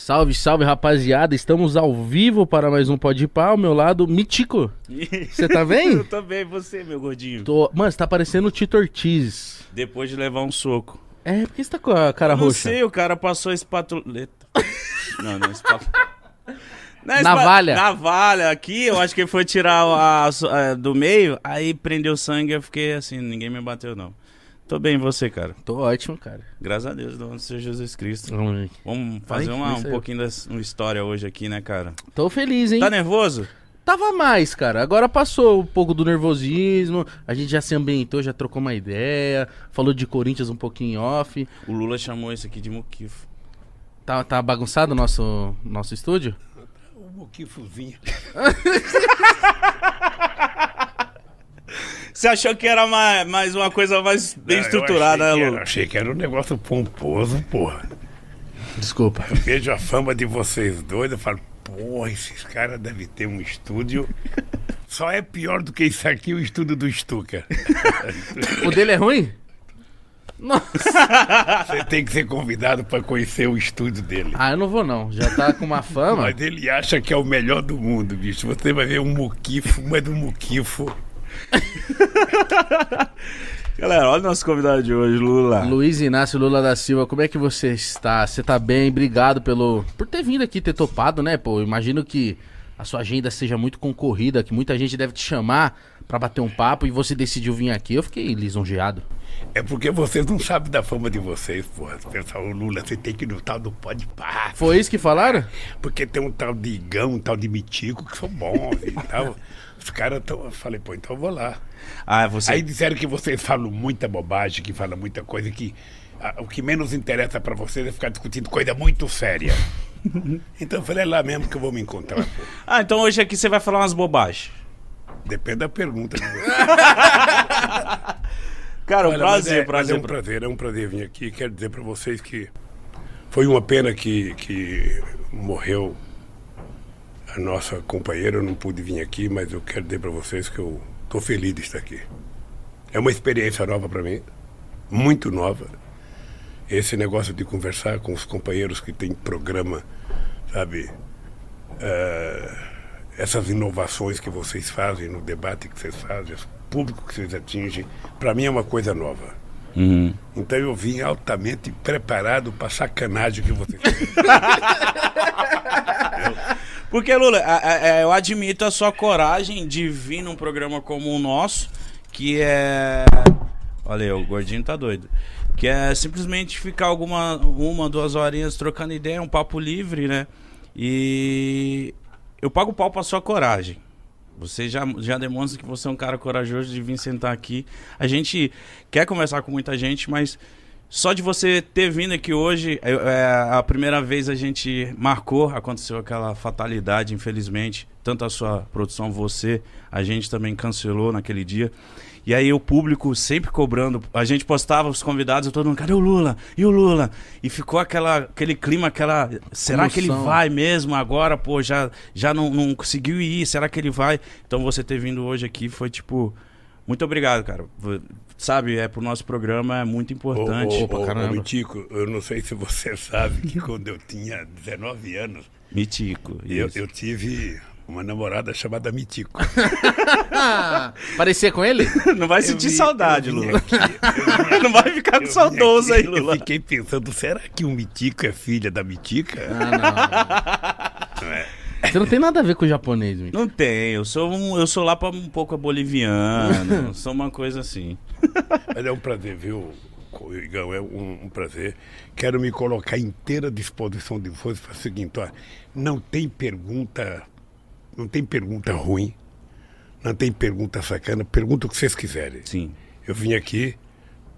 Salve, salve, rapaziada. Estamos ao vivo para mais um Pode Pá. Ao meu lado, Mitico. Você tá bem? Eu tô bem, você, meu gordinho. Tô... Mano, você tá parecendo o Tito Ortiz. Depois de levar um soco. É, por que você tá com a cara Eu não roxa? sei, o cara passou a espatuleta. não, não, espatuleta. Não, é Navalha. espa- Navalha aqui, eu acho que ele foi tirar a, a- do meio, aí prendeu sangue, eu fiquei assim, ninguém me bateu não. Tô bem, e você, cara? Tô ótimo, cara. Graças a Deus, do Senhor Jesus Cristo. Vamos- Vamos fazer Ai, uma- um pouquinho da uma história hoje aqui, né, cara? Tô feliz, hein? Tá nervoso? Tava mais, cara. Agora passou um pouco do nervosismo. A gente já se ambientou, já trocou uma ideia. Falou de Corinthians um pouquinho off. O Lula chamou isso aqui de muquifo. Tá, tá bagunçado o nosso, nosso estúdio? O Moquifozinho. Você achou que era mais, mais uma coisa mais bem estruturada, né, eu achei que era- Lula? achei que era um negócio pomposo, porra. Desculpa. Vejo a fama de vocês dois, eu falo, porra, esses caras devem ter um estúdio. Só é pior do que isso aqui, o estúdio do Stuka. O dele é ruim? Nossa. Você tem que ser convidado para conhecer o estúdio dele. Ah, eu não vou não. Já tá com uma fama. Mas ele acha que é o melhor do mundo, bicho. Você vai ver um muquifo, mas do muquifo. Galera, olha o nosso convidado de hoje, Lula. Luiz Inácio Lula da Silva, como é que você está? Você tá bem? Obrigado pelo por ter vindo aqui, ter topado, né? Pô, imagino que a sua agenda seja muito concorrida, que muita gente deve te chamar pra bater um papo e você decidiu vir aqui. Eu fiquei lisonjeado. É porque vocês não sabem da fama de vocês, porra. Pessoal, o Lula, você tem que ir no tal do Pode Pá. Foi isso que falaram? Porque tem um tal de Igão, um tal de Mitico que são bons e tal. Os caras estão. Eu falei, pô, então eu vou lá. Ah, você. Aí disseram que vocês falam muita bobagem, que falam muita coisa, que ah, o que menos interessa pra vocês é ficar discutindo coisa muito séria. então eu falei, é lá mesmo que eu vou me encontrar, pô. Ah, então hoje aqui você vai falar umas bobagens. Depende da pergunta de vocês. Cara, um Olha, prazer, é, mas prazer. é um prazer, é um prazer vir aqui. Quero dizer pra vocês que foi uma pena que, que morreu a nossa companheira. Eu não pude vir aqui, mas eu quero dizer pra vocês que eu tô feliz de estar aqui. É uma experiência nova pra mim, muito nova. Esse negócio de conversar com os companheiros que têm programa, sabe? Eh, essas inovações que vocês fazem no debate que vocês fazem, o público que vocês atingem, para mim é uma coisa nova. Uhum. Então eu vim altamente preparado para sacanagem que vocês Porque, Lula, a- a- a- eu admito a sua coragem de vir num programa como o nosso, que é. Olha aí, o gordinho tá doido. Que é simplesmente ficar alguma uma, duas horinhas trocando ideia, um papo livre, né? E eu pago pau pra sua coragem. Você já, já demonstra que você é um cara corajoso de vir sentar aqui. A gente quer conversar com muita gente, mas só de você ter vindo aqui hoje, é, é, a primeira vez a gente marcou, aconteceu aquela fatalidade, infelizmente. Tanto a sua produção, você, a gente também cancelou naquele dia. E aí o público sempre cobrando. A gente postava os convidados, todo mundo, cadê o Lula? E o Lula? E ficou aquela, aquele clima, aquela. Será que ele Comoção. vai mesmo agora? Pô, já, já não, não conseguiu ir, será que ele vai? Então você ter vindo hoje aqui foi tipo. Muito obrigado, cara. Sabe, é pro nosso programa é muito importante. Ô, ô, ô, caramba. ô, Mitico, eu não sei se você sabe que quando eu tinha 19 anos, Mitico. eu, isso. eu tive uma namorada chamada Mitico. Parecia com ele? Não vai Eu sentir vim- saudade, Lula. aqui, Não vai ficar saudoso aqui, aí, Lula. Eu fiquei pensando, será que o Mitico é filha da Mitica? Ah, Não é? Você não tem nada a ver com o japonês, Mito. Não tem, eu sou um, eu sou lá para um pouco boliviano, sou uma coisa assim. Mas é um prazer, viu, Igão? É um, um prazer. Quero me colocar à inteira disposição de vocês para o seguinte, ó, não tem pergunta, não tem pergunta ruim, não tem pergunta sacana, pergunta o que vocês quiserem. Sim. Eu vim aqui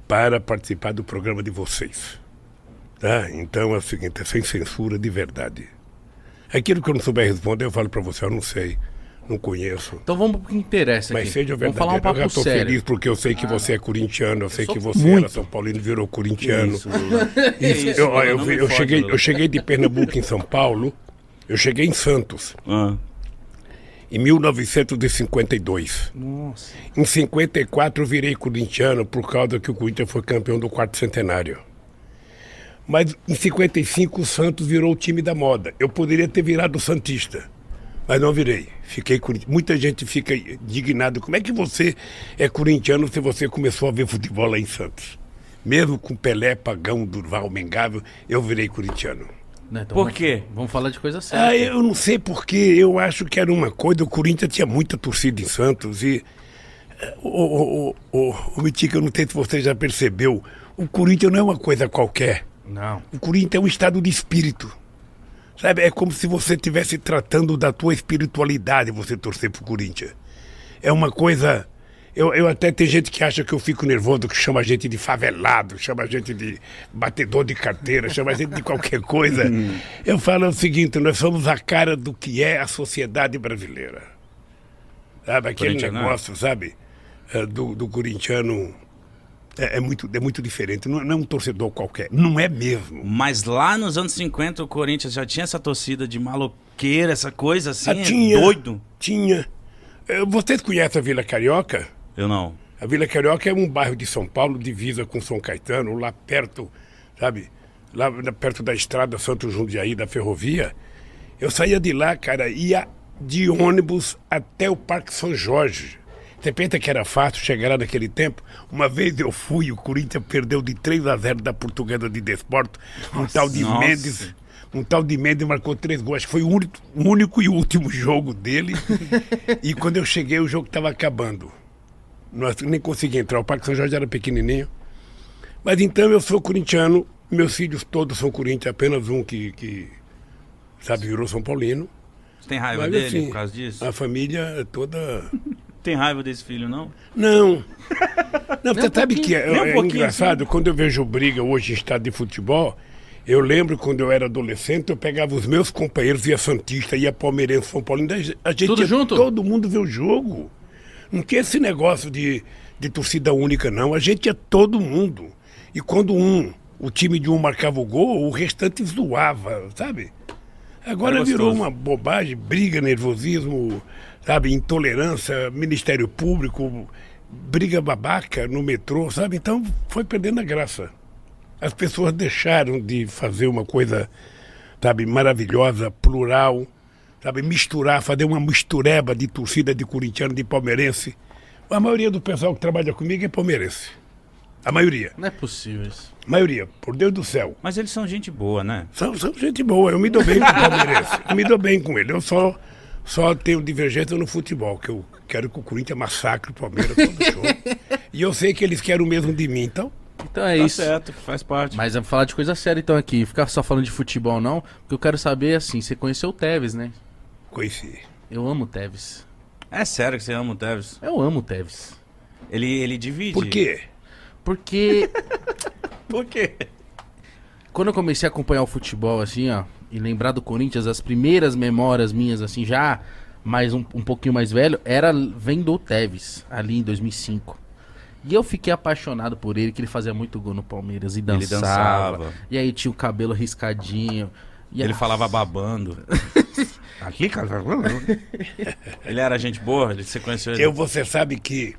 para participar do programa de vocês. Tá? Então é o seguinte, é sem censura de verdade. Aquilo que eu não souber responder, eu falo para você, eu não sei, não conheço. Então vamos pro que interessa aqui. Mas seja vamos falar um verdadeiro. eu já papo tô sério. feliz porque eu sei que você é corintiano, eu sei que você muito. era São Paulino e virou corintiano. Isso, Isso, isso, eu, eu, eu fode, cheguei, Lula. eu cheguei de Pernambuco em São Paulo, eu cheguei em Santos Ah, em 1952. Nossa. Em 54 eu virei corintiano por causa que o Corinthians foi campeão do quarto centenário. Mas em 55 o Santos virou o time da moda. Eu poderia ter virado Santista, mas não virei. Fiquei corintiano. Muita gente fica indignado. Como é que você é corintiano se você começou a ver futebol lá em Santos? Mesmo com Pelé, Pagão, Durval, Mengável, eu virei corintiano. Né, então Por vamos- quê? Vamos falar de coisa séria. Ah, eu não sei porque, eu acho que era uma coisa, o Corinthians tinha muita torcida em Santos e. eh, O, o, o, o, o Mitica, eu não sei se você já percebeu, o Corinthians não é uma coisa qualquer. Não. O Corinthians é um estado de espírito. Sabe, é como se você estivesse tratando da tua espiritualidade você torcer pro Corinthians. É uma coisa. Eu, eu até tem gente que acha que eu fico nervoso, que chama a gente de favelado, chama a gente de batedor de carteira, chama a gente de qualquer coisa. Eu falo o seguinte, nós somos a cara do que é a sociedade brasileira. Sabe, aquele negócio, sabe, eh, do, do corintiano é, é muito, é muito diferente. Não, não é um torcedor qualquer. Não é mesmo. Mas lá nos anos 50 o Corinthians já tinha essa torcida de maloqueira, essa coisa assim, Ah, tinha. doido. Tinha. Vocês conhecem a Vila Carioca? Eu não. A Vila Carioca é um bairro de São Paulo, divisa com São Caetano, lá perto, sabe? Lá perto da estrada Santo Jundiaí, da ferrovia. Eu saía de lá, cara, ia de ônibus até o Parque São Jorge. Você pensa que era fácil chegar lá naquele tempo? Uma vez eu fui, o Corinthians perdeu de 3 a 0 da Portuguesa de Desporto. Um tal de nossa. Mendes. Um tal de Mendes marcou três gols. Acho que foi o único, o único e último jogo dele. e quando eu cheguei, o jogo estava acabando. Nós nem consegui entrar. O Parque São Jorge era pequenininho. Mas então eu sou corintiano. Meus filhos todos são corintianos. Apenas um que, que sabe, virou São Paulino. Você tem raiva Mas dele assim, por causa disso? a família é toda... Tem raiva desse filho, não? Não. Não, você sabe que é, um é engraçado, quando eu vejo briga hoje em estado de futebol, eu lembro quando eu era adolescente, eu pegava os meus companheiros, ia Santista, ia Palmeirense, São Paulo, a gente Tudo ia junto? todo mundo ver o jogo. Não tinha esse negócio de, de torcida única, não. A gente ia todo mundo. E quando um, o time de um marcava o gol, o restante zoava, sabe? Agora virou uma bobagem, briga, nervosismo, sabe, intolerância, Ministério Público, briga babaca no metrô, sabe? Então foi perdendo a graça. As pessoas deixaram de fazer uma coisa, sabe, maravilhosa, plural, sabe, misturar, fazer uma mistureba de torcida de corintiano, de palmeirense. A maioria do pessoal que trabalha comigo é palmeirense. A maioria. Não é possível isso. maioria, por Deus do céu. Mas eles são gente boa, né? São, são gente boa, eu me dou bem com o Palmeirense. Eu me dou bem com ele. Eu só, só tenho divergência no futebol, que eu quero que o Corinthians massacre o Palmeiras todo show. E eu sei que eles querem o mesmo de mim, então. Então é Tá isso. certo, faz parte. Mas vamos falar de coisa séria então aqui. Ficar só falando de futebol não, porque eu quero saber assim, você conheceu o Tevez, né? Conheci. Eu amo o Tevez. É sério que você ama o Tevez? Eu amo o Tevez. Ele, ele divide. Por quê? Porque Por quê? quando eu comecei a acompanhar o futebol, assim, ó, e lembrar do Corinthians, as primeiras memórias minhas, assim, já mais um, um pouquinho mais velho, era vendo o Tevez, ali em 2005. E eu fiquei apaixonado por ele, que ele fazia muito gol no Palmeiras e dançava. dançava. E aí tinha o cabelo riscadinho. E Ele a- falava babando. Aqui, cara. ele era gente boa? Ele- Você conheceu ele? Eu, você sabe que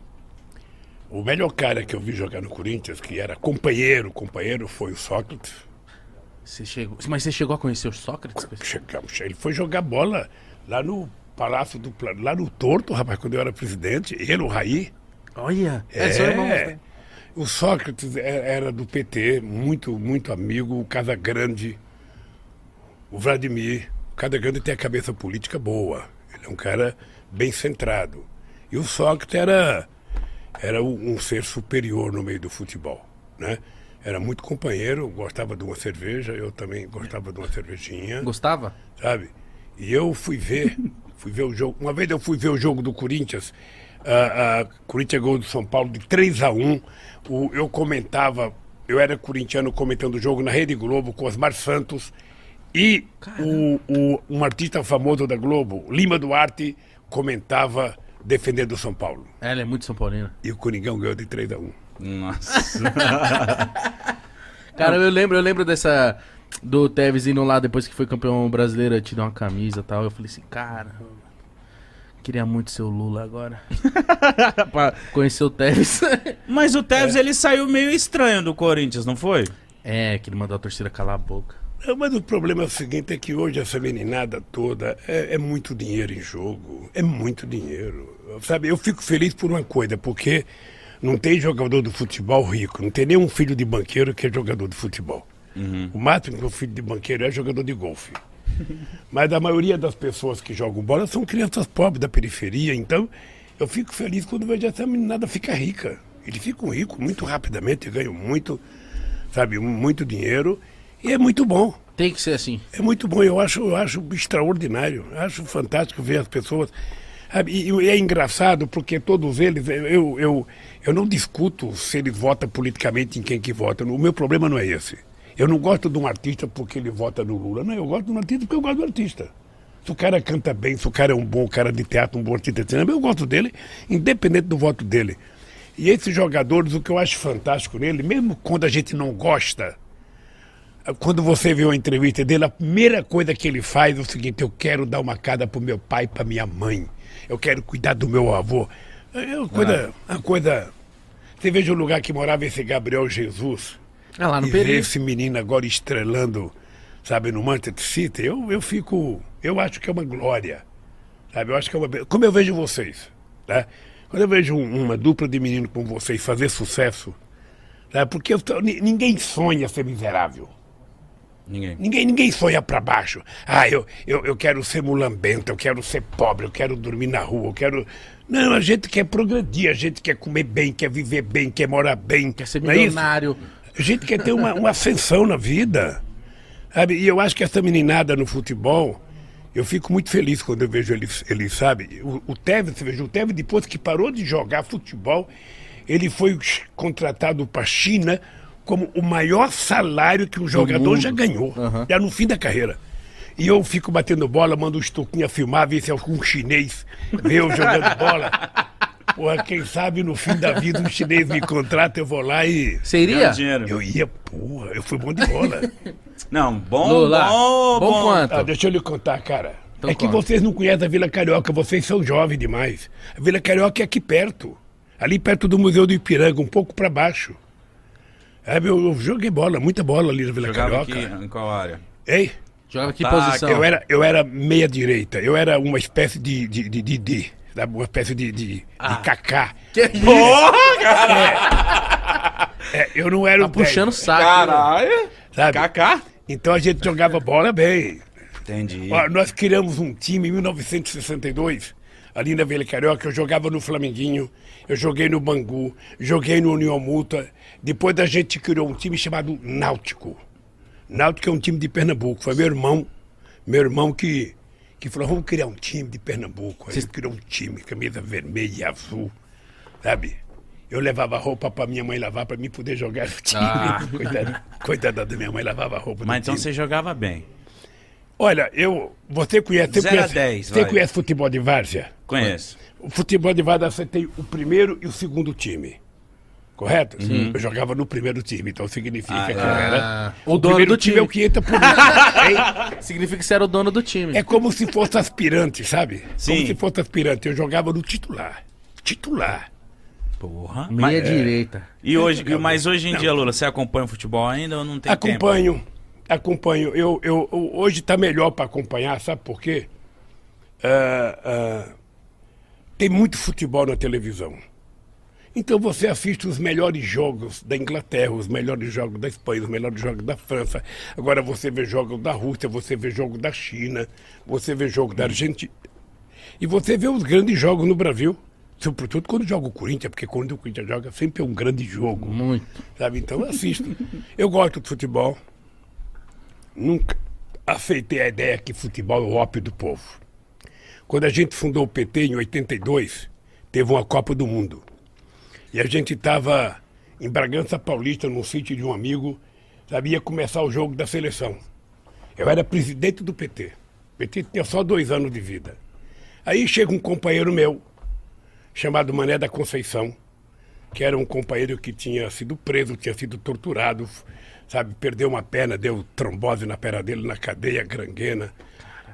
o melhor cara que eu vi jogar no Corinthians, que era companheiro, companheiro, foi o Sócrates. Você chegou... Mas você chegou a conhecer o Sócrates? Chegamos, ele foi jogar bola lá no Palácio do Pla- lá no Torto, rapaz, quando eu era presidente. Ele, o Raí. Olha! irmão, É. né? O Sócrates é- era do PT, muito, muito amigo. O Casagrande, o Vladimir. O Casagrande tem a cabeça política boa. Ele é um cara bem centrado. E o Sócrates era, era um um ser superior no meio do futebol, né? Era muito companheiro, gostava de uma cerveja, eu também gostava de uma cervejinha Gostava? sabe? E eu fui ver, fui ver o jogo. Uma vez eu fui ver o jogo do Corinthians, a Corinthians gol do São Paulo de 3 a 1 o, Eu comentava, eu era corintiano comentando o jogo na Rede Globo com Osmar Santos e o, o, um artista famoso da Globo, Lima Duarte, comentava defendendo o São Paulo. Ela é muito São Paulina. E o Coringão ganhou de 3 a 1 Nossa. Cara, eu lembro, eu lembro dessa. Do Tevez indo lá depois que foi campeão brasileiro, te dar uma camisa e tal. Eu falei assim, cara. Queria muito ser o Lula agora. Conhecer o Tevez. Mas o Tevez, ele saiu meio estranho do Corinthians, não foi? É, que ele mandou a torcida calar a boca. Não, mas o problema é o seguinte, é que hoje essa meninada toda é, é muito dinheiro em jogo. É muito dinheiro. Sabe, eu fico feliz por uma coisa, porque não tem jogador do futebol rico, não tem nenhum filho de banqueiro que é jogador de futebol. O máximo que o filho de banqueiro é jogador de golfe. Mas a maioria das pessoas que jogam bola são crianças pobres da periferia, então eu fico feliz quando vejo essa meninada ficar rica. Eles ficam ricos muito rapidamente, ganham muito, sabe, muito dinheiro e é muito bom. Tem que ser assim. É muito bom, eu acho, eu acho extraordinário, acho fantástico ver as pessoas. sabe, E, e é engraçado porque todos eles, eu, eu, eu não discuto se eles votam politicamente em quem que vota. O meu problema não é esse. Eu não gosto de um artista porque ele vota no Lula. Não, eu gosto de um artista porque eu gosto do artista. Se o cara canta bem, se o cara é um bom cara de teatro, um bom artista de cinema, eu gosto dele, independente do voto dele. E esses jogadores, o que eu acho fantástico nele, mesmo quando a gente não gosta, quando você vê uma entrevista dele, a primeira coisa que ele faz é o seguinte: eu quero dar uma casa pro meu pai pra minha mãe. Eu quero cuidar do meu avô. É uma coisa. Uma coisa você veja o lugar que morava esse Gabriel Jesus. É lá no e Peri. esse menino agora estrelando, sabe, no Manchester City, eu, eu fico. Eu acho que é uma glória. Sabe, eu acho que é uma. Como eu vejo vocês, né? Quando eu vejo um- uma dupla de menino como vocês fazer sucesso, né? porque eu ninguém sonha ser miserável. Ninguém. Ninguém, ninguém sonha pra baixo. Ah, eu, eu, eu quero ser mulambento, eu quero ser pobre, eu quero dormir na rua, eu quero. Não, a gente quer progredir, a gente quer comer bem, quer viver bem, quer morar bem. Quer ser é milionário. A gente quer ter uma, uma ascensão na vida. Sabe? E eu acho que essa meninada no futebol, eu fico muito feliz quando eu vejo eles, eles sabe? O, o Tevez, você veja, o Tevez, depois que parou de jogar futebol, ele foi contratado para a China como o maior salário que um jogador já ganhou, já no fim da carreira. E eu fico batendo bola, mando o Estuquinha filmar, ver se é algum chinês vê eu jogando bola. Porra, quem sabe no fim da vida um chinês me contrata, eu vou lá e. Você iria? Ganha dinheiro. Eu ia, porra, eu fui bom de bola. Não, bom, Lula, bom, bom quanto? Ah, deixa eu lhe contar, cara. Então é que conta. vocês não conhecem a Vila Carioca, vocês são jovens demais. A Vila Carioca é aqui perto. Ali perto do Museu do Ipiranga, um pouco para baixo. É, eu, eu joguei bola, muita bola ali na Vila Jogava Carioca. aqui em qual área? Ei, Joga que Ataque, posição? eu era, eu era meia direita, eu era uma espécie de de, de, de, de, sabe, uma espécie de, de, de Ah. cacá. Que isso? É, eu não era Tá o dez, puxando o saco. Caralho! sabe? Kaká? Então a gente jogava bola bem. Entendi. Ó, nós criamos um time em 1962, ali na Vila Carioca. Eu jogava no Flamenguinho, eu joguei no Bangu, joguei no União Multa. Depois a gente criou um time chamado Náutico. Náutico é um time de Pernambuco. Foi meu irmão, meu irmão que, que falou: vamos criar um time de Pernambuco. Aí ele criou um time, camisa vermelha e azul, sabe? Eu levava roupa para minha mãe lavar para mim poder jogar no time. Ah. Coitada, coitada da minha mãe lavava roupa. Mas então time. você jogava bem. Olha, eu. Você conhece. Você conhece, dez, você vai. conhece futebol de várzea? Conheço. O futebol de várzea você tem o primeiro e o segundo time. Correto? Sim. Eu jogava no primeiro time, então significa Ah, que eu era. o dono primeiro do time. é o que entra por? Significa que você era o dono do time. É como se fosse aspirante, sabe? Sim. Como se fosse aspirante. Eu jogava no titular. Titular. Porra. Meia Mas- direita. E hoje, Jogava. mas hoje em Não. dia, Lula, você acompanha o futebol ainda ou não tem tempo? Acompanho, acompanho. Eu, eu, eu- hoje está melhor para acompanhar, sabe por quê? Ah, ah, tem muito futebol na televisão. Então você assiste os melhores jogos da Inglaterra, os melhores jogos da Espanha, os melhores jogos da França. Agora você vê jogos da Rússia, você vê jogo da China, você vê jogo da Argentina. E você vê os grandes jogos no Brasil. Sobretudo quando joga o Corinthians, porque quando o Corinthians joga sempre é um grande jogo. Muito. Sabe? Então eu assisto. Eu gosto de futebol. Nunca aceitei a ideia que futebol é o ópio do povo. Quando a gente fundou o PT em 82, teve uma Copa do Mundo. E a gente estava em Bragança Paulista, num sítio de um amigo, sabia começar o jogo da seleção. Eu era presidente do PT. O PT tinha só dois anos de vida. Aí chega um companheiro meu, chamado Mané da Conceição, que era um companheiro que tinha sido preso, tinha sido torturado, sabe, perdeu uma perna, deu trombose na perna dele na cadeia granguena.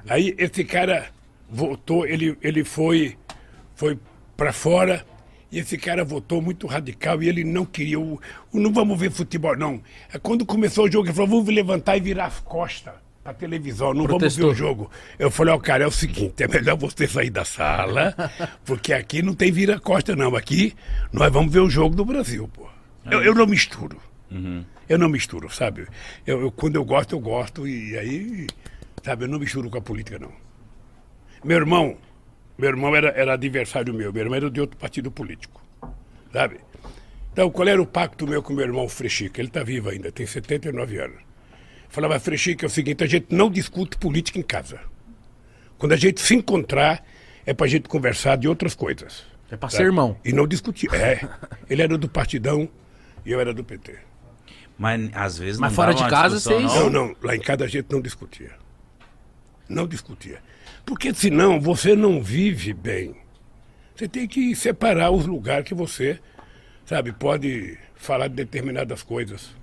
Aí esse cara voltou, ele, ele foi, foi para fora E esse cara votou muito radical e ele não queria. O, o não vamos ver futebol, não. É Quando começou o jogo, ele falou: vamos levantar e virar as costas pra televisão, não Protestou. vamos ver o jogo. Eu falei: ó, cara, é o seguinte: é melhor você sair da sala, porque aqui não tem vira-costa, não. Aqui nós vamos ver o jogo do Brasil, pô. Eu, eu não misturo. Eu não misturo, sabe? Eu, eu- quando eu gosto, eu gosto, e aí, sabe, eu não misturo com a política, não. Meu irmão, meu irmão era, era adversário meu, meu irmão era de outro partido político, sabe? Então, qual era o pacto meu com meu irmão Frechica? Ele está vivo ainda, tem 79 anos. Falava, Frechica, é o seguinte, a gente não discute política em casa. Quando a gente se encontrar, é pra gente conversar de outras coisas. É sabe? ser irmão. E não discutir. É, ele era do Partidão e eu era do PT. Mas às vezes Mas não fora de casa, vocês- Não, não, lá em casa a gente não discutia. Não discutia. Porque senão você não vive bem. Você tem que separar os lugares que você, sabe, pode falar de determinadas coisas.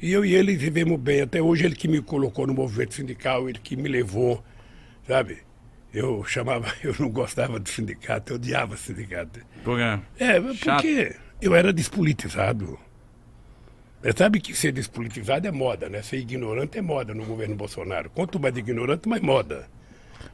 E eu e ele vivemos bem. Até hoje ele que me colocou no movimento sindical, ele que me levou, sabe? Eu chamava, eu não gostava do sindicato, eu odiava sindicato. Por quê? É, mas Chato. porque eu era despolitizado. Você sabe que ser despolitizado é moda, né? Ser ignorante é moda no governo Bolsonaro. Quanto mais ignorante, mais moda.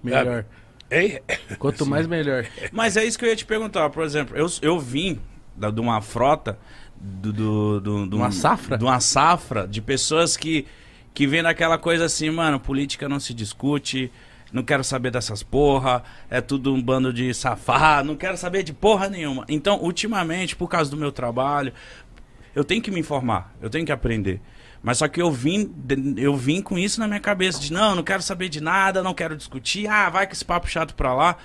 Melhor. É, Quanto mais, melhor. Mas é isso que eu ia te perguntar. Por exemplo, eu, eu vim da- de uma frota, do, do, do, do- Uma safra? De uma safra de pessoas que, que vêm daquela coisa assim, mano, política não se discute, não quero saber dessas porra, é tudo um bando de safado, não quero saber de porra nenhuma. Então, ultimamente, por causa do meu trabalho, eu tenho que me informar, eu tenho que aprender. Mas só que eu vim, eu vim com isso na minha cabeça, de não, não quero saber de nada, não quero discutir, ah, vai com esse papo chato pra lá.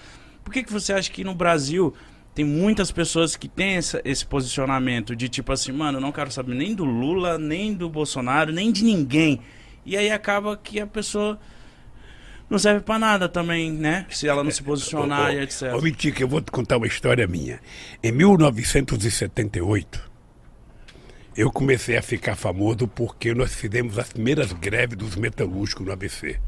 Por que, que você acha que no Brasil tem muitas pessoas que têm essa- esse posicionamento de tipo assim, mano, eu não quero saber nem do Lula, nem do Bolsonaro, nem de ninguém. E aí acaba que a pessoa não serve pra nada também, né? Se ela não se posicionar e etc. Ô, Mitica, eu vou te contar uma história minha. Em 1978, eu comecei a ficar famoso porque nós fizemos as primeiras greves dos metalúrgicos no ABC.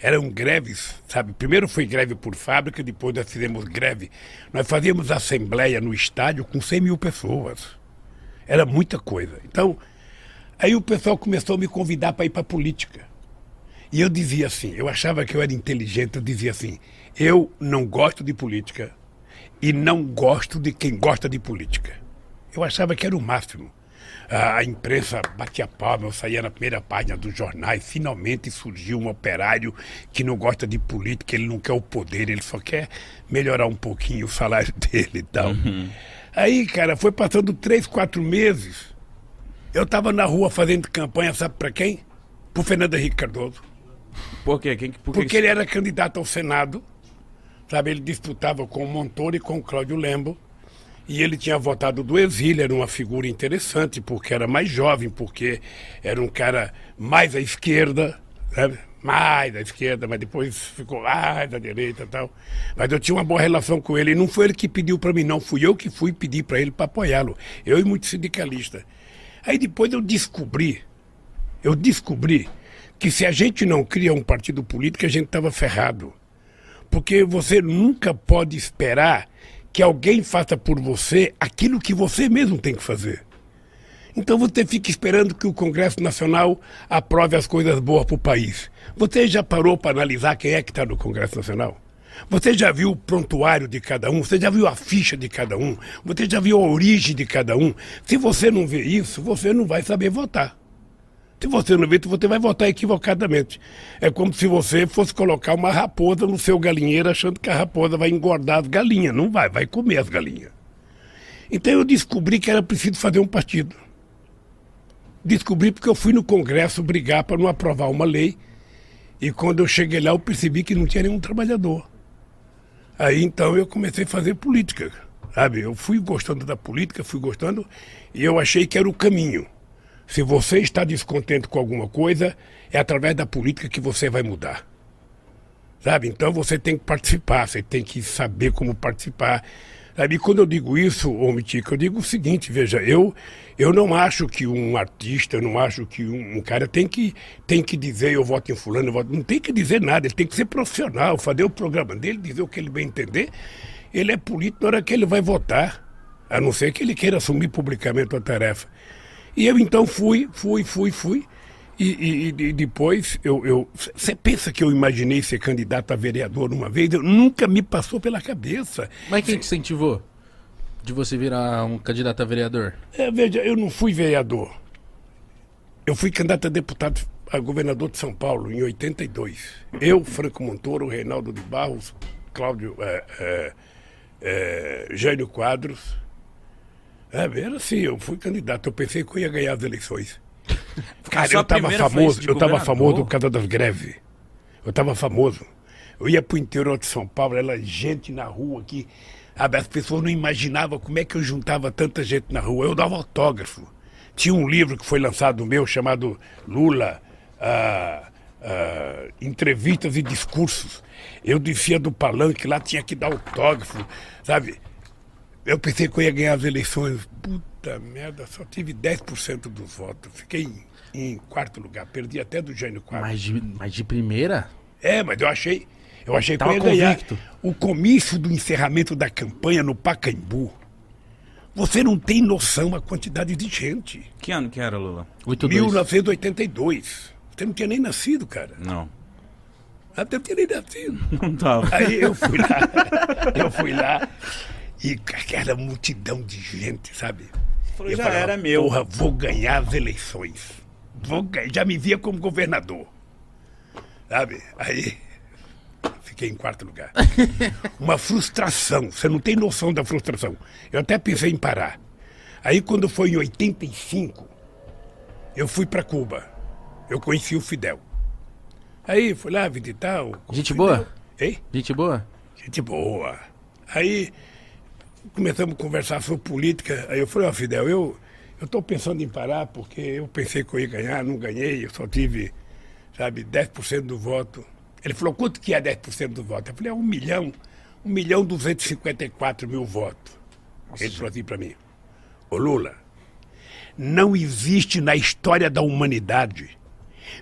Eram greves, sabe? Primeiro foi greve por fábrica, depois nós fizemos greve. Nós fazíamos assembleia no estádio com 100 mil pessoas. Era muita coisa. Então, aí o pessoal começou a me convidar para ir para a política. E eu dizia assim, eu achava que eu era inteligente, eu dizia assim, eu não gosto de política e não gosto de quem gosta de política. Eu achava que era o máximo. A imprensa batia palma, eu saía na primeira página dos jornais, finalmente surgiu um operário que não gosta de política, ele não quer o poder, ele só quer melhorar um pouquinho o salário dele e tal. Aí, cara, foi passando três, quatro meses, eu estava na rua fazendo campanha, sabe para quem? Pro Fernando Henrique Cardoso. Por quê? Quem, que- por que Porque ele era candidato ao Senado, sabe? Ele disputava com o Montoro e com o Cláudio Lembo. E ele tinha votado do exílio, era uma figura interessante, porque era mais jovem, porque era um cara mais à esquerda? Mais à esquerda, mas depois ficou mais à direita e tal. Mas eu tinha uma boa relação com ele. E não foi ele que pediu para mim, não. Fui eu que fui pedir para ele para apoiá-lo. Eu e muitos sindicalistas. Aí depois eu descobri eu descobri que se a gente não cria um partido político, a gente estava ferrado. Porque você nunca pode esperar que alguém faça por você aquilo que você mesmo tem que fazer. Então você fica esperando que o Congresso Nacional aprove as coisas boas para o país. Você já parou para analisar quem é que está no Congresso Nacional? Você já viu o prontuário de cada um? Você já viu a ficha de cada um? Você já viu a origem de cada um? Se você não vê isso, você não vai saber votar. Se você não vê, você vai votar equivocadamente. É como se você fosse colocar uma raposa no seu galinheiro achando que a raposa vai engordar as galinhas. Não vai, vai comer as galinhas. Então eu descobri que era preciso fazer um partido. Descobri porque eu fui no Congresso brigar para não aprovar uma lei. E quando eu cheguei lá, eu percebi que não tinha nenhum trabalhador. Aí então eu comecei a fazer política, sabe? Eu fui gostando da política, fui gostando, e eu achei que era o caminho. Se você está descontente com alguma coisa, é através da política que você vai mudar. Sabe? Então você tem que participar, você tem que saber como participar. Sabe? E quando eu digo isso, ô eu digo o seguinte, veja, eu, eu não acho que um artista, eu não acho que um, um cara tem que, tem que dizer eu voto em fulano, eu voto... não tem que dizer nada, ele tem que ser profissional, fazer o programa dele, dizer o que ele bem entender Ele é político na hora que ele vai votar, a não ser que ele queira assumir publicamente a tarefa. E eu então fui, fui, fui, fui. E, e, e depois eu. Você pensa que eu imaginei ser candidato a vereador uma vez? Eu, nunca me passou pela cabeça. Mas quem te incentivou de você virar um candidato a vereador? É, veja, eu não fui vereador. Eu fui candidato a deputado a governador de São Paulo em 82. Eu, Franco Montoro, Reinaldo de Barros, Cláudio é, é, é, Jânio Quadros. É, era assim, eu fui candidato. Eu pensei que eu ia ganhar as eleições. Cara, eu estava famoso, eu estava famoso por causa das greves. Eu estava famoso. Eu ia para o interior de São Paulo, era gente na rua aqui. As pessoas não imaginavam como é que eu juntava tanta gente na rua. Eu dava autógrafo. Tinha um livro que foi lançado meu chamado Lula, ah, ah, entrevistas e discursos. Eu descia do palanque, lá tinha que dar autógrafo, sabe? Eu pensei que eu ia ganhar as eleições. Puta merda, só tive 10% dos votos. Fiquei em, em, quarto lugar, perdi até do Jânio Quadros. Mas de, mas de primeira? É, mas eu achei. Eu achei que eu ia ganhar. O comício do encerramento da campanha no Pacaembu. Você não tem noção a quantidade de gente. Que ano que era, Lula? 82. 1982. Você não tinha nem nascido, cara. Não. Até não tinha nem nascido. Não tava. Aí eu fui lá. eu fui lá. E aquela multidão de gente, sabe? Falei, já falava, era meu. Porra, vou ganhar as eleições. Vou ganhar. Já me via como governador. Sabe? Aí fiquei em quarto lugar. Uma frustração. Você não tem noção da frustração. Eu até pensei em parar. Aí quando foi em 85, eu fui para Cuba eu conheci o Fidel. Aí fui lá visitar o. Gente Fidel. boa? Hein? Gente boa? Gente boa. Aí começamos a conversar sobre política. Aí eu falei, ó, oh, Fidel, eu estou pensando em parar porque eu pensei que eu ia ganhar, não ganhei, eu só tive, sabe, 10% do voto. Ele falou, quanto que é 10% do voto? Eu falei, é um milhão, um milhão duzentos e cinquenta e quatro mil votos. Nossa. Ele falou assim para mim, ô Lula, não existe na história da humanidade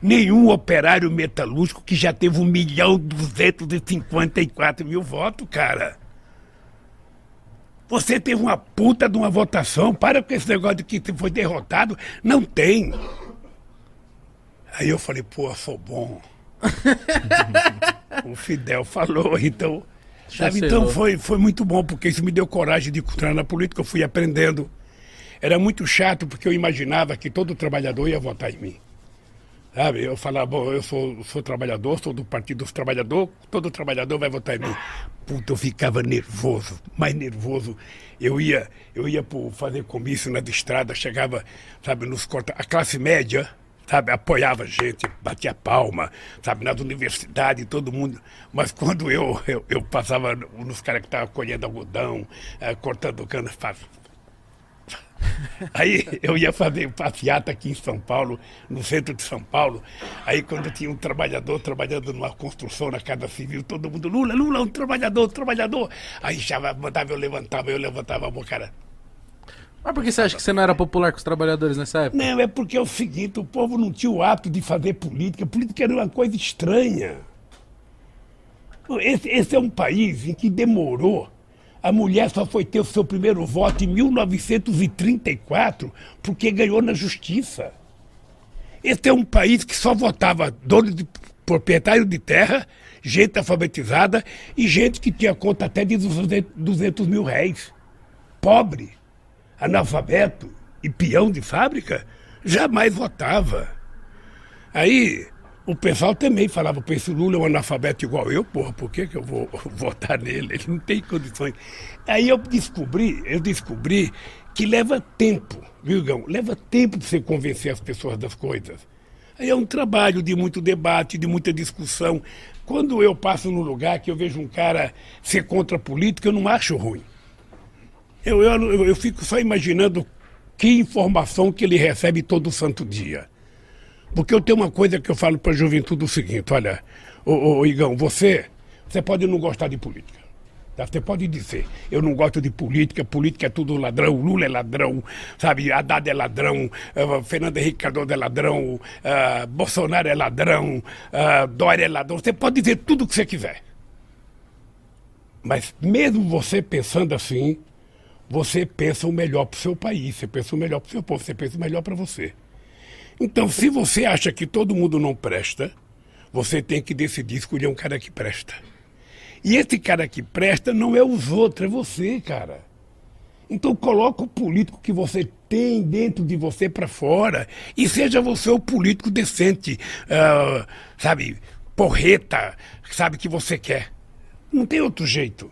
nenhum operário metalúrgico que já teve um milhão duzentos e cinquenta e quatro mil votos, cara. Você teve uma puta de uma votação, para com esse negócio de que foi derrotado. Não tem. Aí eu falei, pô, sou bom. o Fidel falou, então. Sabe, então foi, foi muito bom, porque isso me deu coragem de entrar na política, eu fui aprendendo. Era muito chato, porque eu imaginava que todo trabalhador ia votar em mim. Sabe? Eu falava, bom, eu sou, sou trabalhador, sou do Partido dos Trabalhadores, todo trabalhador vai votar em mim. Puta, eu ficava nervoso, mais nervoso. Eu ia, eu ia por fazer comício nas estradas, chegava, sabe, nos corta. A classe média, sabe, apoiava a gente, batia palma, sabe, nas universidades, todo mundo. Mas quando eu, eu, eu passava nos caras que estavam colhendo algodão, eh, cortando cana, Aí eu ia fazer passeata aqui em São Paulo, no centro de São Paulo. Aí quando tinha um trabalhador trabalhando numa construção na Casa Civil, todo mundo, Lula, Lula, um trabalhador, um trabalhador. Aí já mandava eu levantava, eu levantava a mão, cara. Mas por que você acha que você não era popular com os trabalhadores nessa época? Não, é porque é o seguinte, o povo não tinha o hábito de fazer política. Política era uma coisa estranha. Esse, esse é um país em que demorou a mulher só foi ter o seu primeiro voto em 1934 porque ganhou na justiça. Esse é um país que só votava dono de proprietário de terra, gente alfabetizada e gente que tinha conta até de 200 mil réis. Pobre, analfabeto e peão de fábrica jamais votava. Aí o pessoal também falava, pô, esse Lula é um analfabeto igual eu, porra, por que, que eu vou votar nele? Ele não tem condições. Aí eu descobri, eu descobri que leva tempo, viu? Leva tempo para você convencer as pessoas das coisas. Aí é um trabalho de muito debate, de muita discussão. Quando eu passo num lugar que eu vejo um cara ser contra a política, eu não acho ruim. Eu, eu, eu fico só imaginando que informação que ele recebe todo santo dia. Porque eu tenho uma coisa que eu falo para a juventude o seguinte, olha, ô, ô, Igão, você, você pode não gostar de política. Tá? Você pode dizer, eu não gosto de política, política é tudo ladrão, Lula é ladrão, sabe, Haddad é ladrão, uh, Fernando Henrique Cardoso é ladrão, uh, Bolsonaro é ladrão, uh, Dória é ladrão. Você pode dizer tudo o que você quiser. Mas mesmo você pensando assim, você pensa o melhor para o seu país, você pensa o melhor para o seu povo, você pensa o melhor para você. Então, se você acha que todo mundo não presta, você tem que decidir escolher um cara que presta. E esse cara que presta não é os outros, é você, cara. Então coloca o político que você tem dentro de você para fora e seja você o político decente, uh, sabe, porreta, sabe que você quer. Não tem outro jeito.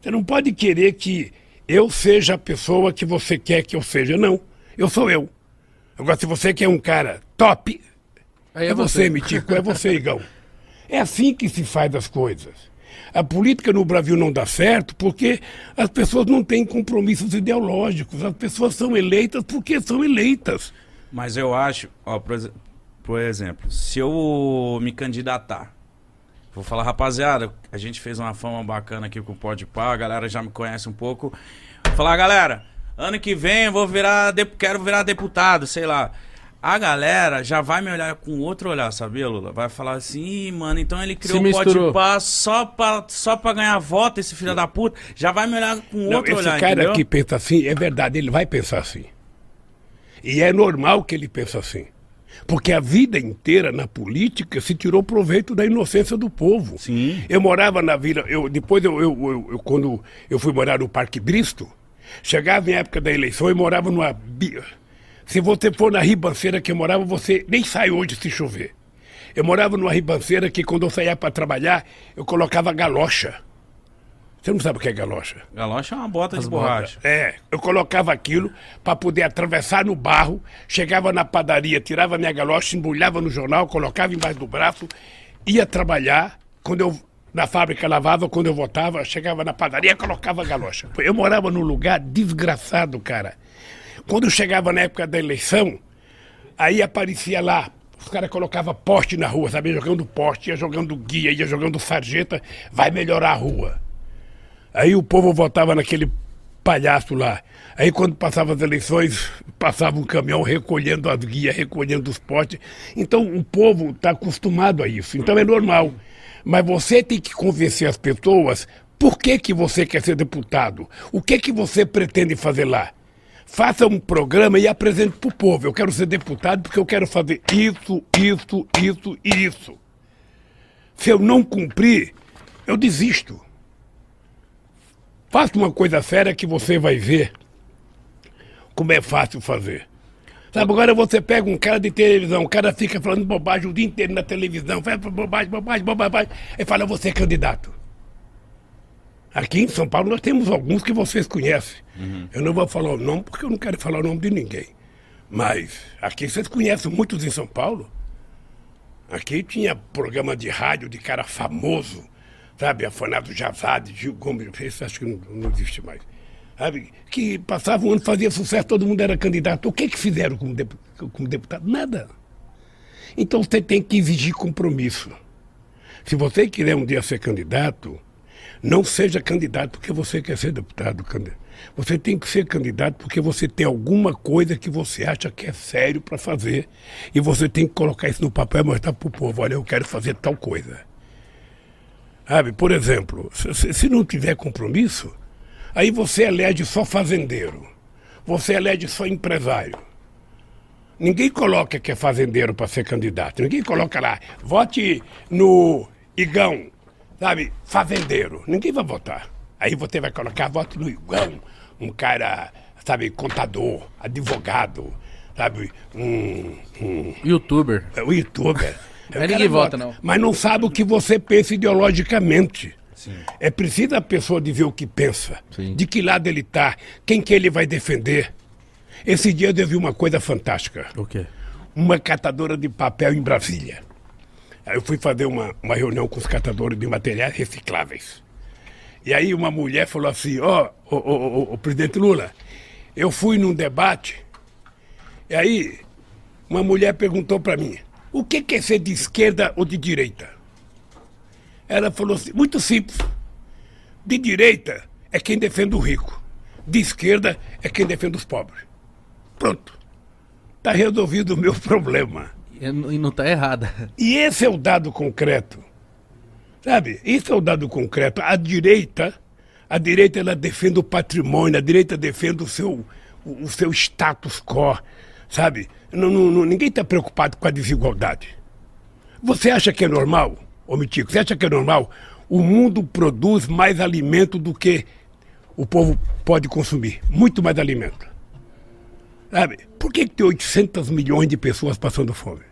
Você não pode querer que eu seja a pessoa que você quer que eu seja. Não, eu sou eu. Agora, se você quer um cara top, Aí é, você, Mitico, é você, Igão. É assim que se faz as coisas. A política no Brasil não dá certo porque as pessoas não têm compromissos ideológicos. As pessoas são eleitas porque são eleitas. Mas eu acho, ó, por, ex- por exemplo, se eu me candidatar, vou falar, rapaziada, a gente fez uma fama bacana aqui com o Pode Pá, a galera já me conhece um pouco. Vou falar, galera, ano que vem eu vou virar, de- quero virar deputado, sei lá. A galera já vai me olhar com outro olhar, sabia, Lula? Vai falar assim, Ih, mano, então ele criou o Pode. Pá só pra, só pra ganhar voto, esse filho da puta. Já vai me olhar com Não, outro esse olhar, cara entendeu? que pensa assim, é verdade, ele vai pensar assim. E é normal que ele pense assim. Porque a vida inteira na política se tirou proveito da inocência do povo. Sim. Eu morava na vila, eu, depois eu, eu- eu- eu- quando eu fui morar no Parque Bristo, chegava em época da eleição, eu morava numa. Se você for na ribanceira que eu morava, você nem sai hoje se chover. Eu morava numa ribanceira que quando eu saía para trabalhar, eu colocava galocha. Você não sabe o que é galocha? Galocha é uma bota As de borracha. É, eu colocava aquilo para poder atravessar no barro, chegava na padaria, tirava minha galocha, embrulhava no jornal, colocava embaixo do braço, ia trabalhar. Quando eu na fábrica lavava, quando eu voltava, chegava na padaria, colocava galocha. Eu morava num lugar desgraçado, cara. Quando chegava na época da eleição, aí aparecia lá, os caras colocavam poste na rua, sabe? Jogando poste, ia jogando guia, ia jogando sarjeta, vai melhorar a rua. Aí o povo votava naquele palhaço lá. Aí quando passava as eleições, passava um caminhão recolhendo as guias, recolhendo os potes. Então o povo está acostumado a isso. Então é normal. Mas você tem que convencer as pessoas por que, que você quer ser deputado. O que, que você pretende fazer lá. Faça um programa e apresente para o povo. Eu quero ser deputado porque eu quero fazer isso, isso, isso e isso. Se eu não cumprir, eu desisto. Faça uma coisa séria que você vai ver como é fácil fazer. Sabe, agora você pega um cara de televisão, o cara fica falando bobagem o dia inteiro na televisão, faz bobagem, bobagem, bobagem, e fala, você é candidato. Aqui em São Paulo nós temos alguns que vocês conhecem. Eu não vou falar o nome porque eu não quero falar o nome de ninguém. Mas aqui vocês conhecem muitos em São Paulo. Aqui tinha programa de rádio de cara famoso, sabe? Afanado Jazade, Gil Gomes, esse acho que não, não existe mais. Sabe? Que passava um ano, fazia sucesso, todo mundo era candidato. O que que fizeram como, como deputado? Nada. Então você tem que exigir compromisso. Se você quiser um dia ser candidato, não seja candidato porque você quer ser deputado. Você tem que ser candidato porque você tem alguma coisa que você acha que é sério para fazer. E você tem que colocar isso no papel e mostrar para o povo: olha, eu quero fazer tal coisa. Sabe, por exemplo, se não tiver compromisso, aí você elege só fazendeiro, você elege só empresário. Ninguém coloca que é fazendeiro para ser candidato. Ninguém coloca lá, vote no Igão, sabe, fazendeiro. Ninguém vai votar. Aí você vai colocar voto no Igão, um cara, sabe, contador, advogado, sabe, um, um Youtuber. é o youtuber. Mas ninguém cara vota, não. Mas não sabe o que você pensa ideologicamente. É preciso a pessoa dizer o que pensa, Sim. de que lado ele está, quem que ele vai defender. Esse dia eu vi uma coisa fantástica. O quê? Uma catadora de papel em Brasília. Aí eu fui fazer uma, uma reunião com os catadores de materiais recicláveis. E aí uma mulher falou assim, ó, ô, ô, ô, ô, presidente Lula, eu fui num debate, e aí uma mulher perguntou para mim, o que que é ser de esquerda ou de direita? Ela falou assim, muito simples. De direita é quem defende o rico. De esquerda é quem defende os pobres. Pronto. Está resolvido o meu problema. E não- e não tá errada. E esse é o dado concreto. Sabe? Isso é o dado concreto. A direita, a direita ela defende o patrimônio, a direita defende o seu, o, o seu status quo, sabe? Não, não, ninguém está preocupado com a desigualdade. Você acha que é normal, ô Mitico, você acha que é normal? O mundo produz mais alimento do que o povo pode consumir. Muito mais alimento. Sabe? Por que, que tem 800 milhões de pessoas passando fome?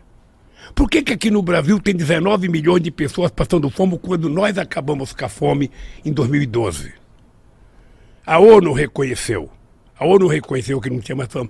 Por que, que aqui no Brasil tem 19 milhões de pessoas passando fome quando nós acabamos com a fome em 2012? A ONU reconheceu. A ONU reconheceu que não tinha mais fome.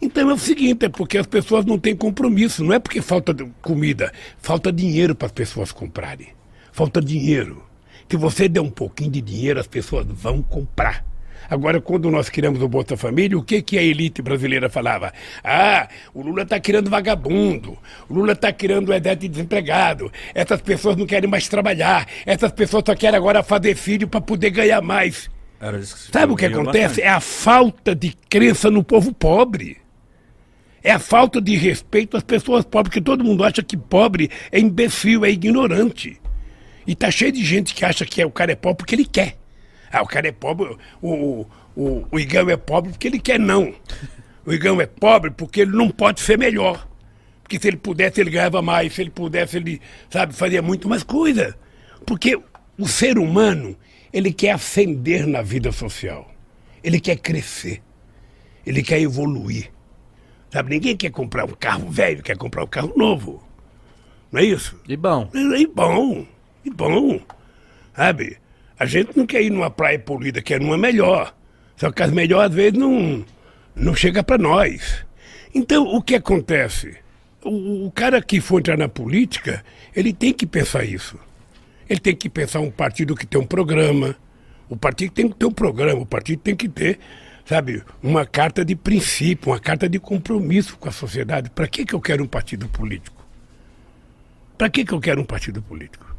Então é o seguinte, é porque as pessoas não têm compromisso. Não é porque falta comida, falta dinheiro para as pessoas comprarem. Falta dinheiro. Se você der um pouquinho de dinheiro, as pessoas vão comprar. Agora, quando nós criamos o Bolsa Família, o que, que a elite brasileira falava? Ah, o Lula está criando vagabundo, o Lula está criando o exército de desempregado, essas pessoas não querem mais trabalhar, essas pessoas só querem agora fazer filho para poder ganhar mais. Sabe o que acontece? É a falta de crença no povo pobre. É a falta de respeito às pessoas pobres, porque todo mundo acha que pobre é imbecil, é ignorante. E tá cheio de gente que acha que é, o cara é pobre porque ele quer. Ah, o cara é pobre, o, o, o Igão é pobre porque ele quer não. O Igão é pobre porque ele não pode ser melhor. Porque se ele pudesse, ele ganhava mais. Se ele pudesse, ele, sabe, fazia muito mais coisa. Porque o ser humano, ele quer ascender na vida social. Ele quer crescer. Ele quer evoluir. Sabe, ninguém quer comprar um carro velho, quer comprar um carro novo. Não é isso? E bom. E bom. E bom. Sabe? A gente não quer ir numa praia poluída, quer numa melhor. Só que as melhores, às vezes, não, não chega para nós. Então, o que acontece? O, o, cara que for entrar na política, ele tem que pensar isso. Ele tem que pensar um partido que tem um programa. O partido tem que ter um programa, o partido tem que ter, sabe, uma carta de princípio, uma carta de compromisso com a sociedade. Para que, que eu quero um partido político? Para que, que eu quero um partido político?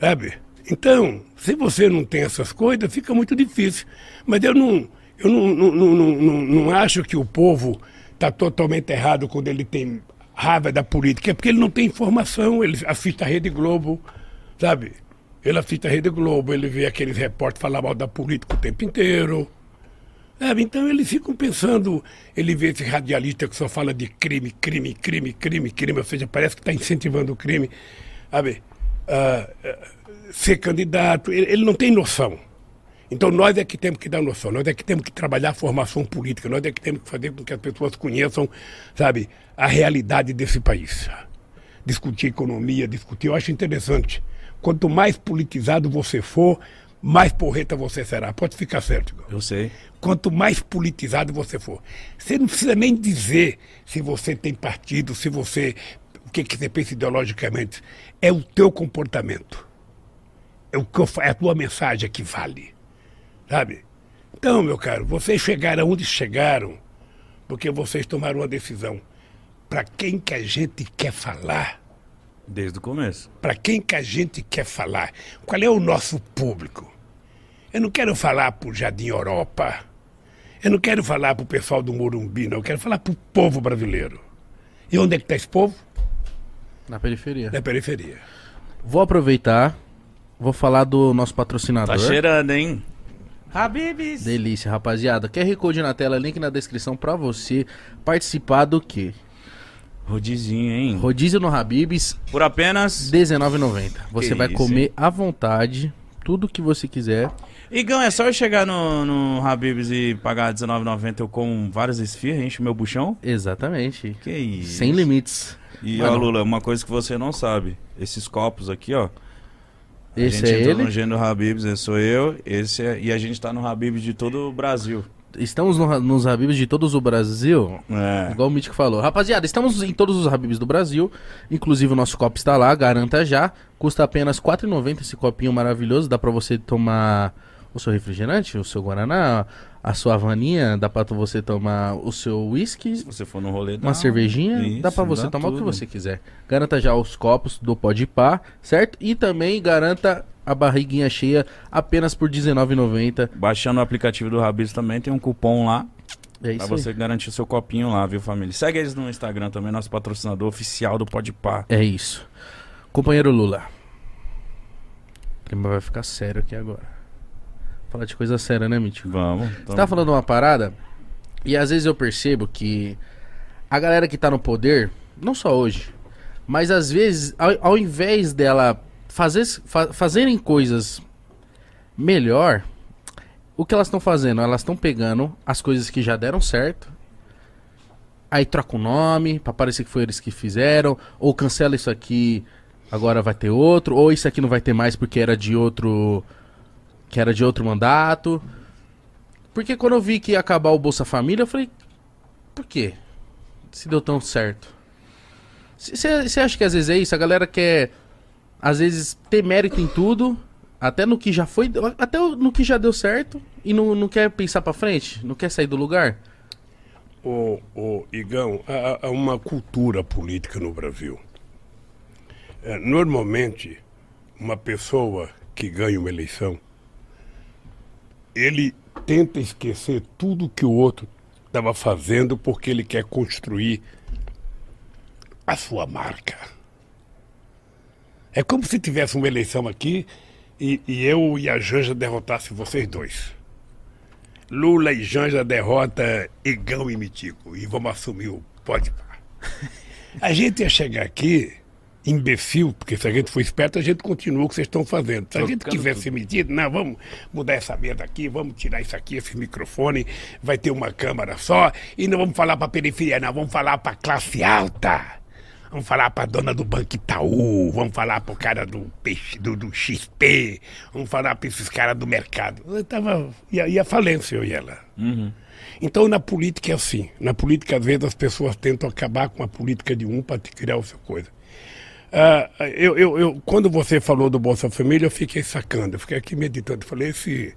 Sabe? Então, se você não tem essas coisas, fica muito difícil. Mas eu não, eu não, não, não, não, não acho que o povo está totalmente errado quando ele tem raiva da política, é porque ele não tem informação, ele assiste a Rede Globo, sabe? Ele assiste a Rede Globo, ele vê aqueles repórteres falar mal da política o tempo inteiro. Sabe? Então eles ficam pensando, ele vê esse radialista que só fala de crime, crime, crime, crime, crime, ou seja, parece que está incentivando o crime. Sabe? Uh, uh, ser candidato, ele, ele, não tem noção. Então nós é que temos que dar noção, nós é que temos que trabalhar a formação política, nós é que temos que fazer com que as pessoas conheçam, sabe, a realidade desse país. Discutir economia, discutir, eu acho interessante. Quanto mais politizado você for, mais porreta você será. Pode ficar certo. Eu sei. Quanto mais politizado você for. Você não precisa nem dizer se você tem partido, se você. o que, que você pensa ideologicamente. É o teu comportamento é, o que eu, é a tua mensagem que vale. Sabe? Então, meu caro, vocês chegaram onde chegaram porque vocês tomaram uma decisão. Para quem que a gente quer falar? Desde o começo. Para quem que a gente quer falar? Qual é o nosso público? Eu não quero falar para o Jardim Europa. Eu não quero falar para o pessoal do Morumbi, não. Eu quero falar para o povo brasileiro. E onde é que está esse povo? Na periferia. Na periferia. Vou aproveitar Vou falar do nosso patrocinador. Tá cheirando, hein? Habibs. Delícia, rapaziada. QR Code na tela, link na descrição pra você participar do quê? Rodizinho, hein? Rodízio no Habibs. Por apenas R$19,90. Você que vai isso, comer hein? à vontade, tudo que você quiser. Igão, é só eu chegar no, no Habibs e pagar R$19,90 eu com várias esfirras, enche o meu buchão? Exatamente. Que isso. Sem limites. E, Mano. ó, Lula, uma coisa que você não sabe. Esses copos aqui, ó. Esse a gente é entrou ele? no Gênero Habibs, esse sou eu, esse é, e a gente tá no Habibs de todo o Brasil. Estamos no, nos Habibs de todos o Brasil, é. igual o Mítico falou. Rapaziada, estamos em todos os Habibs do Brasil, inclusive o nosso copo está lá, garanta já. Custa apenas R$ 4,90 esse copinho maravilhoso, dá pra você tomar o seu refrigerante, o seu Guaraná, a sua vaninha, dá pra você tomar o seu whisky. Se você for no rolê, dá uma cervejinha, isso, dá pra você dá tomar tudo. o que você quiser. Garanta já os copos do Pode Pá, certo? E também garanta a barriguinha cheia apenas por R$19,90. Baixando o aplicativo do Rabis também, tem um cupom lá. É isso pra você aí. garantir seu copinho lá, viu, família? Segue eles no Instagram também, nosso patrocinador oficial do Pode Pá. É isso. Companheiro Lula. clima vai ficar sério aqui agora. Falar de coisa séria, né, Mítico? Vamos. Você tá falando uma parada, e às vezes eu percebo que a galera que tá no poder, não só hoje, mas às vezes, ao, ao invés dela fazer, fa- fazerem coisas melhor, o que elas estão fazendo? Elas estão pegando as coisas que já deram certo, aí troca o nome, pra parecer que foi eles que fizeram, ou cancela isso aqui, agora vai ter outro, ou isso aqui não vai ter mais porque era de outro. Que era de outro mandato. Porque quando eu vi que ia acabar o Bolsa Família, eu falei, por quê? Se deu tão certo. Você acha que às vezes é isso? A galera quer, às vezes, ter mérito em tudo, até no que já foi, até no que já deu certo, e não, não quer pensar pra frente? Não quer sair do lugar? Ô, ô, Igão, há, há uma cultura política no Brasil. É, normalmente, uma pessoa que ganha uma eleição, ele tenta esquecer tudo que o outro estava fazendo porque ele quer construir a sua marca. É como se tivesse uma eleição aqui e, e eu e a Janja derrotasse vocês dois. Lula e Janja derrota Igão e Mitico e vamos assumir o pá. A gente ia chegar aqui, imbecil, porque se a gente for esperto, a gente continua o que vocês estão fazendo. Se a gente tivesse ser metido, não, vamos mudar essa mesa aqui, vamos tirar isso aqui, esse microfone, vai ter uma câmara só, e não vamos falar para periferia, não, vamos falar para classe alta. Vamos falar para dona do Banco Itaú, vamos falar para o cara do, peixe, do, do XP, vamos falar para esses caras do mercado. Eu tava, ia, ia falência, eu e ela. Então, na política é assim. Na política, às vezes, as pessoas tentam acabar com a política de um para criar o seu coisa. Ah, eu, eu, eu, quando você falou do Bolsa Família, eu fiquei sacando. Eu fiquei aqui meditando. Falei, esse,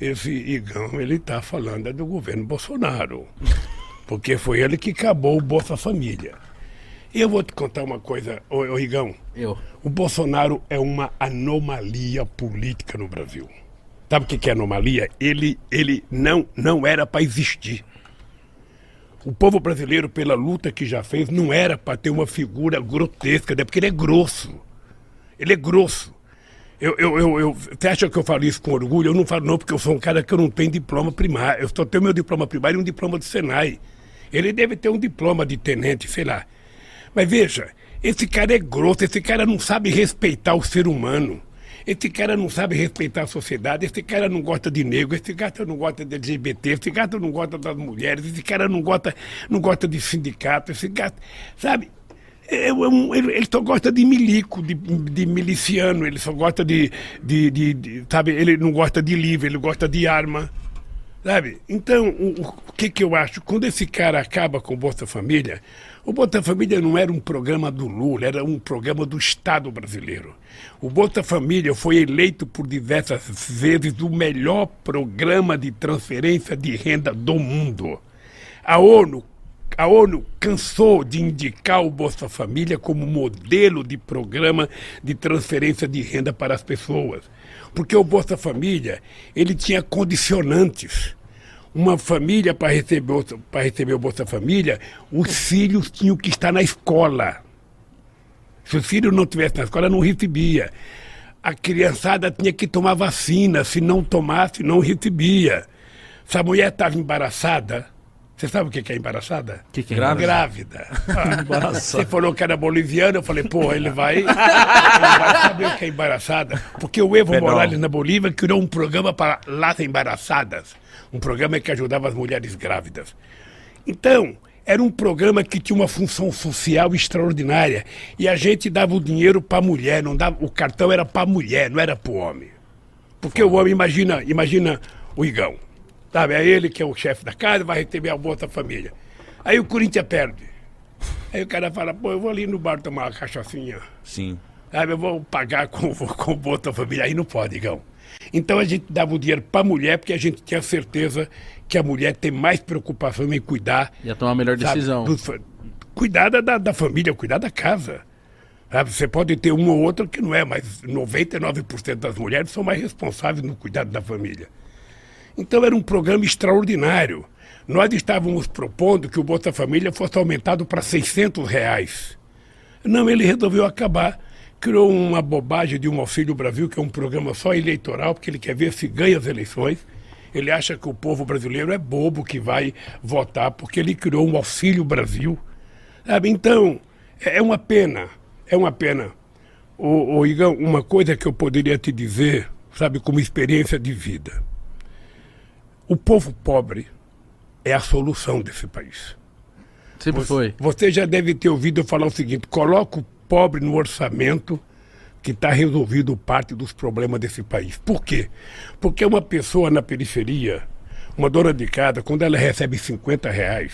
esse Igão, ele está falando é do governo Bolsonaro. Porque foi ele que acabou o Bolsa Família. E eu vou te contar uma coisa, ô, ô Igão. Eu. O Bolsonaro é uma anomalia política no Brasil. Sabe o que que é anomalia? Ele, ele não, não era para existir. O povo brasileiro, pela luta que já fez, não era para ter uma figura grotesca, né? porque ele é grosso. Ele é grosso. Eu, eu, eu, eu- você acha que eu falo isso com orgulho? Eu não falo não, porque eu sou um cara que eu não tenho diploma primário. Eu só tenho meu diploma primário e um diploma do Senai. Ele deve ter um diploma de tenente, sei lá. Mas veja, esse cara é grosso, esse cara não sabe respeitar o ser humano. Esse cara não sabe respeitar a sociedade, esse cara não gosta de negro, esse cara não gosta de LGBT, esse cara não gosta das mulheres, esse cara não gosta, não gosta de sindicato, esse cara, sabe? É, é ele, só gosta de milico, de, de miliciano, ele só gosta de, de, de- de- Sabe, ele não gosta de livro, ele gosta de arma. Sabe? Então, o, o- que, que eu acho? Quando esse cara acaba com Bolsa Família, o Bolsa Família não era um programa do Lula, era um programa do Estado brasileiro. O Bolsa Família foi eleito por diversas vezes o melhor programa de transferência de renda do mundo. A ONU a ONU cansou de indicar o Bolsa Família como modelo de programa de transferência de renda para as pessoas. Porque o Bolsa Família, ele tinha condicionantes. Uma família, para receber, o- para receber o Bolsa Família, os filhos tinham que estar na escola. Se os filhos não estivessem na escola, não recebia. A criançada tinha que tomar vacina, se não tomasse, não recebia. Se a mulher estava embaraçada, você sabe o que é embaraçada? Que que é grávida? Grávida. Ah, Você falou que era boliviano, eu falei, pô, ele vai, ele vai saber o que é embaraçada. Porque o Evo Perdão. Morales na Bolívia criou um programa para las embaraçadas. Um programa que ajudava as mulheres grávidas. Então, era um programa que tinha uma função social extraordinária. E a gente dava o dinheiro para a mulher, não dava, o cartão era para a mulher, não era para o homem. Porque o homem, imagina, imagina o Igão. Sabe, é ele que é o chefe da casa, vai receber a Bolsa Família. Aí o Corinthians perde. Aí o cara fala, pô, eu vou ali no bar tomar uma cachaçinha. Sim. Sabe, eu vou pagar com, com o Bolsa Família. Aí não pode, Igão. Então a gente dava o dinheiro para a mulher, porque a gente tinha certeza que a mulher tem mais preocupação em cuidar Ia tomar a melhor sabe, decisão. fa- cuidar da, da, família, cuidar da casa. Sabe, Você pode ter um ou outro que não é, mas 99% das mulheres são mais responsáveis no cuidado da família. Então era um programa extraordinário. Nós estávamos propondo que o Bolsa Família fosse aumentado para 600 reais. Não, ele resolveu acabar. Criou uma bobagem de um Auxílio Brasil, que é um programa só eleitoral, porque ele quer ver se ganha as eleições. Ele acha que o povo brasileiro é bobo que vai votar, porque ele criou um Auxílio Brasil. Sabe? Então, é é uma pena, é uma pena. Ô, ô, Igão, uma coisa que eu poderia te dizer, sabe, como experiência de vida. O povo pobre é a solução desse país. Sempre foi. Você já deve ter ouvido eu falar o seguinte: coloca o pobre no orçamento que está resolvido parte dos problemas desse país. Por quê? Porque uma pessoa na periferia, uma dona de casa, quando ela recebe 50 reais,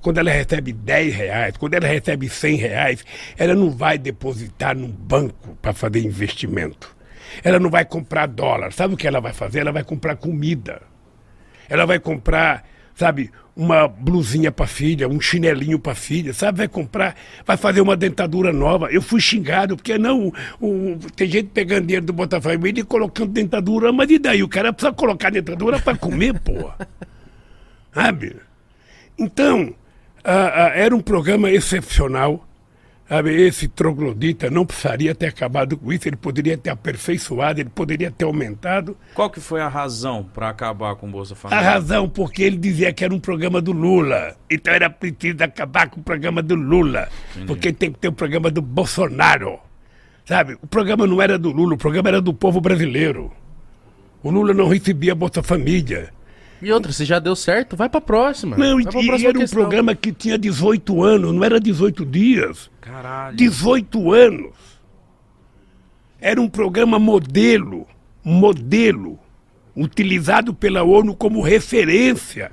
quando ela recebe 10 reais, quando ela recebe 100 reais, ela não vai depositar num banco para fazer investimento. Ela não vai comprar dólar. Sabe o que ela vai fazer? Ela vai comprar comida. Ela vai comprar, sabe, uma blusinha para filha, um chinelinho para filha, sabe? Vai comprar, vai fazer uma dentadura nova. Eu fui xingado, porque não, o, tem gente pegando dinheiro do Botafogo e colocando dentadura, mas e daí? O cara precisa colocar dentadura para comer, porra. Sabe? Então, era um programa excepcional. Esse troglodita não precisaria ter acabado com isso, ele poderia ter aperfeiçoado, ele poderia ter aumentado. Qual que foi a razão pra acabar com o Bolsa A Família? razão porque ele dizia que era um programa do Lula. Então era preciso acabar com o programa do Lula. Porque tem que ter o programa do Bolsonaro. Sabe? O programa não era do Lula, o programa era do povo brasileiro. O Lula não recebia Bolsa Família. E outra, se já deu certo, vai pra próxima. Não, e, vai pra e próxima era um questão. programa que tinha 18 anos, não era 18 dias. Caralho. 18 anos. Era um programa modelo, modelo, utilizado pela ONU como referência.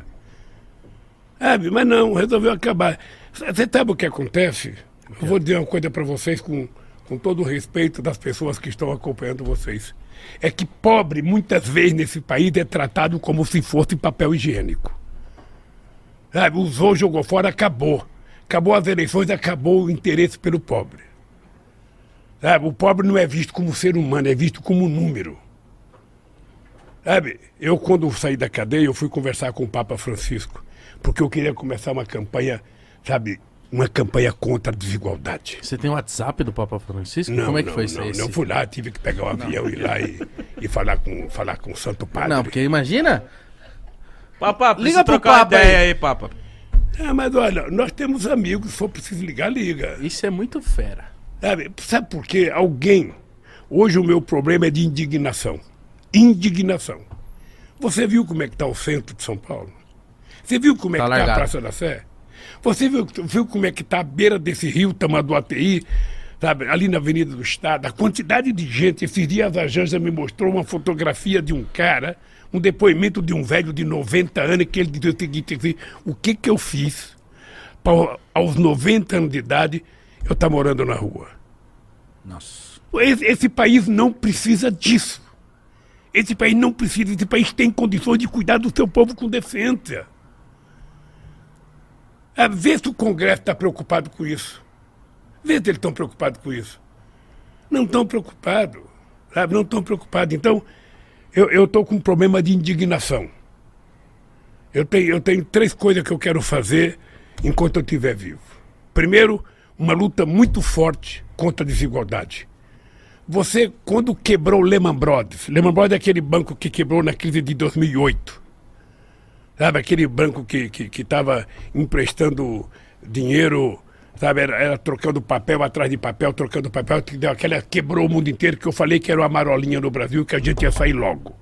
Sabe, mas não, resolveu acabar. Você sabe o que acontece? Eu vou dizer uma coisa para vocês com, com todo o respeito das pessoas que estão acompanhando vocês. É que pobre, muitas vezes nesse país, é tratado como se fosse papel higiênico. Usou, jogou fora, acabou. Acabou as eleições, acabou o interesse pelo pobre. Sabe, o pobre não é visto como ser humano, é visto como número. Sabe, eu quando saí da cadeia, eu fui conversar com o Papa Francisco, porque eu queria começar uma campanha, sabe, uma campanha contra a desigualdade. Você tem o WhatsApp do Papa Francisco? Não, Como é que não, foi isso não, aí? não fui lá, tive que pegar o avião e ir lá e, e falar, com, falar com o Santo Padre. Não, porque imagina. Papa, Liga pro Papa ideia aí. aí, Papa. Ah, mas olha, nós temos amigos, se for preciso ligar, liga. Isso é muito fera. Sabe, sabe por quê? Alguém. Hoje o meu problema é de indignação. Indignação. Você viu como é que está o centro de São Paulo? Você viu como é Tá que está a. Praça da Sé? Você viu, viu como é que está a beira desse rio Tamanduateí, sabe, ali na Avenida do Estado? A quantidade de gente. Esses dias a Janja me mostrou uma fotografia de um cara, um depoimento de um velho de 90 anos, que ele dizia o seguinte, assim, o que que eu fiz para aos 90 anos de idade eu estar morando na rua? Nossa. Esse, esse país não precisa disso. Esse país não precisa, esse país tem condições de cuidar do seu povo com decência. Ah, vê se o Congresso está preocupado com isso. Vê se eles estão preocupados com isso. Não estão preocupados. Não estão preocupados. Então, eu estou com um problema de indignação. Eu tenho, eu tenho três coisas que eu quero fazer enquanto eu estiver vivo. Primeiro, uma luta muito forte contra a desigualdade. Você, quando quebrou Lehman Brothers, Lehman Brothers é aquele banco que quebrou na crise de 2008. Sabe, aquele banco que estava que, que tava emprestando dinheiro, sabe, era, era trocando papel atrás de papel, trocando papel, que deu aquela, quebrou o mundo inteiro, que eu falei que era uma marolinha no Brasil, que a gente ia sair logo.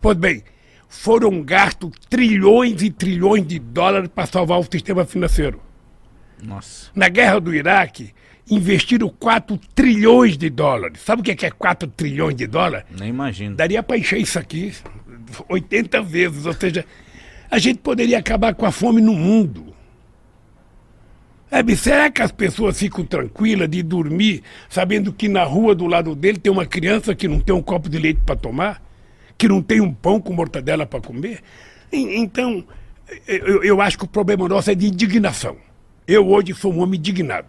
Pois bem, foram gastos trilhões e trilhões de dólares para salvar o sistema financeiro. Nossa. Na guerra do Iraque, investiram 4 trilhões de dólares. Sabe o que é 4 trilhões de dólares? Nem imagino. Daria para encher isso aqui 80 vezes. Ou seja, a gente poderia acabar com a fome no mundo. Sabe, será que as pessoas ficam tranquilas de dormir sabendo que na rua do lado dele tem uma criança que não tem um copo de leite para tomar? Que não tem um pão com mortadela para comer? En- Então, eu, eu acho que o problema nosso é de indignação. Eu hoje sou um homem indignado.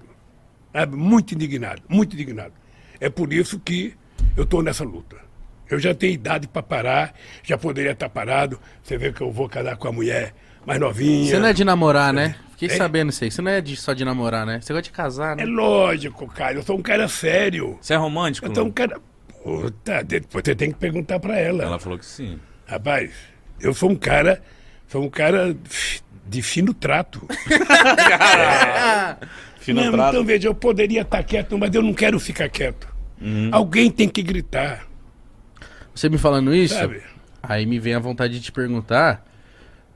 Sabe? Muito indignado, muito indignado. É por isso que eu estou nessa luta. Eu já tenho idade para parar, já poderia estar parado. Você vê que eu vou casar com a mulher mais novinha. Você não é de namorar, né? Fiquei É. sabendo isso aí. Você não é de, só de namorar, né? Você gosta de casar, né? É lógico, cara. Eu sou um cara sério. Você é romântico? Eu sou um cara. Puta, depois você tem que perguntar pra ela. Ela falou que sim. Rapaz, eu sou um cara. Sou um cara de fino trato. Fino não, trato. então veja, eu poderia estar quieto, mas eu não quero ficar quieto. Uhum. Alguém tem que gritar, Você me falando isso, sabe? aí me vem a vontade de te perguntar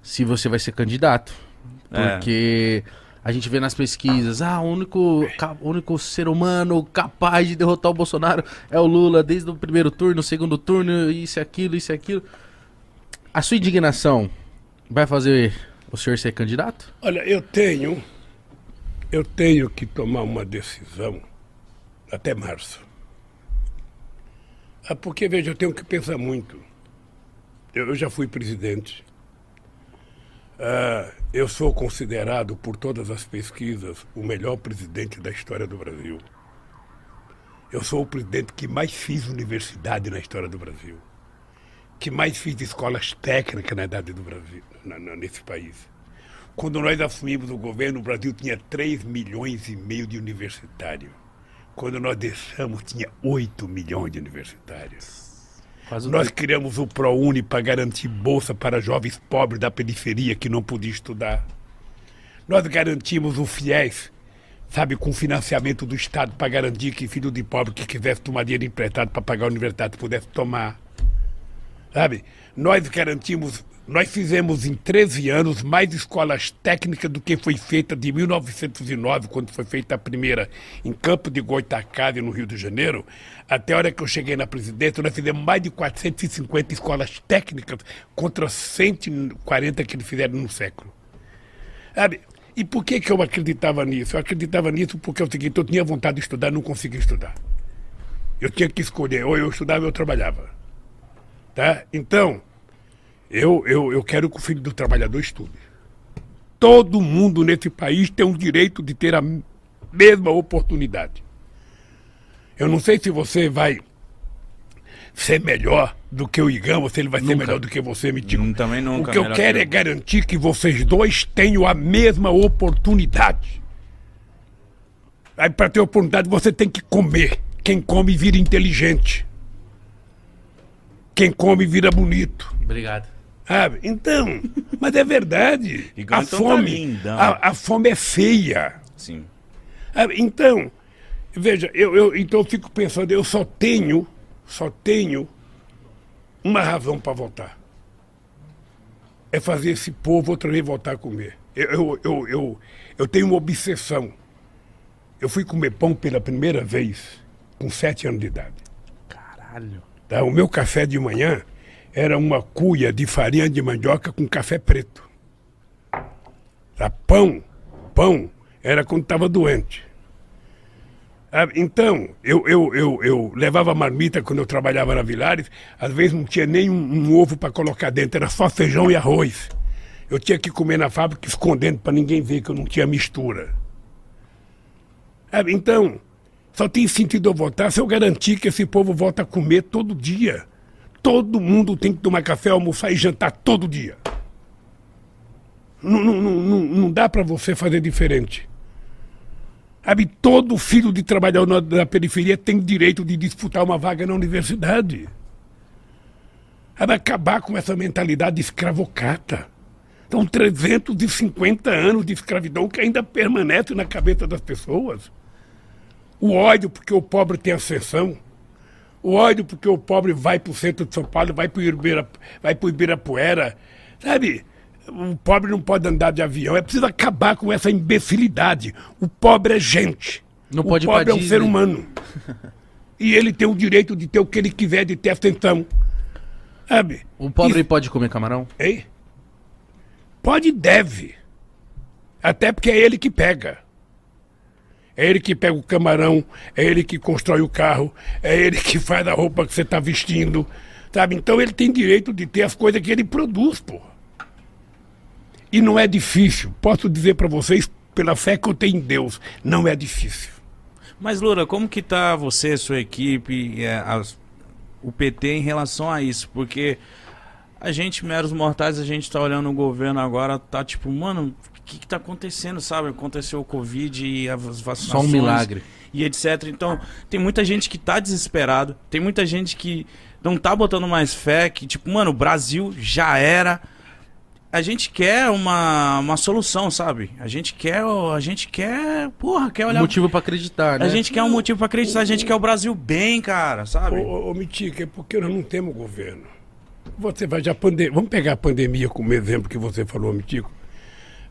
se você vai ser candidato. É. Porque a gente vê nas pesquisas, ah, o único, o único ser humano capaz de derrotar o Bolsonaro é o Lula, desde o primeiro turno, segundo turno, isso e aquilo, isso e aquilo. A sua indignação vai fazer o senhor ser candidato? Olha, eu tenho. Eu tenho que tomar uma decisão até março. Ah, porque, veja, eu tenho que pensar muito. Eu, já fui presidente. Ah, eu sou considerado, por todas as pesquisas, o melhor presidente da história do Brasil. Eu sou o presidente que mais fiz universidade na história do Brasil. Que mais fiz escolas técnicas na idade do Brasil, nesse país. Quando nós assumimos o governo, o Brasil tinha 3 milhões e meio de universitários. Quando nós deixamos, tinha 8 milhões de universitários. Quase Nós criamos o ProUni para garantir bolsa para jovens pobres da periferia que não podiam estudar. Nós garantimos o FIES, sabe, com financiamento do Estado para garantir que filho de pobre que quisesse tomar dinheiro emprestado para pagar a universidade pudesse tomar. Sabe? Nós garantimos, nós fizemos em 13 anos mais escolas técnicas do que foi feita de 1909, quando foi feita a primeira em Campo de Goitacazes, no Rio de Janeiro, até a hora que eu cheguei na presidência, nós fizemos mais de 450 escolas técnicas contra 140 que eles fizeram no século. Sabe? E por que, que eu acreditava nisso? Eu acreditava nisso porque é o seguinte, eu tinha vontade de estudar, não conseguia estudar. Eu tinha que escolher, ou eu estudava ou eu trabalhava. Tá? Então, eu, eu, eu quero que o filho do trabalhador estude. Todo mundo nesse país tem o direito de ter a mesma oportunidade. Eu não sei se você vai ser melhor do que o Igão, ou se ele vai ser Nunca. melhor do que você, me diga. Hum, também nunca, O que eu quero que é eu. garantir que vocês dois tenham a mesma oportunidade. Aí, para ter oportunidade, você tem que comer. Quem come vira inteligente. Quem come vira bonito. Obrigado. Sabe? Então, mas é verdade. A então tá fome, lindão. a, a fome é feia. Sim. Sabe? Então, veja, eu, eu então eu fico pensando, eu só tenho, só tenho uma razão para votar. É fazer esse povo outra vez voltar a comer. Eu, eu, eu, eu, eu tenho uma obsessão. Eu fui comer pão pela primeira vez com sete anos de idade. Caralho. Tá? O meu café de manhã era uma cuia de farinha de mandioca com café preto. Tá? Pão, pão, era quando estava doente. Ah, Então, eu, eu, eu, eu levava marmita quando eu trabalhava na Vilares, às vezes não tinha nem um, um ovo para colocar dentro, era só feijão e arroz. Eu tinha que comer na fábrica escondendo para ninguém ver que eu não tinha mistura. Ah, Então, só tem sentido eu votar se eu garantir que esse povo volta a comer todo dia. Todo mundo tem que tomar café, almoçar e jantar todo dia. Não, não, não, não, dá para você fazer diferente. Sabe, todo filho de trabalhador na- da periferia tem direito de disputar uma vaga na universidade. Sabe, acabar com essa mentalidade escravocrata. São 350 anos de escravidão que ainda permanece na cabeça das pessoas. O ódio porque o pobre tem ascensão. O ódio porque o pobre vai para o centro de São Paulo, vai para o Ibira, vai pro Ibirapuera. Sabe? O pobre não pode andar de avião. É preciso acabar com essa imbecilidade. O pobre é gente. Não o pode pobre é um ser humano. e ele tem o direito de ter o que ele quiser, de ter ascensão. Sabe? O pobre pode comer camarão? Hein? Pode e deve. Até porque é ele que pega. É ele que pega o camarão, é ele que constrói o carro, é ele que faz a roupa que você está vestindo. Sabe? Então ele tem direito de ter as coisas que ele produz, pô. E não é difícil. Posso dizer para vocês, pela fé que eu tenho em Deus, não é difícil. Mas, Lula, como que tá você, sua equipe, é, as- o PT em relação a isso? Porque a gente, meros mortais, a gente tá olhando o governo agora, tá tipo, mano, que, que tá acontecendo, sabe? Aconteceu o Covid e as vacinações. Só um milagre. E etc. Então, tem muita gente que tá desesperado, tem muita gente que não tá botando mais fé, que tipo, mano, o Brasil já era. A gente quer uma, uma solução, sabe? A gente quer, a gente quer, porra, quer olhar Motivo pra acreditar, né? A gente quer um motivo pra acreditar, a gente quer o Brasil bem, cara, sabe? Ô, ô, ô Mitica, é porque nós não temos governo. Você vai já pande... Vamos pegar a pandemia como exemplo que você falou, Mitico.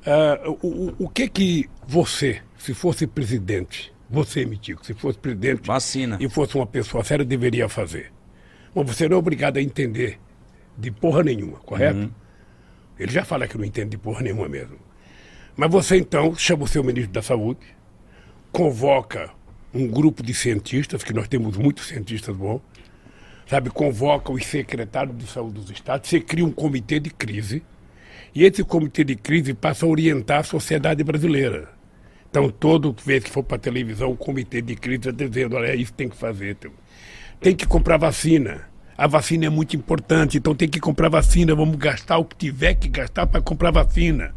Ah, o, o, que que você, se fosse presidente, você, Mitico, se fosse presidente Vacina. e fosse uma pessoa séria, deveria fazer? Bom, você não é obrigado a entender de porra nenhuma, correto? Ele já fala que não entende de porra nenhuma mesmo. Mas você então chama o seu ministro da Saúde, convoca um grupo de cientistas, que nós temos muitos cientistas bons, sabe, convoca os secretários de saúde dos estados, você cria um comitê de crise, e esse comitê de crise passa a orientar a sociedade brasileira. Então, toda vez que for para a televisão, o comitê de crise está dizendo, olha, é isso tem que fazer. Tem que comprar vacina. A vacina é muito importante, então tem que comprar vacina, vamos gastar o que tiver que gastar para comprar vacina.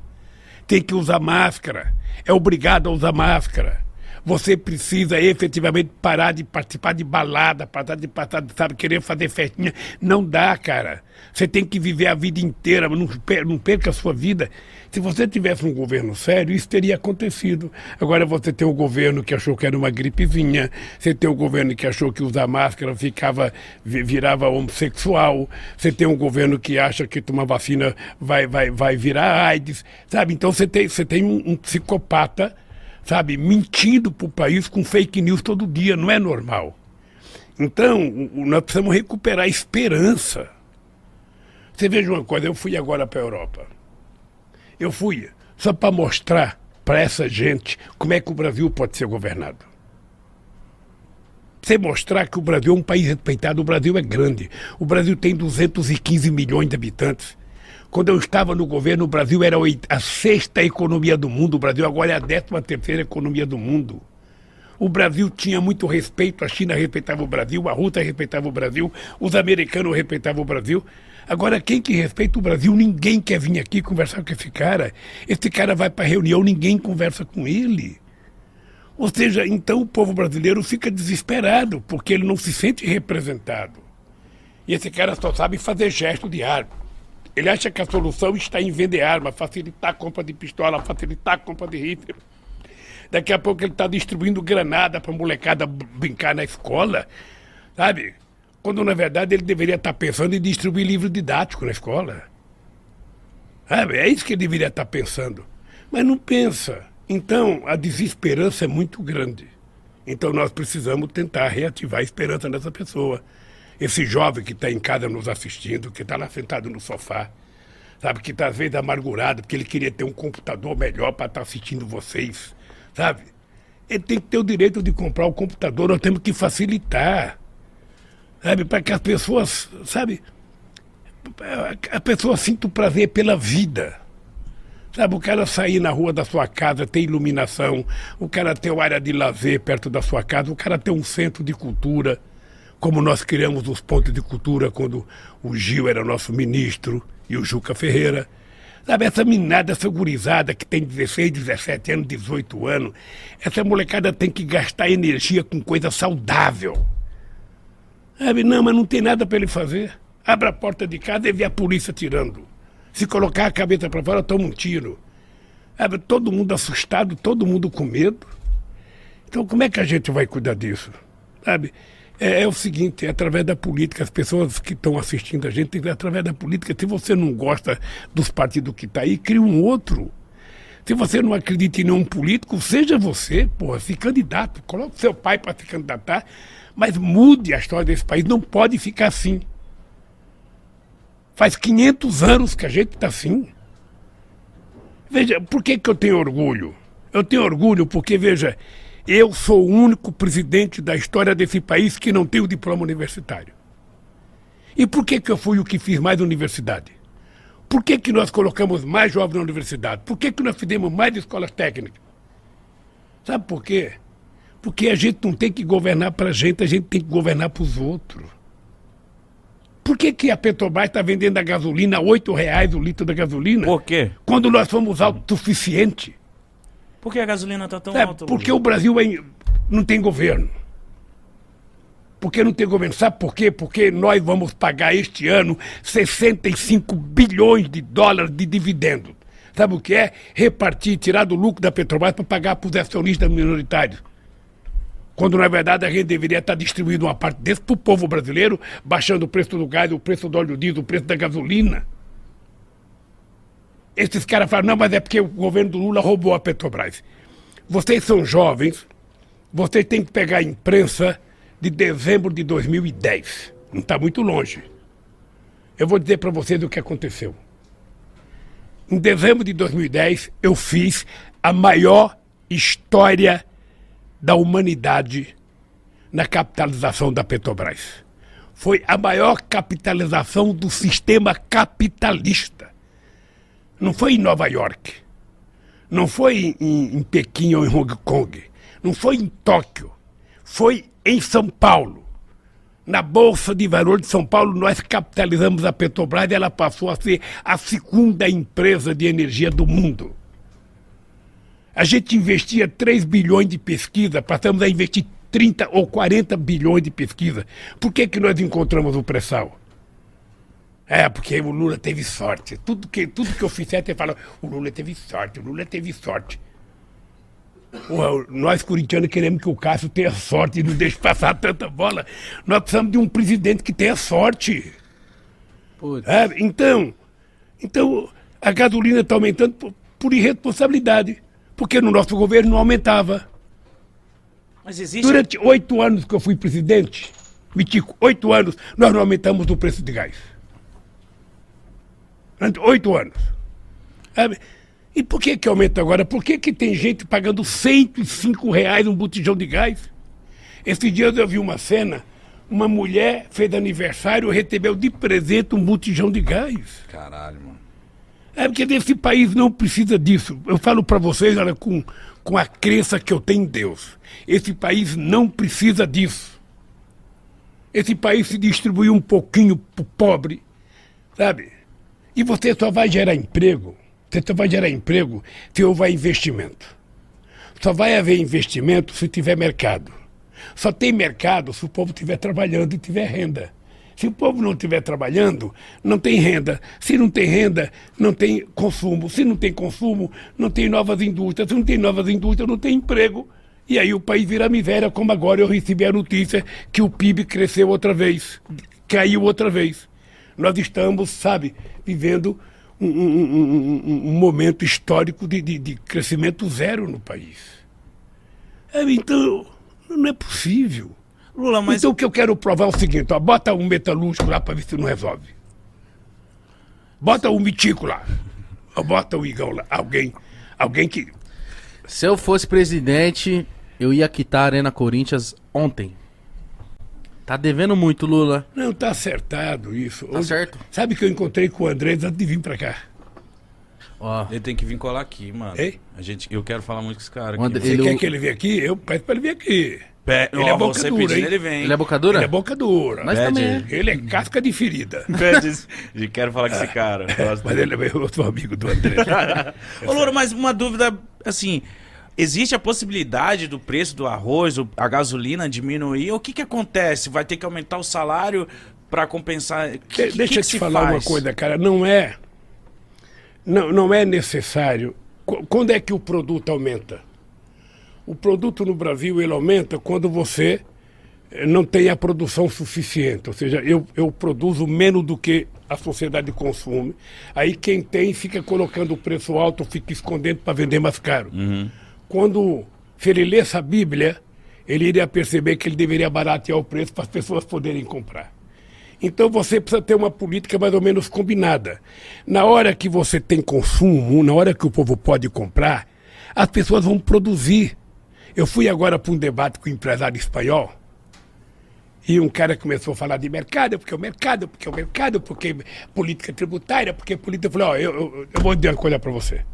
Tem que usar máscara, é obrigado a usar máscara. Você precisa efetivamente parar de participar de balada, parar de passar, sabe, querer fazer festinha. Não dá, cara. Você tem que viver a vida inteira, não, per- não perca a sua vida. Se você tivesse um governo sério, isso teria acontecido. Agora você tem um governo que achou que era uma gripezinha, você tem um governo que achou que usar máscara ficava, vi- virava homossexual, você tem um governo que acha que tomar vacina vai, vai, vai virar AIDS, sabe? Então você tem, você tem um- um psicopata sabe, mentindo para o país com fake news todo dia, não é normal. Então, nós precisamos recuperar a esperança. Você veja uma coisa, eu fui agora para a Europa. Eu fui só para mostrar para essa gente como é que o Brasil pode ser governado. Você mostrar que o Brasil é um país respeitado, o Brasil é grande. O Brasil tem 215 milhões de habitantes. Quando eu estava no governo, o Brasil era a sexta economia do mundo, o Brasil agora é a décima terceira economia do mundo. O Brasil tinha muito respeito, a China respeitava o Brasil, a Rússia respeitava o Brasil, os americanos respeitavam o Brasil. Agora, quem que respeita o Brasil? Ninguém quer vir aqui conversar com esse cara. Esse cara vai para reunião, ninguém conversa com ele. Ou seja, então o povo brasileiro fica desesperado, porque ele não se sente representado. E esse cara só sabe fazer gesto de arma. Ele acha que a solução está em vender arma, facilitar a compra de pistola, facilitar a compra de rifle. Daqui a pouco ele está distribuindo granada para molecada brincar na escola, sabe? Quando na verdade ele deveria estar pensando em distribuir livro didático na escola. Sabe? É isso que ele deveria estar pensando. Mas não pensa. Então a desesperança é muito grande. Então nós precisamos tentar reativar a esperança nessa pessoa. Esse jovem que está em casa nos assistindo, que está lá sentado no sofá, sabe, que está às vezes amargurado porque ele queria ter um computador melhor para estar assistindo vocês, sabe? Ele tem que ter o direito de comprar o computador, nós temos que facilitar, sabe, para que as pessoas, sabe, a pessoa sinta o prazer pela vida. Sabe, o cara sair na rua da sua casa, ter iluminação, o cara ter uma área de lazer perto da sua casa, o cara ter um centro de cultura, como nós criamos os pontos de cultura quando o Gil era nosso ministro e o Juca Ferreira. Sabe, essa minada, essa gurizada que tem 16, 17 anos, 18 anos, essa molecada tem que gastar energia com coisa saudável. Sabe, não, mas não tem nada para ele fazer. Abre a porta de casa e vê a polícia tirando. Se colocar a cabeça para fora, toma um tiro. Sabe, todo mundo assustado, todo mundo com medo. Então, como é que a gente vai cuidar disso? Sabe? É, é o seguinte, é através da política, as pessoas que estão assistindo a gente, ser através da política. Se você não gosta dos partidos que está aí, cria um outro. Se você não acredita em nenhum político, seja você, porra, se candidato. Coloque seu pai para se candidatar, mas mude a história desse país. Não pode ficar assim. Faz 500 anos que a gente está assim. Veja, por que, que eu tenho orgulho? Eu tenho orgulho porque, veja, eu sou o único presidente da história desse país que não tem o diploma universitário. E por que, que eu fui o que fiz mais universidade? Por que, que nós colocamos mais jovens na universidade? Por que, que nós fizemos mais escolas técnicas? Sabe por quê? Porque a gente não tem que governar para a gente, a gente tem que governar para os outros. Por que, que a Petrobras está vendendo a gasolina a R$ reais o litro da gasolina? Por quê? Quando nós somos autossuficientes. Por que a gasolina tá tão É, alta? porque Lula? o Brasil é- não tem governo. Porque não tem governo. Sabe por quê? Porque nós vamos pagar este ano 65 bilhões de dólares de dividendos. Sabe o que é? Repartir, tirar do lucro da Petrobras para pagar para os acionistas minoritários. Quando na verdade a gente deveria estar distribuindo uma parte desse para o povo brasileiro, baixando o preço do gás, o preço do óleo diesel, o preço da gasolina. Esses caras falam, não, mas é porque o governo do Lula roubou a Petrobras. Vocês são jovens, vocês têm que pegar a imprensa de dezembro de 2010. Não está muito longe. Eu vou dizer para vocês o que aconteceu. Em dezembro de 2010, eu fiz a maior história da humanidade na capitalização da Petrobras. Foi a maior capitalização do sistema capitalista. Não foi em Nova York. Não foi em, em Pequim ou em Hong Kong. Não foi em Tóquio. Foi em São Paulo. Na Bolsa de Valores de São Paulo, nós capitalizamos a Petrobras e ela passou a ser a segunda empresa de energia do mundo. A gente investia 3 bilhões de pesquisa, passamos a investir 30 ou 40 bilhões de pesquisa. Por que, que nós encontramos o pré-sal? É, porque o Lula teve sorte. Tudo que, tudo que eu fizer, você fala, o Lula teve sorte, o Lula teve sorte. Porra, nós corintianos queremos que o Cássio tenha sorte e não deixe passar tanta bola. Nós precisamos de um presidente que tenha sorte. É, então, então, a gasolina está aumentando por, por irresponsabilidade. Porque no nosso governo não aumentava. Mas existe. Durante oito anos que eu fui presidente, Mitico, oito anos, nós não aumentamos o preço de gás. Durante oito anos. E por que que aumenta agora? Por que que tem gente pagando 105 reais um botijão de gás? Esses dias eu vi uma cena, uma mulher fez aniversário, recebeu de presente um botijão de gás. Caralho, mano. É porque esse país não precisa disso. Eu falo para vocês, olha, com, com a crença que eu tenho em Deus. Esse país não precisa disso. Esse país se distribuiu um pouquinho pro pobre, sabe? E você só vai gerar emprego, você só vai gerar emprego se houver investimento. Só vai haver investimento se tiver mercado. Só tem mercado se o povo estiver trabalhando e tiver renda. Se o povo não estiver trabalhando, não tem renda. Se não tem renda, não tem consumo. Se não tem consumo, não tem novas indústrias. Se não tem novas indústrias, não tem emprego. E aí o país vira miséria, como agora eu recebi a notícia que o PIB cresceu outra vez, caiu outra vez. Nós estamos, sabe, vivendo um, um- um- um- momento histórico de, de- de crescimento zero no país. É, então, não é possível. Lula, mas. Então o que eu quero provar é o seguinte, ó, bota um metalúrgico lá para ver se não resolve. Bota um mitico lá. Ou bota o igão lá. Alguém, alguém que. Se eu fosse presidente, eu ia quitar a Arena Corinthians ontem. Tá devendo muito, Lula. Não, tá acertado isso. Tá certo. Sabe que eu encontrei com o Andrés antes de vir para cá. Ó, Ele tem que vir colar aqui, mano. Ei? A gente, eu quero falar muito com esse cara aqui. André-. Você Ele- quer que ele venha aqui? Eu peço para ele vir aqui. Pe- ele ó, é boca você dura, pedindo, ele vem. ele é boca dura? Ele é boca dura. Pede também é. ele. Ele é casca de ferida. Pede- e quero falar com esse cara. Gosto Mas ele é eu sou amigo do André. Ô, Louro, mas uma dúvida, assim, existe a possibilidade do preço do arroz, a gasolina diminuir? O que que acontece? Vai ter que aumentar o salário pra compensar? Que- De- que- Deixa que eu te se falar uma faz? coisa, cara. Não é. Não, não é necessário. Qu- Quando é que o produto aumenta? O produto no Brasil ele aumenta quando você eh, não tem a produção suficiente. Ou seja, eu, eu produzo menos do que a sociedade consome. Aí quem tem fica colocando o preço alto, fica escondendo para vender mais caro. Quando se ele lesse a Bíblia, ele iria perceber que ele deveria baratear o preço para as pessoas poderem comprar. Então você precisa ter uma política mais ou menos combinada. Na hora que você tem consumo, na hora que o povo pode comprar, as pessoas vão produzir. Eu fui agora para um debate com um empresário espanhol e um cara começou a falar de mercado, porque o mercado, porque o mercado, porque política tributária, porque política. Eu falei, ó, eu, eu, eu vou dizer uma coisa para você.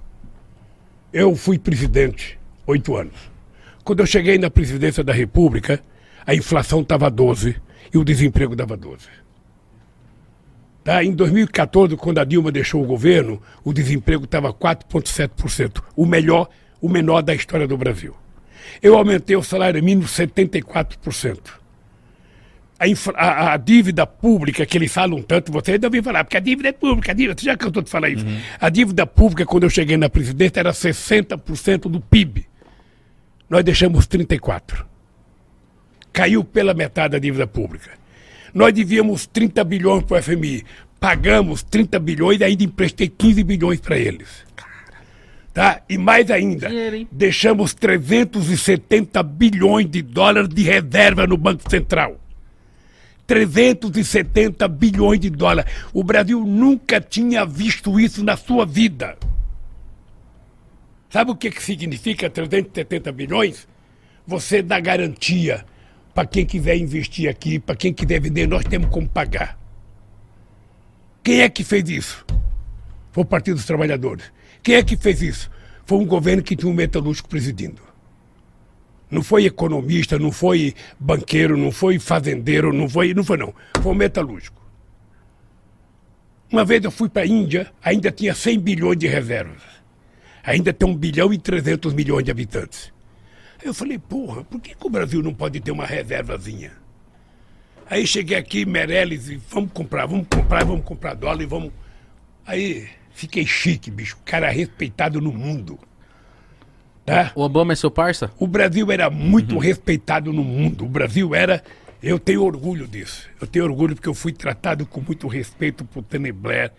Eu fui presidente oito anos. Quando eu cheguei na presidência da República, a inflação estava 12 e o desemprego dava 12. Tá? Em 2014, quando a Dilma deixou o governo, o desemprego estava 4,7%, o melhor, o menor da história do Brasil. Eu aumentei o salário mínimo 74%. A, infra, a, a, dívida pública que eles falam tanto, você ainda ouviu falar, porque a dívida é pública, a dívida, você já cansou de falar isso. Uhum. A dívida pública, quando eu cheguei na presidência, era 60% do PIB. Nós deixamos 34%. Caiu pela metade a dívida pública. Nós devíamos 30 bilhões para o FMI. Pagamos 30 bilhões e ainda emprestei 15 bilhões para eles. Tá? E mais ainda, Dinheiro, deixamos 370 bilhões de dólares de reserva no Banco Central. 370 bilhões de dólares. O Brasil nunca tinha visto isso na sua vida. Sabe o que, que significa 370 bilhões? Você dá garantia para quem quiser investir aqui, para quem quiser vender, nós temos como pagar. Quem é que fez isso? Foi o Partido dos Trabalhadores. Quem é que fez isso? Foi um governo que tinha um metalúrgico presidindo. Não foi economista, não foi banqueiro, não foi fazendeiro, não foi, não foi não. Foi um metalúrgico. Uma vez eu fui para a Índia, ainda tinha 100 bilhões de reservas. Ainda tem 1 bilhão e 300 milhões de habitantes. Eu falei, porra, por que, que o Brasil não pode ter uma reservazinha? Aí cheguei aqui, Meirelles, e vamos comprar, vamos comprar, vamos comprar dólar e vamos. Aí fiquei chique, bicho. Cara respeitado no mundo. Tá? O Obama é seu parça? O Brasil era muito uhum. respeitado no mundo. O Brasil era. Eu tenho orgulho disso. Eu tenho orgulho porque eu fui tratado com muito respeito por Tony Blair.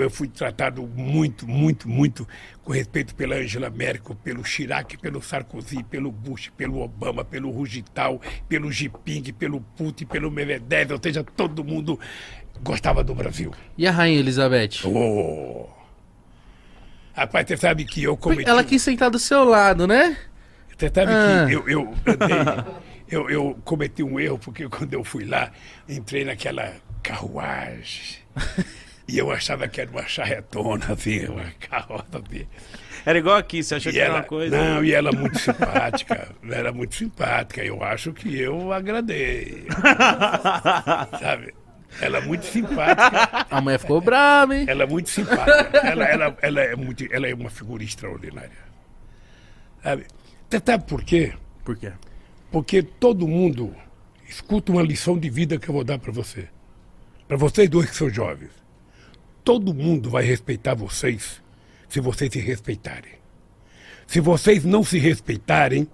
Eu fui tratado muito, muito, muito com respeito pela Angela Merkel, pelo Chirac, pelo Sarkozy, pelo Bush, pelo Obama, pelo Rugital, pelo Jiping, pelo Putin, pelo Medvedev. Ou seja, todo mundo gostava do Brasil. E a Rainha Elizabeth? Oh! Rapaz, você sabe que eu cometi. Ela quis sentar do seu lado, né? Você sabe ah. que eu, eu, eu, eu, cometi um erro, porque quando eu fui lá, entrei naquela carruagem. e eu achava que era uma charretona, assim, uma carroça assim. Era igual aqui, você achou e que ela, era uma coisa. Não, e ela é muito simpática. ela era muito simpática. Eu acho que eu agradei. sabe? Ela é muito simpática. A mulher ficou brava, hein? Ela é muito simpática. Ela, ela, ela, é, muito, ela é uma figura extraordinária. Sabe? Você sabe por quê? Por quê? Porque todo mundo escuta uma lição de vida que eu vou dar para você. Para vocês dois que são jovens. Todo mundo vai respeitar vocês se vocês se respeitarem. Se vocês não se respeitarem,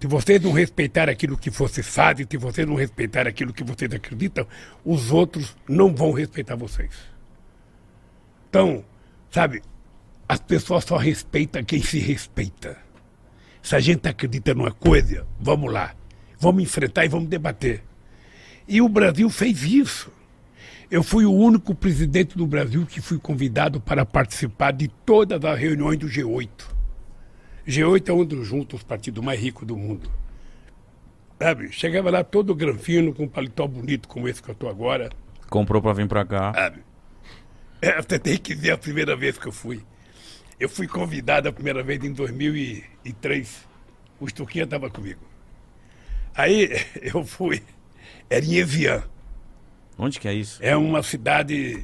se vocês não respeitarem aquilo que vocês fazem, se vocês não respeitarem aquilo que vocês acreditam, os outros não vão respeitar vocês. Então, sabe, as pessoas só respeitam quem se respeita. Se a gente acredita numa coisa, vamos lá. Vamos enfrentar e vamos debater. E o Brasil fez isso. Eu fui o único presidente do Brasil que fui convidado para participar de todas as reuniões do G8. G8 é um dos juntos partidos mais ricos do mundo. Sabe? Chegava lá todo granfino, com um paletó bonito como esse que eu estou agora. Comprou para vir para cá. Sabe? É, você tem que ver a primeira vez que eu fui. Eu fui convidado a primeira vez em 2003. O Estuquinha estava comigo. Aí eu fui. Era em Evian. Onde que é isso? É uma cidade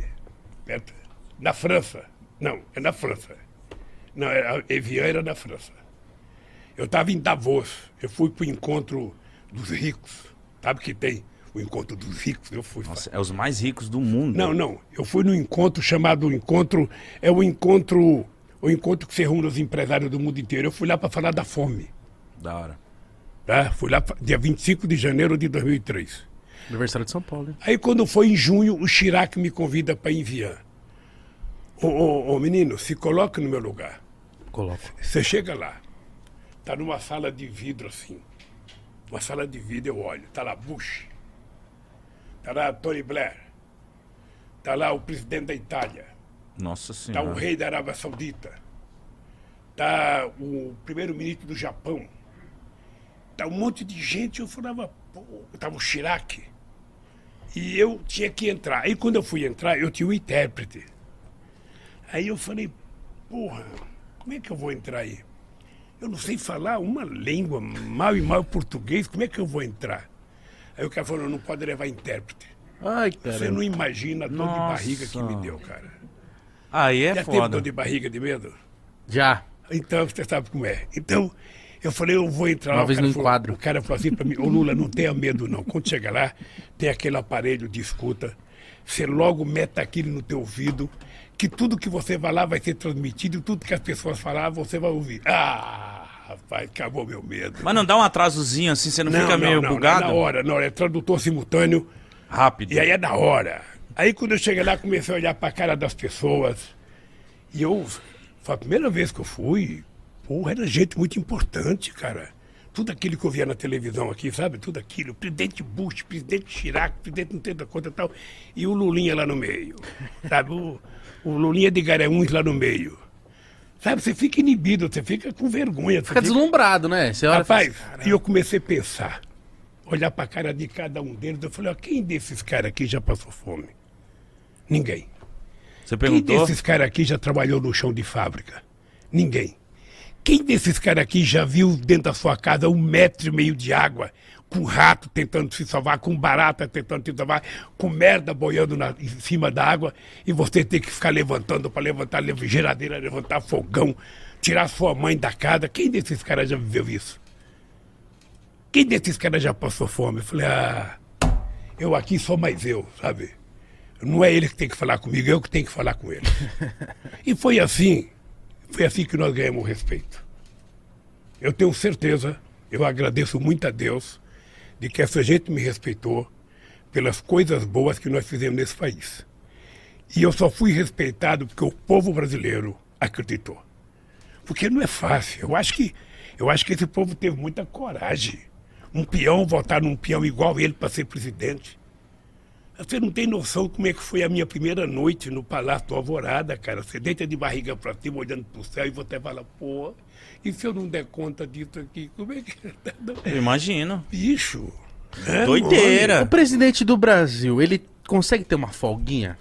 na França. Não, é na França. Não, era, Evian era da França. Eu estava em Davos. Eu fui para o encontro dos ricos. Sabe que tem o encontro dos ricos? Eu fui. Nossa, é os mais ricos do mundo. Não, não. Eu fui no encontro chamado encontro. É o encontro. O encontro que se reúne os empresários do mundo inteiro. Eu fui lá para falar da fome. Da hora. Tá? Fui lá dia 25 de janeiro de 2003. Aniversário de São Paulo. Hein? Aí quando foi em junho, o Chirac me convida para enviar. Ô, ô, ô, menino, se coloque no meu lugar. Coloco. Você chega lá, tá numa sala de vidro assim. Uma sala de vidro, eu olho. Tá lá Bush. Tá lá Tony Blair. Tá lá o presidente da Itália. Nossa Senhora. Tá o rei da Arábia Saudita. Tá o primeiro-ministro do Japão. Tá um monte de gente. Eu falava, pô, tava o Chirac. E eu tinha que entrar. Aí quando eu fui entrar, eu tinha um intérprete. Aí eu falei, porra como é que eu vou entrar aí? Eu não sei falar uma língua, mal e mal português, como é que eu vou entrar? Aí o cara falou, não pode levar intérprete. Ai, Você cara. não imagina a dor de barriga que me deu, cara. Aí é Já teve foda. dor de barriga de medo? Já. Então, você sabe como é. Então, eu falei, eu vou entrar Uma lá. o vez cara no falou- enquadro. O cara falou assim pra mim, ô Lula, não tenha medo não. Quando chega lá, tem aquele aparelho de escuta. Você logo mete aquilo no teu ouvido, que tudo que você vai lá vai ser transmitido, tudo que as pessoas falar, você vai ouvir. Ah, rapaz, acabou meu medo. Mas não dá um atrasozinho assim, você não, fica meio não, bugado? É na hora, na hora. É tradutor simultâneo. Rápido. E aí é na hora. Aí quando eu cheguei lá, comecei a olhar pra cara das pessoas. E eu, foi a primeira vez que eu fui, porra, era gente muito importante, cara. Tudo aquilo que eu via na televisão aqui, sabe? Tudo aquilo. Presidente Bush, presidente Chirac, presidente não tem da conta e tal. E o Lulinha lá no meio. Sabe? O, o Lulinha de Garanhuns lá no meio. Sabe? Você fica inibido, você fica com vergonha. você Fica deslumbrado, né? Você Rapaz, e eu comecei a pensar, olhar pra cara de cada um deles, eu falei, ó, quem desses caras aqui já passou fome? Ninguém. Você Quem perguntou? desses caras aqui já trabalhou no chão de fábrica? Ninguém. Quem desses caras aqui já viu dentro da sua casa um metro e meio de água, com rato tentando se salvar, com barata tentando se salvar, com merda boiando na- em cima da água, e você ter que ficar levantando para levantar lev- geladeira, levantar fogão, tirar sua mãe da casa? Quem desses caras já viveu isso? Quem desses caras já passou fome? Eu falei, ah, eu aqui sou mais eu, sabe? Não é ele que tem que falar comigo, é eu que tenho que falar com ele. e foi assim, foi assim que nós ganhamos o respeito. Eu tenho certeza, eu agradeço muito a Deus de que essa gente me respeitou pelas coisas boas que nós fizemos nesse país. E eu só fui respeitado porque o povo brasileiro acreditou. Porque não é fácil. Eu acho que, eu acho que esse povo teve muita coragem. Um peão votar num peão igual ele para ser presidente. Você não tem noção como é que foi a minha primeira noite no Palácio do Alvorada, cara. Você deita de barriga pra cima, olhando pro céu, e você fala, pô, e se eu não der conta disso aqui, como é que. Eu imagino. Bicho. né, Doideira. O presidente do Brasil, ele consegue ter uma folguinha?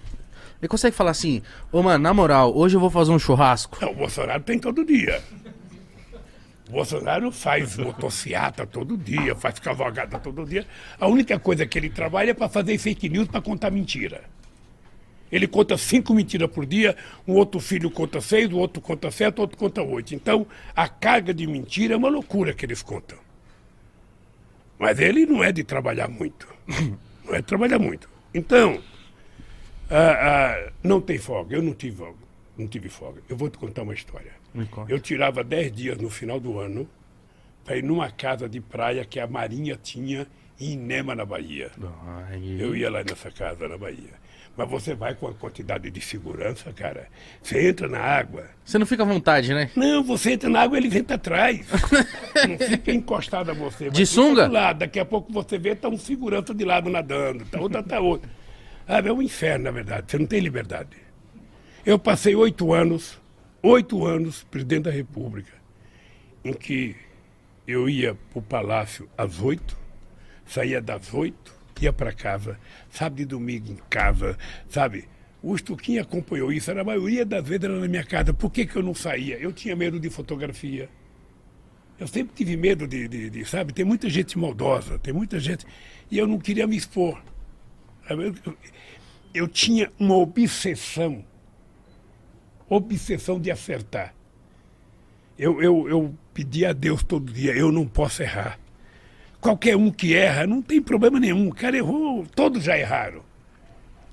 Ele consegue falar assim, ô mano, na moral, hoje eu vou fazer um churrasco. Não, o Bolsonaro tem todo dia. Bolsonaro faz motociata todo dia, faz cavalgada todo dia. A única coisa que ele trabalha é para fazer fake news, para contar mentira. Ele conta cinco mentiras por dia, um outro filho conta seis, o outro conta sete, o outro conta oito. Então, a carga de mentira é uma loucura que eles contam. Mas ele não é de trabalhar muito. Não é de trabalhar muito. Então, ah, ah, não tem folga. Eu não tive folga. Não tive folga. Eu vou te contar uma história. Eu tirava 10 dias no final do ano para ir numa casa de praia que a Marinha tinha em Inema, na Bahia. Ai, Eu ia lá nessa casa na Bahia. Mas você vai com a quantidade de segurança, cara. Você entra na água. Você não fica à vontade, né? Não, você entra na água, ele entra atrás. não fica encostado a você. De sunga? do lado. Daqui a pouco você vê, tá um segurança de lado nadando. Tá outra, tá outra. Ah, é um inferno, na verdade. Você não tem liberdade. Eu passei oito anos, oito anos, presidente da República, em que eu ia para o palácio às oito, saía das oito, ia para casa, sábado e domingo em casa, sabe? O Estuquinho acompanhou isso, era a maioria das vezes era na minha casa. Por que, que eu não saía? Eu tinha medo de fotografia. Eu sempre tive medo de, de, de, sabe? Tem muita gente maldosa, tem muita gente. E eu não queria me expor. eu, eu tinha uma obsessão obsessão de acertar. Eu, eu, eu pedi a Deus todo dia, eu não posso errar. Qualquer um que erra, não tem problema nenhum. O cara errou, todos já erraram.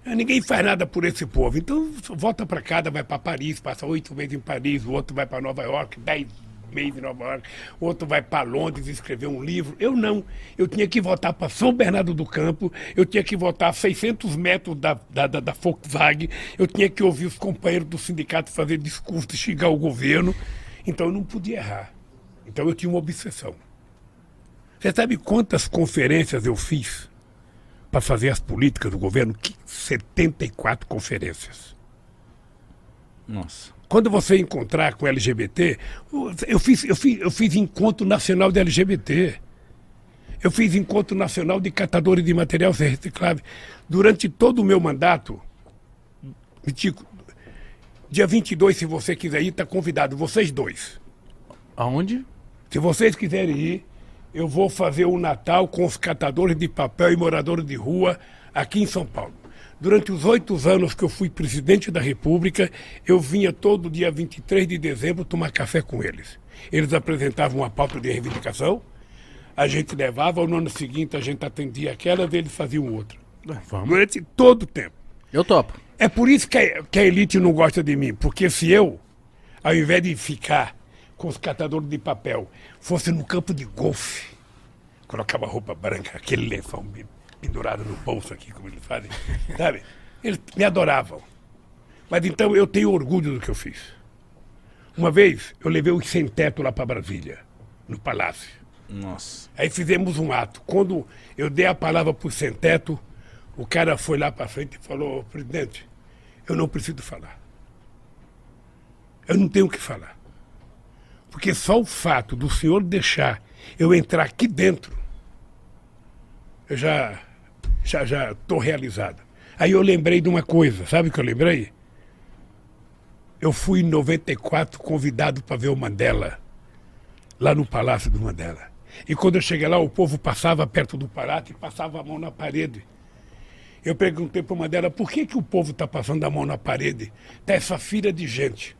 Eh, Ninguém faz nada por esse povo. Então, volta para casa, vai para Paris, passa oito meses em Paris, o outro vai para Nova York, dez meses em Nova York, outro vai para Londres escrever um livro. Eu não. Eu tinha que voltar para São Bernardo do Campo, eu tinha que voltar a 600 metros da, da, da, da Volkswagen, eu tinha que ouvir os companheiros do sindicato fazer discurso, xingar o governo. Então, eu não podia errar. Então, eu tinha uma obsessão. Você sabe quantas conferências eu fiz para fazer as políticas do governo? Que 74 conferências. Nossa. Quando você encontrar com LGBT, eu fiz, eu fiz, eu fiz encontro nacional de LGBT. Eu fiz encontro nacional de catadores de material reciclável. Durante todo o meu mandato, Mitico, dia 22, se você quiser ir, está convidado, vocês dois. Aonde? Se vocês quiserem ir, eu vou fazer o Natal com os catadores de papel e moradores de rua aqui em São Paulo. Durante os oito anos que eu fui presidente da República, eu vinha todo dia 23 de dezembro tomar café com eles. Eles apresentavam uma pauta de reivindicação, a gente levava, no ano seguinte a gente atendia aquela, eles faziam outra. Vamos. Durante todo o tempo. Eu topo. É por isso que a, que a elite não gosta de mim, porque se eu, ao invés de ficar com os catadores de papel, fosse no campo de golfe, colocava roupa branca, aquele lençol pendurado no bolso aqui, como eles fazem, sabe? Eles me adoravam. Mas então eu tenho orgulho do que eu fiz. Uma vez eu levei o sem teto lá para Brasília, no palácio. Nossa. Aí fizemos um ato. Quando eu dei a palavra para o sem teto, o cara foi lá para frente e falou: presidente, eu não preciso falar. Eu não tenho o que falar. Porque só o fato do senhor deixar eu entrar aqui dentro, eu já já já estou realizado. Aí eu lembrei de uma coisa, sabe o que eu lembrei? Eu fui em 94 convidado para ver o Mandela, lá no Palácio do Mandela. E quando eu cheguei lá, o povo passava perto do Palácio e passava a mão na parede. Eu perguntei para o Mandela por que, que o povo está passando a mão na parede? Está essa fila de gente.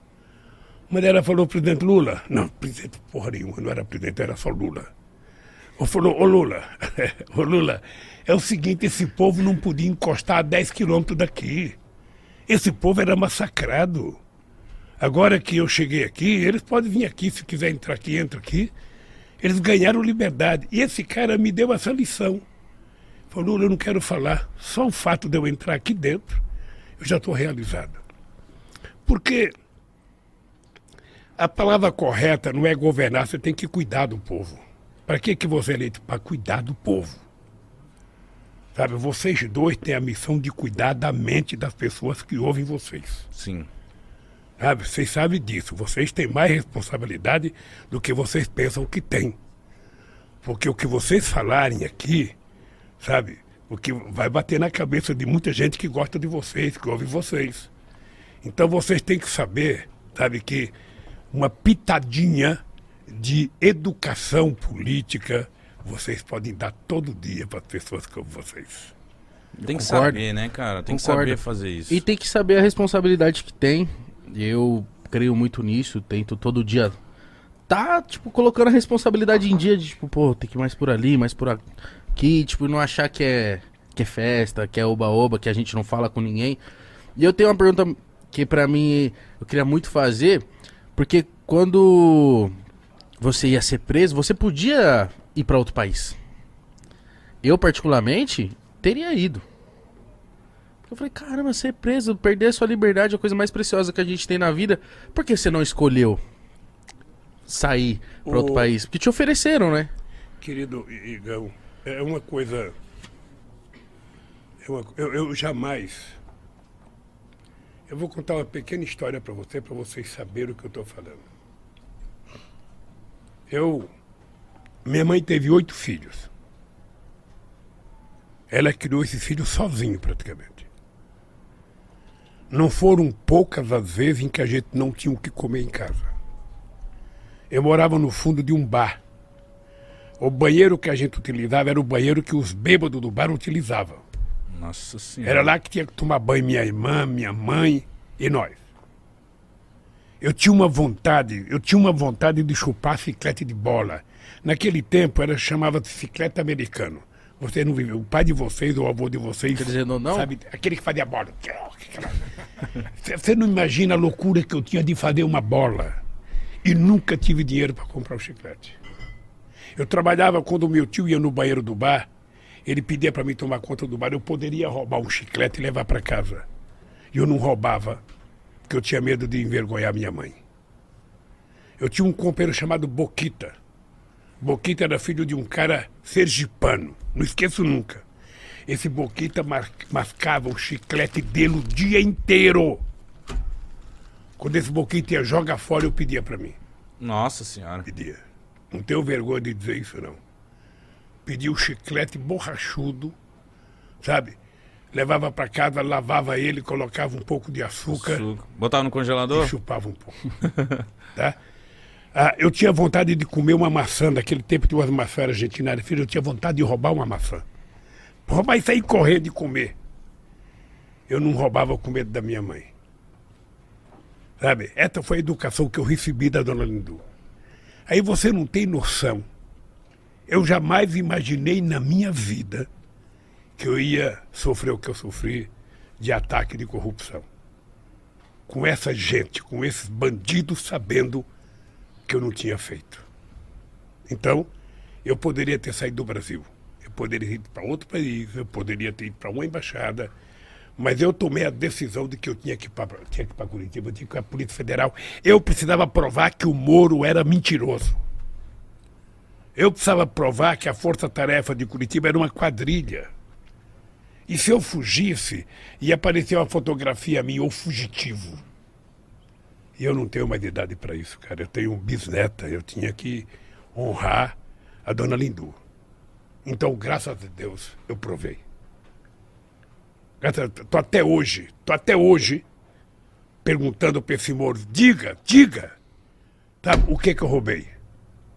O Mandela falou, presidente Lula. Não, presidente porra nenhuma, não era presidente, era só Lula. Ele falou, ô Lula, ô Lula, é o seguinte, esse povo não podia encostar a 10 quilômetros daqui. Esse povo era massacrado. Agora que eu cheguei aqui, eles podem vir aqui, se quiser entrar aqui, entra aqui. Eles ganharam liberdade. E esse cara me deu essa lição. Falou, eu não quero falar. Só o fato de eu entrar aqui dentro, eu já estou realizado. Porque a palavra correta não é governar, você tem que cuidar do povo. Para que, que você é eleito? Para cuidar do povo. Sabe, vocês dois têm a missão de cuidar da mente das pessoas que ouvem vocês. Sim. Sabe, vocês sabem disso. Vocês têm mais responsabilidade do que vocês pensam que têm. Porque o que vocês falarem aqui, sabe, o que vai bater na cabeça de muita gente que gosta de vocês, que ouve vocês. Então vocês têm que saber, sabe, que uma pitadinha de educação política vocês podem dar todo dia para as pessoas como vocês. Tem que concordo. saber, né, cara? Tem que Concordo. saber fazer isso. E tem que saber a responsabilidade que tem. Eu creio muito nisso, tento todo dia tá, tipo, colocando a responsabilidade em dia de, tipo, pô, tem que ir mais por ali, mais por aqui, tipo, não achar que é que é festa, que é oba-oba, que a gente não fala com ninguém. E eu tenho uma pergunta que pra mim eu queria muito fazer, porque quando você ia ser preso, você podia ir pra outro país. Eu particularmente teria ido. Eu falei, caramba, ser preso, perder a sua liberdade é a coisa mais preciosa que a gente tem na vida. Por que você não escolheu sair pra outro país? Porque te ofereceram, né? Querido Igão, é uma coisa. é uma- eu, eu jamais. Eu vou contar uma pequena história para você, para vocês saberem o que eu estou falando. Eu. Minha mãe teve oito filhos. Ela criou esses filhos sozinho, praticamente. Não foram poucas as vezes em que a gente não tinha o que comer em casa. Eu morava no fundo de um bar. O banheiro que a gente utilizava era o banheiro que os bêbados do bar utilizavam. Nossa senhora. Era lá que tinha que tomar banho minha irmã, minha mãe e nós. Eu tinha uma vontade, eu tinha uma vontade de chupar chiclete de bola. Naquele tempo era chamava de chiclete americano. Você não viveu, o pai de vocês ou o avô de vocês, Quer dizer, não, não? sabe, aquele que fazia bola. Você- não imagina a loucura que eu tinha de fazer uma bola e nunca tive dinheiro para comprar o chiclete. Eu trabalhava quando o meu tio ia no banheiro do bar, ele pedia para mim tomar conta do bar, eu poderia roubar um chiclete e levar para casa. E eu não roubava, porque eu tinha medo de envergonhar minha mãe. Eu tinha um companheiro chamado Boquita. Boquita era filho de um cara sergipano, não esqueço nunca. Esse Boquita mascava o chiclete dele o dia inteiro. Quando esse Boquita ia jogar fora, eu pedia para mim Nossa senhora. pedia. Não tenho vergonha de dizer isso, não. Pedia o chiclete borrachudo, sabe? Levava para casa, lavava ele, colocava um pouco de açúcar Suco. Botava no e congelador? chupava um pouco. tá? Ah, eu tinha vontade de comer uma maçã, daquele tempo tinha umas argentinas, filho, eu tinha vontade de roubar uma maçã. Roubar e sair correndo de comer. Eu não roubava com medo da minha mãe. Sabe? Essa foi a educação que eu recebi da dona Lindu. Aí você não tem noção. Eu jamais imaginei na minha vida que eu ia sofrer o que eu sofri de ataque de corrupção. Com essa gente, com esses bandidos sabendo que eu não tinha feito. Então, eu poderia ter saído do Brasil. Eu poderia ir para outro país, eu poderia ter ido para uma embaixada, mas eu tomei a decisão de que eu tinha que ir para Curitiba, eu tinha que ir para a Polícia Federal. Eu precisava provar que o Moro era mentiroso. Eu precisava provar que a Força-Tarefa de Curitiba era uma quadrilha. E se eu fugisse e aparecer uma fotografia minha, ou fugitivo. E eu não tenho mais idade para isso, cara. Eu tenho um bisneta, eu tinha que honrar a dona Lindu. Então, graças a Deus, eu provei. Estou até hoje, estou até hoje perguntando para esse Moro, diga, diga, tá, o que que eu roubei?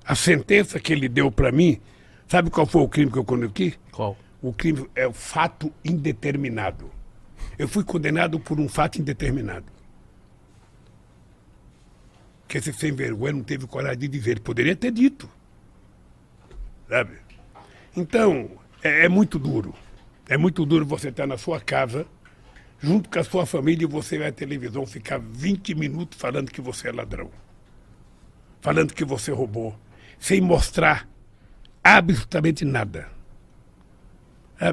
A sentença que ele deu para mim, sabe qual foi o crime que eu cometi? Qual? O crime é o fato indeterminado. Eu fui condenado por um fato indeterminado. Que esse sem vergonha não teve coragem de dizer. Poderia ter dito. Sabe? Então, é, é muito duro. É muito duro você estar na sua casa, junto com a sua família, e você vai à televisão ficar 20 minutos falando que você é ladrão. Falando que você roubou. Sem mostrar absolutamente nada.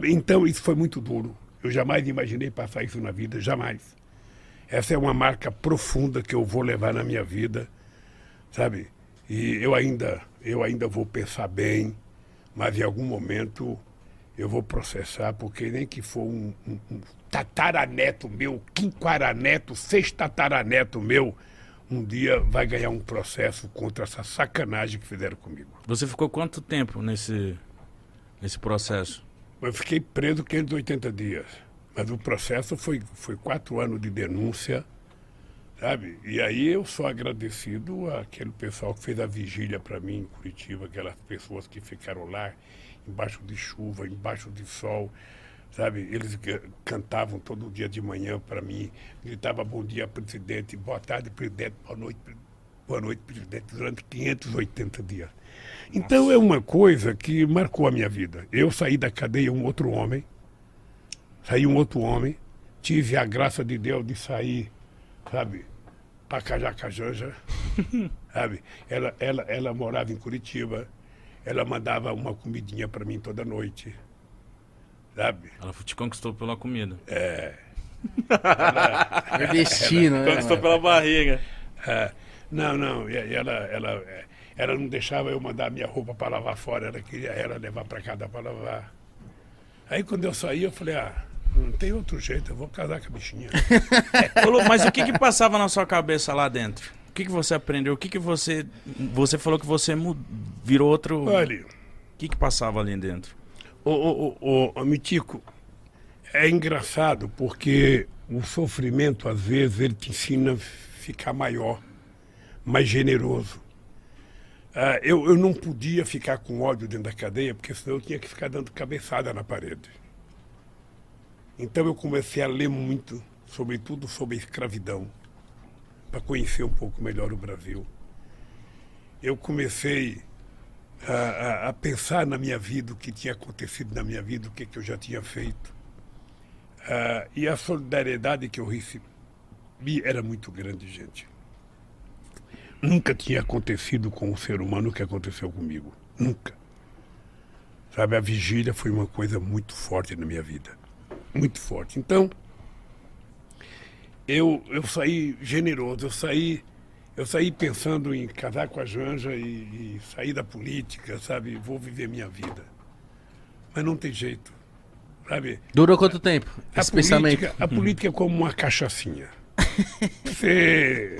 Então, isso foi muito duro. Eu jamais imaginei passar isso na vida, jamais. Essa é uma marca profunda que eu vou levar na minha vida, sabe? E eu ainda, eu ainda vou pensar bem, mas em algum momento eu vou processar, porque nem que for um, um, um tataraneto meu, quinquaraneto, sextataraneto meu, um dia vai ganhar um processo contra essa sacanagem que fizeram comigo. Você ficou quanto tempo nesse, nesse processo? Eu fiquei preso 580 dias. Mas o processo foi, foi quatro anos de denúncia, sabe? E aí eu sou agradecido àquele pessoal que fez a vigília para mim em Curitiba, aquelas pessoas que ficaram lá embaixo de chuva, embaixo de sol, sabe? Eles cantavam todo dia de manhã para mim, gritavam bom dia, presidente, boa tarde, presidente, boa noite, boa noite, presidente, durante 580 dias. Então Nossa. é uma coisa que marcou a minha vida. Eu saí da cadeia um outro homem, saí um outro homem, tive a graça de Deus de sair, sabe, para Cajacajanja, sabe? Ela, ela, ela morava em Curitiba, ela mandava uma comidinha para mim toda noite, sabe? Ela te conquistou pela comida. É. Ela, é destino, ela, né? Conquistou pela barriga. É, não, não, e ela, ela, ela não deixava eu mandar minha roupa para lavar fora, ela queria ela levar para casa para lavar. Aí quando eu saí, eu falei, ah, não tem outro jeito, eu vou casar com a bichinha. Mas o que que passava na sua cabeça lá dentro? O que que você aprendeu? O que que você... Você falou que você virou outro... Olha... O que que passava ali dentro? Ô, ô, ô, ô, Mitico, é engraçado porque o sofrimento, às vezes, ele te ensina a ficar maior, mais generoso. Uh, eu, eu não podia ficar com ódio dentro da cadeia, porque senão eu tinha que ficar dando cabeçada na parede. Então eu comecei a ler muito, sobretudo sobre a escravidão, para conhecer um pouco melhor o Brasil. Eu comecei a, a, a, pensar na minha vida, o que tinha acontecido na minha vida, o que, que eu já tinha feito. Uh, e a solidariedade que eu recebi era muito grande, gente. Nunca tinha acontecido com um ser humano o que aconteceu comigo. Nunca. Sabe, a vigília foi uma coisa muito forte na minha vida. Muito forte. Então, eu, eu saí generoso, eu saí, eu saí pensando em casar com a Janja e, e sair da política, sabe? Vou viver minha vida. Mas não tem jeito. Sabe? Durou quanto tempo? A esse política, pensamento? A política é como uma cachaçinha. Você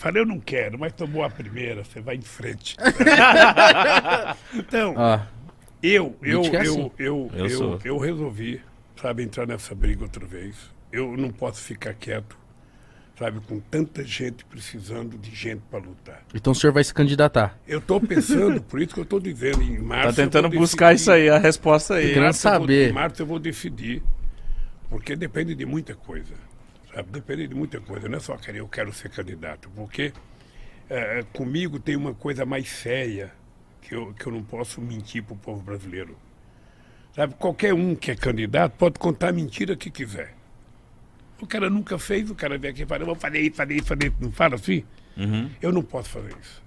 Falei, eu não quero, mas tomou a primeira, você vai em frente. então, ah, eu, eu, eu, assim. eu, eu, eu, eu, resolvi, sabe, entrar nessa briga outra vez. Eu não posso ficar quieto, sabe, com tanta gente precisando de gente para lutar. Então o senhor vai se candidatar? Eu estou pensando, por isso que eu estou dizendo, em março. Tá tentando buscar isso aí, a resposta aí. Querendo saber. Vou, em março eu vou decidir, porque depende de muita coisa. Sabe? Depende de muita coisa. Não é só querer, eu quero ser candidato, porque é, comigo tem uma coisa mais séria que eu, que eu não posso mentir para o povo brasileiro. Sabe, qualquer um que é candidato pode contar a mentira que quiser. O cara nunca fez, o cara vem aqui e fala, eu vou fazer isso, fazer isso, fazer isso. Não fala assim? Uhum. Eu não posso fazer isso.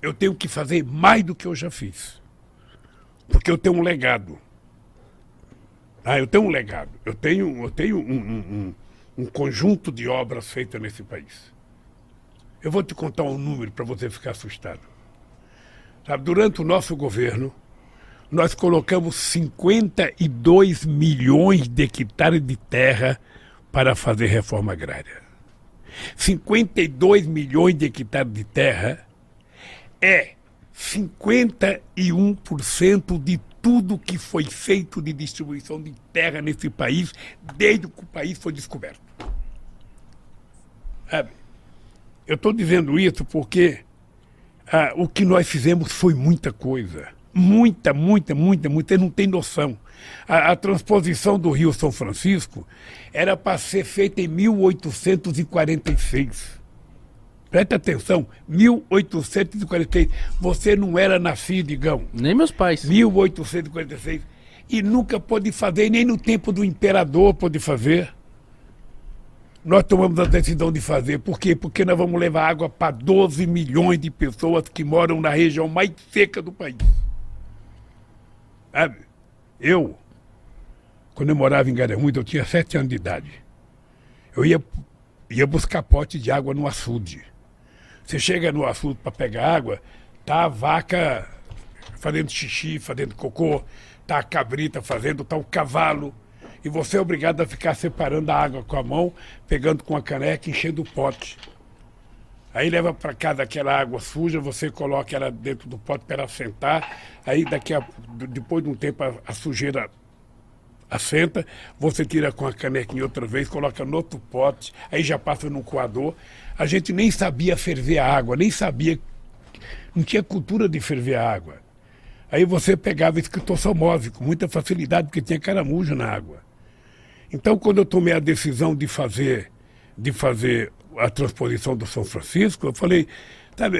Eu tenho que fazer mais do que eu já fiz. Porque eu tenho um legado. Ah, eu tenho um legado. Eu tenho, eu tenho um, um, um, um conjunto de obras feitas nesse país. Eu vou te contar um número para você ficar assustado. Sabe, durante o nosso governo, nós colocamos 52 milhões de hectares de terra para fazer reforma agrária. 52 milhões de hectares de terra é 51% de tudo que foi feito de distribuição de terra nesse país desde que o país foi descoberto. Sabe? Eu estou dizendo isso porque ah, o que nós fizemos foi muita coisa. Muita, muita, muita, muita. Não tem noção. A, a transposição do Rio São Francisco era para ser feita em 1846. Presta atenção, 1846. Você não era nascido, Igão. Nem meus pais. 1846. E nunca pôde fazer, nem no tempo do imperador pôde fazer. Nós tomamos a decisão de fazer. Por quê? Porque nós vamos levar água para 12 milhões de pessoas que moram na região mais seca do país. Sabe? Eu, quando eu morava em Garanhuns, eu tinha sete anos de idade. Eu ia, ia buscar pote de água no açude. Você chega no açude para pegar água, tá a vaca fazendo xixi, fazendo cocô, tá a cabrita fazendo, tá o cavalo. E você é obrigado a ficar separando a água com a mão, pegando com a caneca, enchendo o pote. Aí leva para casa aquela água suja, você coloca ela dentro do pote para ela sentar. Aí daqui a, depois de um tempo a, a sujeira assenta, você tira com a canequinha outra vez, coloca no outro pote, aí já passa no coador. A gente nem sabia ferver a água, nem sabia, não tinha cultura de ferver a água. Aí você pegava esquitossomose com muita facilidade, porque tinha caramujo na água. Então, quando eu tomei a decisão de fazer, de fazer a transposição do São Francisco, eu falei, sabe,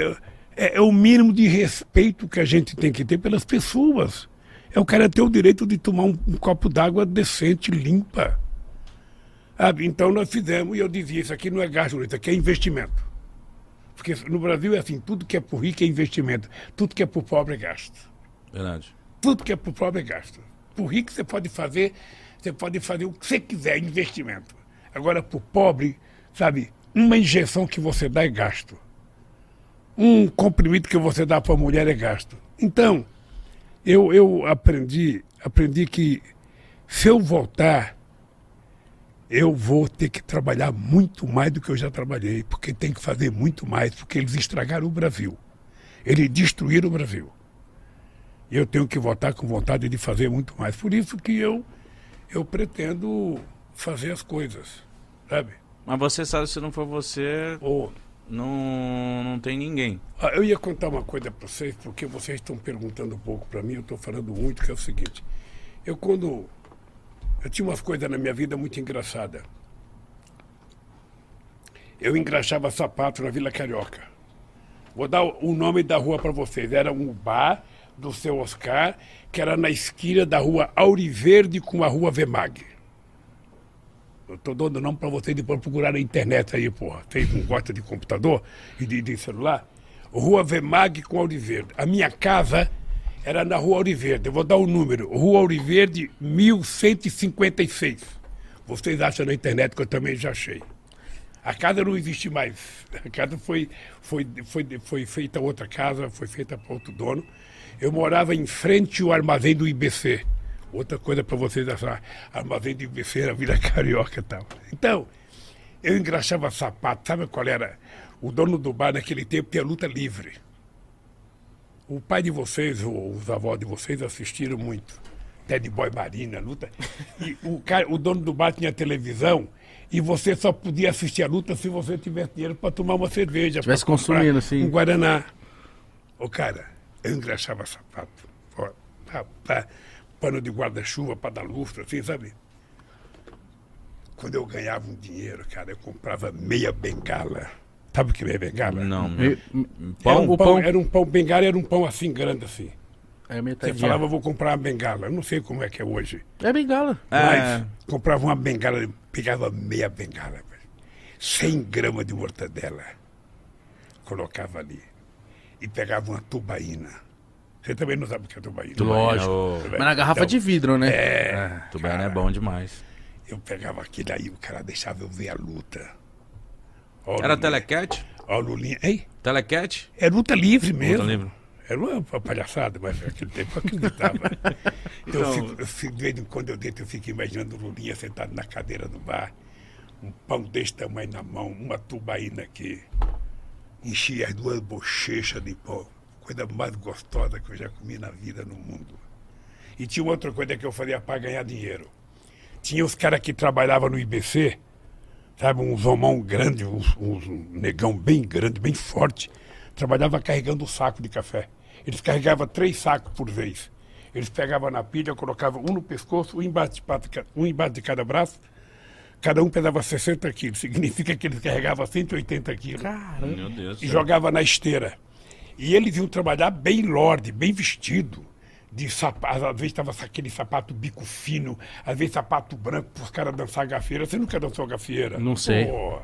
é, é o mínimo de respeito que a gente tem que ter pelas pessoas. É o cara ter o direito de tomar um, um copo d'água decente, limpa. Sabe? Então nós fizemos, e eu dizia, isso aqui não é gasto, isso aqui é investimento. Porque no Brasil é assim, tudo que é por rico é investimento, tudo que é por pobre é gasto. Verdade. Tudo que é por pobre é gasto. Por rico você pode fazer, você pode fazer o que você quiser, investimento. Agora, por pobre, sabe, uma injeção que você dá é gasto. Um comprimido que você dá para a mulher é gasto. Então, eu, eu aprendi, aprendi que se eu voltar, eu vou ter que trabalhar muito mais do que eu já trabalhei, porque tem que fazer muito mais, porque eles estragaram o Brasil. Eles destruíram o Brasil. E eu tenho que voltar com vontade de fazer muito mais. Por isso que eu, eu pretendo fazer as coisas, sabe? Mas você sabe, se não for você, Ou, não, não tem ninguém. ah, eu ia contar uma coisa para vocês, porque vocês estão perguntando um pouco para mim, eu estou falando muito, que é o seguinte. Eu quando... Eu tinha umas coisas na minha vida muito engraçadas. Eu engraxava sapato na Vila Carioca. Vou dar o o nome da rua para vocês. Era um bar do seu Oscar, que era na esquina da rua Auriverde com a rua Vemag. Eu tô dando nome para vocês depois procurar na internet aí, porra. Vocês não gostam de computador e de, de celular? Rua Vemag com Auriverde. A minha casa era na Rua Auriverde. Eu vou dar o número. Rua Auriverde, 1156. Vocês acham na internet que eu também já achei. A casa não existe mais. A casa foi, foi, foi, foi feita outra casa, foi feita para outro dono. Eu morava em frente ao armazém do IBC. Outra coisa para vocês achar. Armazém do IBC era Vila Carioca e tal. Então, eu engraxava sapato. Sabe qual era? O dono do bar naquele tempo tinha luta livre. O pai de vocês, ou os avós de vocês assistiram muito. Ted Boy Marina, luta. E o, cara, o dono do bar tinha televisão E você só podia assistir a luta se você tivesse dinheiro para tomar uma cerveja. Tivesse consumindo, sim. Um Guaraná. Ô, cara, eu engraxava sapato. Pá, pá, pano de guarda-chuva para dar lustre, assim, sabe? Quando eu ganhava um dinheiro, cara, eu comprava meia bengala. Sabe o que é meia bengala? Não. Era Pão, um o pão, pão. era um pão bengala, era um pão assim grande assim. É Você falava, eu vou comprar uma bengala. Eu não sei como é que é hoje. É bengala. É. Mas comprava uma bengala, pegava meia bengala, velho. 100 gramas de mortadela. Colocava ali. E pegava uma tubaína. Você também não sabe o que é tubaína. Lógico. Ô, Mas na garrafa de vidro, né? É, Tubarão é bom demais. eu pegava aquilo aí, o cara deixava eu ver a luta. Era Lulinha- telecat? Ó, o Lulinha. Ei, Telecat? é luta livre mesmo. livre. Era uma palhaçada, mas naquele tempo eu acreditava. Então, eu fico, eu fico- de vez em quando eu deito, eu fico imaginando o Lulinha sentado na cadeira do bar, um pão desse tamanho na mão, uma tubaína aqui, enchia as duas bochechas de pão. Coisa mais gostosa que eu já comi na vida no mundo. E tinha uma outra coisa que eu fazia para ganhar dinheiro. Tinha os caras que trabalhavam no IBC, sabe, uns homão grande, uns, uns negão bem grande, bem forte, trabalhava carregando o saco de café. Eles carregavam três sacos por vez. Eles pegavam na pilha, colocavam um no pescoço, um embaixo de, cada- um embaixo de cada braço. Cada um pesava 60 quilos. Significa que eles carregavam 180 quilos. Meu Deus. E jogava na esteira. E eles iam trabalhar bem lorde, bem vestido. De sapato, às vezes estava aquele sapato bico fino, às vezes sapato branco para os caras dançar gafieira. Você nunca dançou gafieira? Não sei. Pô.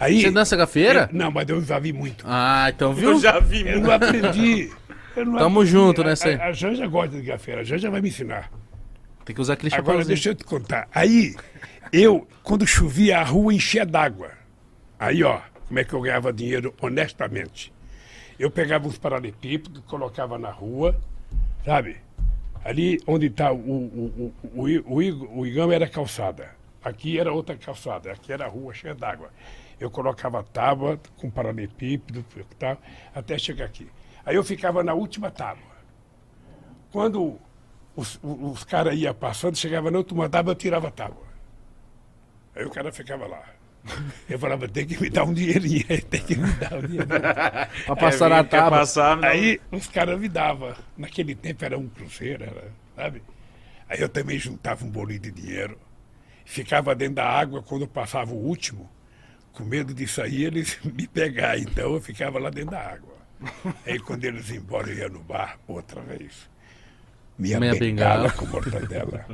Aí, Você dança gafieira? Eu- não, mas eu já vi muito. Ah, então viu? Eu já vi. Eu não aprendi. Eu não Tamo aprendi. junto nessa aí. A, a Janja gosta de gafieira, a Janja vai me ensinar. Tem que usar aquele Agora, chapéuzinho. deixa eu te contar. Aí, eu, quando chovia, a rua enchia d'água. Aí, ó, como é que eu ganhava dinheiro honestamente? Eu pegava uns paralelepípedos, colocava na rua, sabe? Ali onde está o, o, o, o, o, o Igão era calçada. Aqui era outra calçada. Aqui era rua cheia d'água. Eu colocava tábua com paralelepípedo tal, até chegar aqui. Aí eu ficava na última tábua. Quando os, os caras iam passando, chegava na última tábua, eu tirava a tábua. Aí o cara ficava lá. Eu falava, tem que me dar um dinheirinho, aí, tem que me dar um dinheirinho. Pra passar na É, quer tábua. Passar, não. Aí os caras me davam. Naquele tempo era um cruzeiro, era, sabe? Aí eu também juntava um bolinho de dinheiro. Ficava dentro da água quando passava o último, com medo de sair eles me pegar. Então eu ficava lá dentro da água. Aí quando eles iam embora, eu ia no bar outra vez. Minha, Minha bengala, bengala. com mortadela.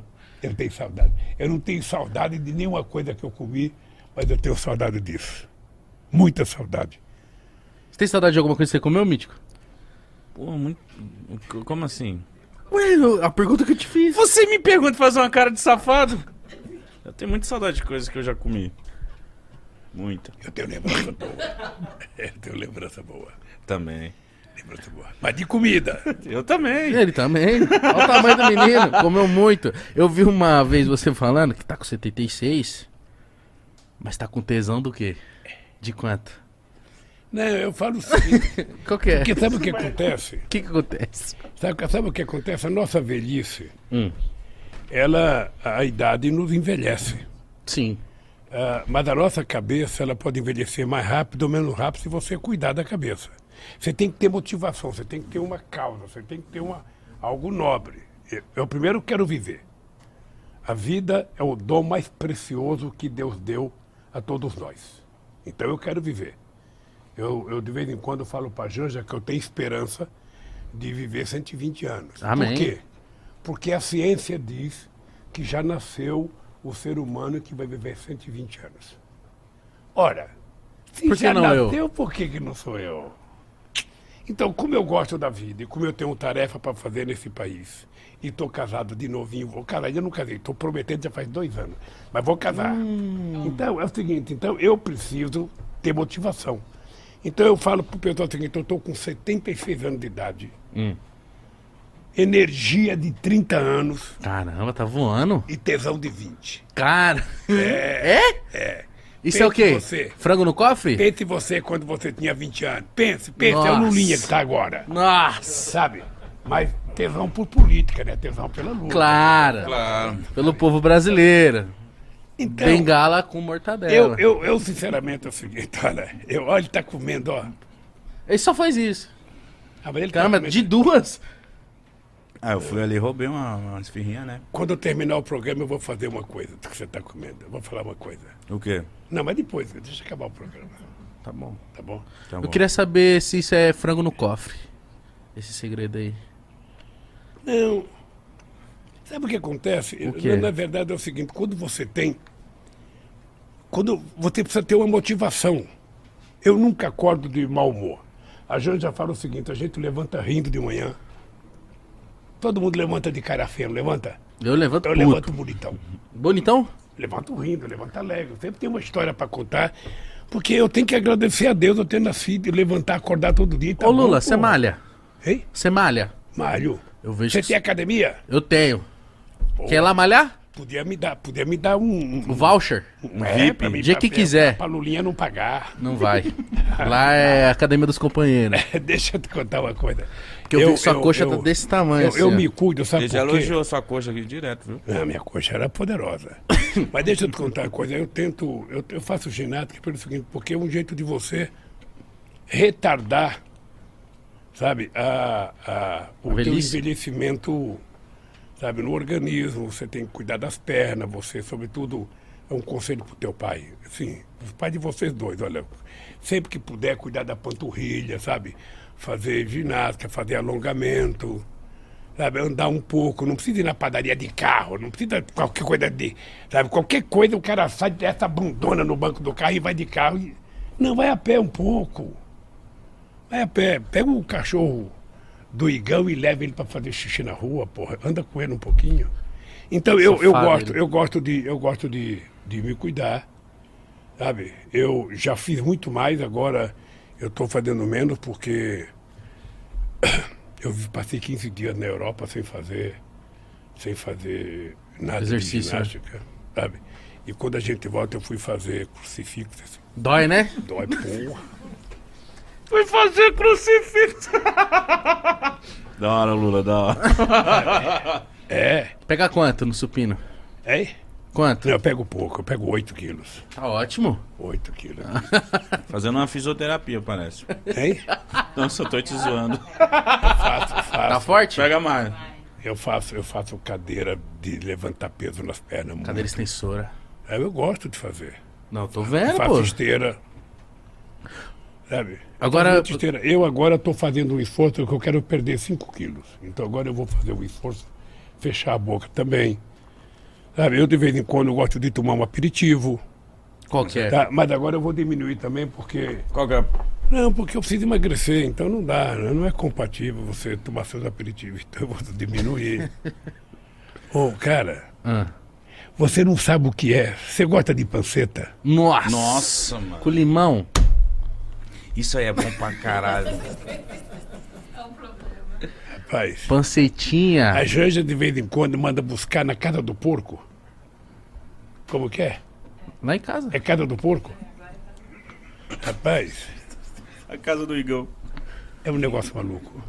Eu tenho saudade. Eu não tenho saudade de nenhuma coisa que eu comi, mas eu tenho saudade disso. Muita saudade. Você tem saudade de alguma coisa que você comeu, Mítico? Pô, muito... Como assim? Ué, a pergunta que eu te fiz. Você me pergunta fazer uma cara de safado? Eu tenho muita saudade de coisas que eu já comi. Muita. Eu tenho lembrança boa. Eu tenho lembrança boa. Também. Lembrança boa. Mas de comida. Eu também. Ele também. Olha o tamanho do menino. Comeu muito. Eu vi uma vez você falando que tá com 76. Mas tá com tesão do quê? De quanto? Não, eu falo o seguinte. Qual que é? Porque sabe o que acontece? O que que acontece? Sabe, sabe o que acontece? A nossa velhice, Hum. ela, a idade nos envelhece. Sim. Ah, mas a nossa cabeça, ela pode envelhecer mais rápido ou menos rápido se você cuidar da cabeça. Você tem que ter motivação, você tem que ter uma causa, você tem que ter uma, algo nobre. Eu primeiro quero viver. A vida é o dom mais precioso que Deus deu a todos nós. Então eu quero viver. Eu, eu de vez em quando falo para a Janja que eu tenho esperança de viver 120 anos. Amém. Por quê? Porque a ciência diz que já nasceu o ser humano que vai viver 120 anos. Ora, se já não eu? nasceu, por que, que não sou eu? Então, como eu gosto da vida e como eu tenho tarefa para fazer nesse país, e estou casado de novinho, vou casar, ainda não casei, estou prometendo já faz dois anos, mas vou casar. Hum. Então, é o seguinte, então eu preciso ter motivação. Então eu falo para o pessoal o seguinte, eu estou com 76 anos de idade, Hum. energia de 30 anos Caramba, tá voando. e tesão de 20. Cara. É? É? Isso é o Pense quê? você. Frango no cofre? Pense você quando você tinha 20 anos. Pense, pense, é Nossa. o Lulinha que está agora. Nossa. Sabe? Mas tesão por política, né? Tesão pela luta. Claro. Claro. Pelo povo brasileiro. Então, bengala com mortadela. eu, eu, eu sinceramente é o seguinte, olha, eu, olha, ele tá comendo, ó. Ele só faz isso. Ah, mas ele tá Caramba, comendo. de duas. Ah, eu fui ali e roubei uma, uma esfirrinha, né? Quando eu terminar o programa, eu vou fazer uma coisa do que você tá comendo. Eu vou falar uma coisa. O quê? Não, mas depois, deixa eu acabar o programa, Tá bom. tá bom? Tá Eu bom. queria saber se isso é frango no cofre. Esse segredo aí. Não. Sabe o que acontece? O? Na, verdade é o seguinte, quando você tem. Quando você precisa ter uma motivação. Eu nunca acordo de mau humor. A Jane já fala o seguinte, a gente levanta rindo de manhã. Todo mundo levanta de cara feia, não levanta? Eu levanto Eu puto. levanto bonitão. Bonitão? Levanto rindo, levanto alegre. Sempre tem uma história para contar. Porque eu tenho que agradecer a Deus eu ter nascido e levantar, acordar todo dia. e tá Ô Lula, você malha? Hein? Você malha? Mário, Eu vejo você que tem academia? Eu tenho. Quer ir lá malhar? Podia me dar, podia me dar um, O voucher? um VIP, pra mim, dia pra- que quiser. Pra Lulinha não pagar. Não vai. Lá é a Academia dos Companheiros. Deixa eu te contar uma coisa. Que eu, vi que sua coxa tá desse tamanho. Eu, assim, eu ó. me cuido, sabe Ele já por quê? elogiou sua coxa aqui direto, viu? Não, minha coxa era poderosa. Mas deixa eu te contar uma coisa. Eu tento, eu, eu faço ginástica pelo seguinte, porque é um jeito de você retardar, sabe, a, a, o A envelhecimento, sabe, no organismo. Você tem que cuidar das pernas, você, sobretudo, é um conselho pro teu pai. Assim, os pais de vocês dois, olha, sempre que puder, cuidar da panturrilha, sabe? Fazer ginástica, fazer alongamento sabe, andar um pouco, não precisa ir na padaria de carro, não precisa qualquer coisa de, sabe, qualquer coisa o cara sai dessa abandona no banco do carro e vai de carro. E, não, vai a pé um pouco. Pé, pega o cachorro do Igão e leva ele para fazer xixi na rua, porra, anda com ele um pouquinho. Então eu, eu gosto, eu gosto de, eu gosto de, de me cuidar, sabe? Eu já fiz muito mais, agora eu estou fazendo menos porque eu passei 15 dias na Europa sem fazer, sem fazer nada Exercício, de ginástica, sabe? E quando a gente volta, eu fui fazer crucifixo, assim, Dói, né? dói porra. Fui fazer crucifixo. da hora, Lula, da hora. É, Pega quanto no supino? é? Quanto? Não, eu pego pouco, eu pego 8 quilos. Tá ótimo. 8 quilos. Fazendo uma fisioterapia, parece. Hein? Nossa, eu tô te zoando. Faço, Tá faço. forte? Pega mais. Eu faço, eu faço cadeira de levantar peso nas pernas. muito. Cadeira extensora. É, eu gosto de fazer. Não, tô vendo, faço pô. esteira. Sabe? Agora-. Eu agora estou fazendo um esforço que eu quero perder 5 quilos. Então agora eu vou fazer um esforço, fechar a boca também. Sabe? Eu de vez em quando gosto de tomar um aperitivo. Qual que é? Tá? Mas agora eu vou diminuir também porque. Qual que é? Não, porque eu preciso emagrecer, então não dá, né? não é compatível você tomar seus aperitivos. Então eu vou diminuir. Ô, cara, Ah. você não sabe o que é. Você gosta de panceta? Nossa. Nossa, mano. Com limão. Isso aí é bom pra caralho. Rapaz. Pancetinha. A Janja de vez em quando manda buscar na casa do porco. Como que é? Lá em casa. É casa do porco? Rapaz, A casa do Igão. é um negócio maluco.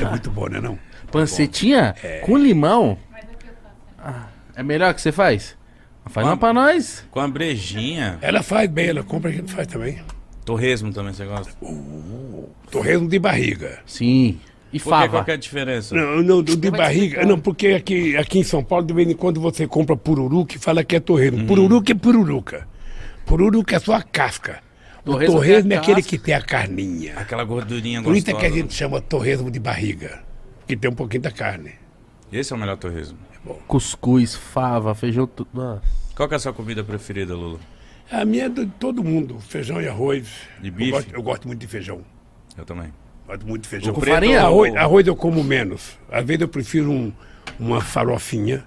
É muito bom, né não? Pancetinha com limão. Ah, é melhor que você faz? Faz uma pra nós. Com a brejinha. Ela faz bem, ela compra, a gente faz também. Torresmo também, você gosta? Torresmo de barriga. Sim. E Por que, fava. qual que é a diferença? Não, não, do de é que barriga. Não, porque aqui, aqui em São Paulo, de vez em quando você compra pururuca e fala que é torresmo. Pururuca é pururuca. Pururuca é só a casca. O Torresmo torresmo, é a é aquele que tem a carninha. Aquela gordurinha Por isso é gostosa. que a gente chama torresmo de barriga. Que tem um pouquinho da carne. Esse é o melhor torresmo. Cuscuz, fava, feijão, tudo. Qual que é a sua comida preferida, Lula? A minha é de todo mundo. Feijão e arroz. De Eu bife? gosto, eu gosto muito de feijão. Eu também. Gosto muito de feijão. Com farinha? Arroz, arroz eu como menos. Às vezes eu prefiro um- uma farofinha.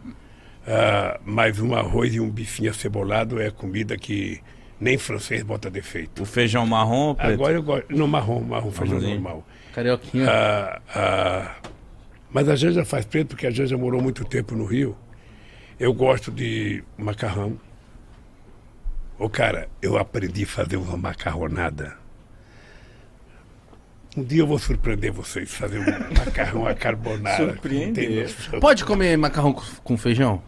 ah, mas um arroz e um bifinho acebolado é comida que nem francês bota defeito. O feijão marrom ou preto? Agora eu gosto. No marrom, marrom, feijão Marronzinho. normal. Carioquinha. Ah, ah, mas a Janja faz preto porque a Janja morou muito tempo no Rio. Eu gosto de macarrão. Ô cara, eu aprendi a fazer uma macarronada. Um dia eu vou surpreender vocês, fazer um macarrão à carbonara. Surpreender. Não. Pode comer macarrão com- feijão?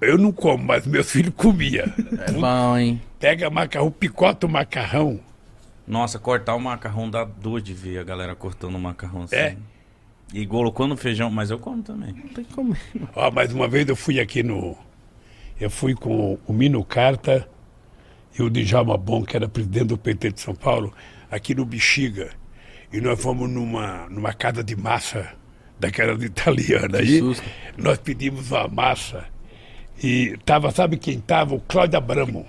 Eu não como, mas meus filhos comiam. É bom, hein? Pega macarrão, picota o macarrão. Nossa, cortar o macarrão dá dor de ver a galera cortando o macarrão assim. É. E colocando feijão, mas eu como também. Tem que comer. Ó, mais uma vez eu fui aqui no. Eu fui com o Mino Carta e o Djalma Bom, que era presidente do PT de São Paulo, aqui no Bexiga. E nós fomos numa, numa casa de massa, daquelas italianas. Aí susto. nós pedimos uma massa. E tava, sabe quem tava? O Cláudio Abramo.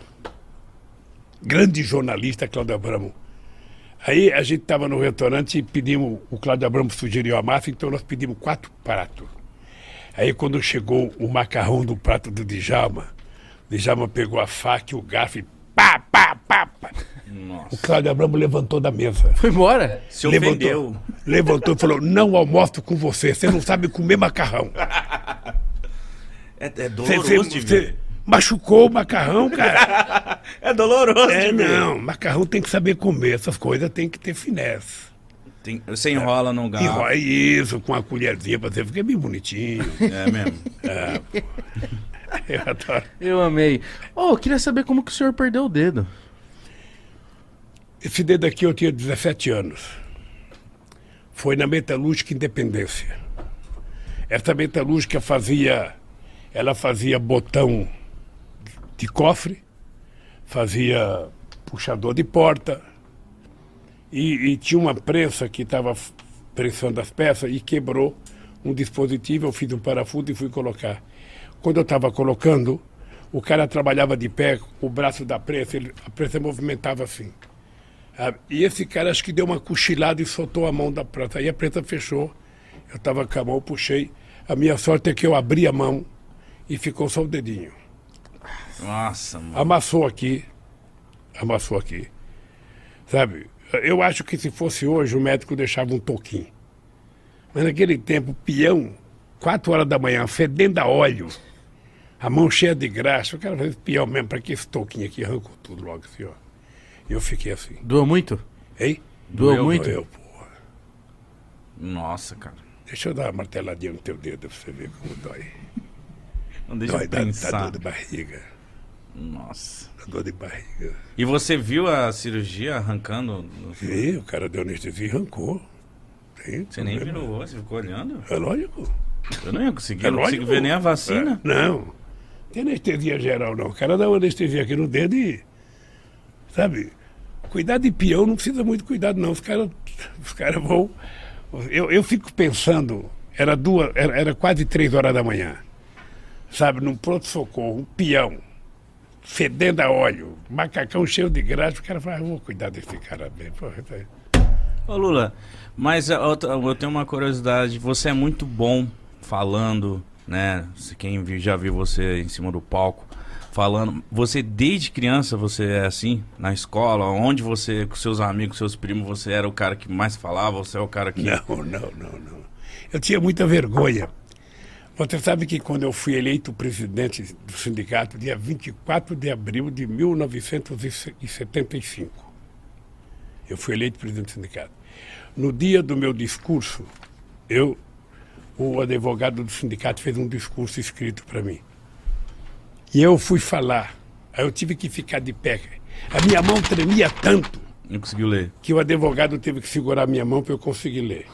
Grande jornalista, Cláudio Abramo. Aí a gente estava no restaurante e pedimos, o Cláudio Abramo sugeriu a massa, então nós pedimos quatro pratos. Aí quando chegou o macarrão do prato do Djalma, o Djalma pegou a faca e o garfo e pá, pá, pá, pá. O Nossa. Cláudio Abramo levantou da mesa. Foi embora? Se ofendeu. Levantou, levantou e falou, não almoço com você, você não sabe comer macarrão. É, é doloroso você- de você ver. machucou o macarrão, cara. É doloroso É, não, macarrão tem que saber comer, essas coisas tem que ter finesse. Tem- você enrola no garfo. Enrola isso com a colherzinha pra você ficar bem bonitinho. É mesmo. Eu adoro. Eu amei. Ô, eu queria saber como que o senhor perdeu o dedo. Esse dedo aqui eu tinha 17 anos. Foi na Metalúrgica Independência. Essa metalúrgica fazia. Ela fazia botão de cofre, fazia puxador de porta. E, e tinha uma prensa que estava prensando as peças e quebrou um dispositivo. Eu fiz um parafuso e fui colocar. Quando eu estava colocando, o cara trabalhava de pé, o braço da prensa, ele- a prensa movimentava assim. Ah, E esse cara acho que deu uma cochilada e soltou a mão da prata. Aí a preta fechou. Eu estava com a mão, puxei. A minha sorte é que eu abri a mão e ficou só o dedinho. Nossa, mano. Amassou aqui. Amassou aqui. Sabe? Eu acho que se fosse hoje, o médico deixava um toquinho. Mas naquele tempo, peão, quatro horas da manhã, fedendo a óleo, a mão cheia de graxa. O cara fez peão mesmo, para que esse toquinho aqui arrancou tudo logo assim, ó. E eu fiquei assim. Doeu muito? Hein? Doeu Doeu, muito? Eu, porra. Nossa, cara. Deixa eu dar uma marteladinha no teu dedo pra você ver como dói. Não deixa dói, eu dá, dá pensar. dor de barriga. Nossa. Dá dor de barriga. E você viu a cirurgia arrancando? no- E o cara deu anestesia e arrancou. Tem Você nem virou o você ficou olhando? É lógico. Eu não ia conseguir, É não consigo ver nem a vacina. É, não. Tem anestesia geral, não. O cara dá uma anestesia aqui no dedo e. Sabe? Cuidar de peão não precisa muito cuidado, não. Os caras os cara vão. Eu, eu fico pensando, era, duas, era, era quase três horas da manhã. Sabe, num pronto-socorro, um peão, fedendo a óleo, macacão cheio de graxa, o cara fala, ah, vou cuidar desse cara bem. Tá aí. Ô Lula, mas eu, eu tenho uma curiosidade. Você é muito bom falando, né? Quem já viu você em cima do palco falando. Você desde criança você é assim na escola, onde você com seus amigos, seus primos, você era o cara que mais falava, você é o cara que Não, não, não, não. Eu tinha muita vergonha. Você sabe que quando eu fui eleito presidente do sindicato, dia 24 de abril de 1975, eu fui eleito presidente do sindicato. No dia do meu discurso, eu, o advogado do sindicato fez um discurso escrito para mim. E eu fui falar. Aí eu tive que ficar de pé. A minha mão tremia tanto não conseguiu ler. que o advogado teve que segurar minha mão para eu conseguir ler.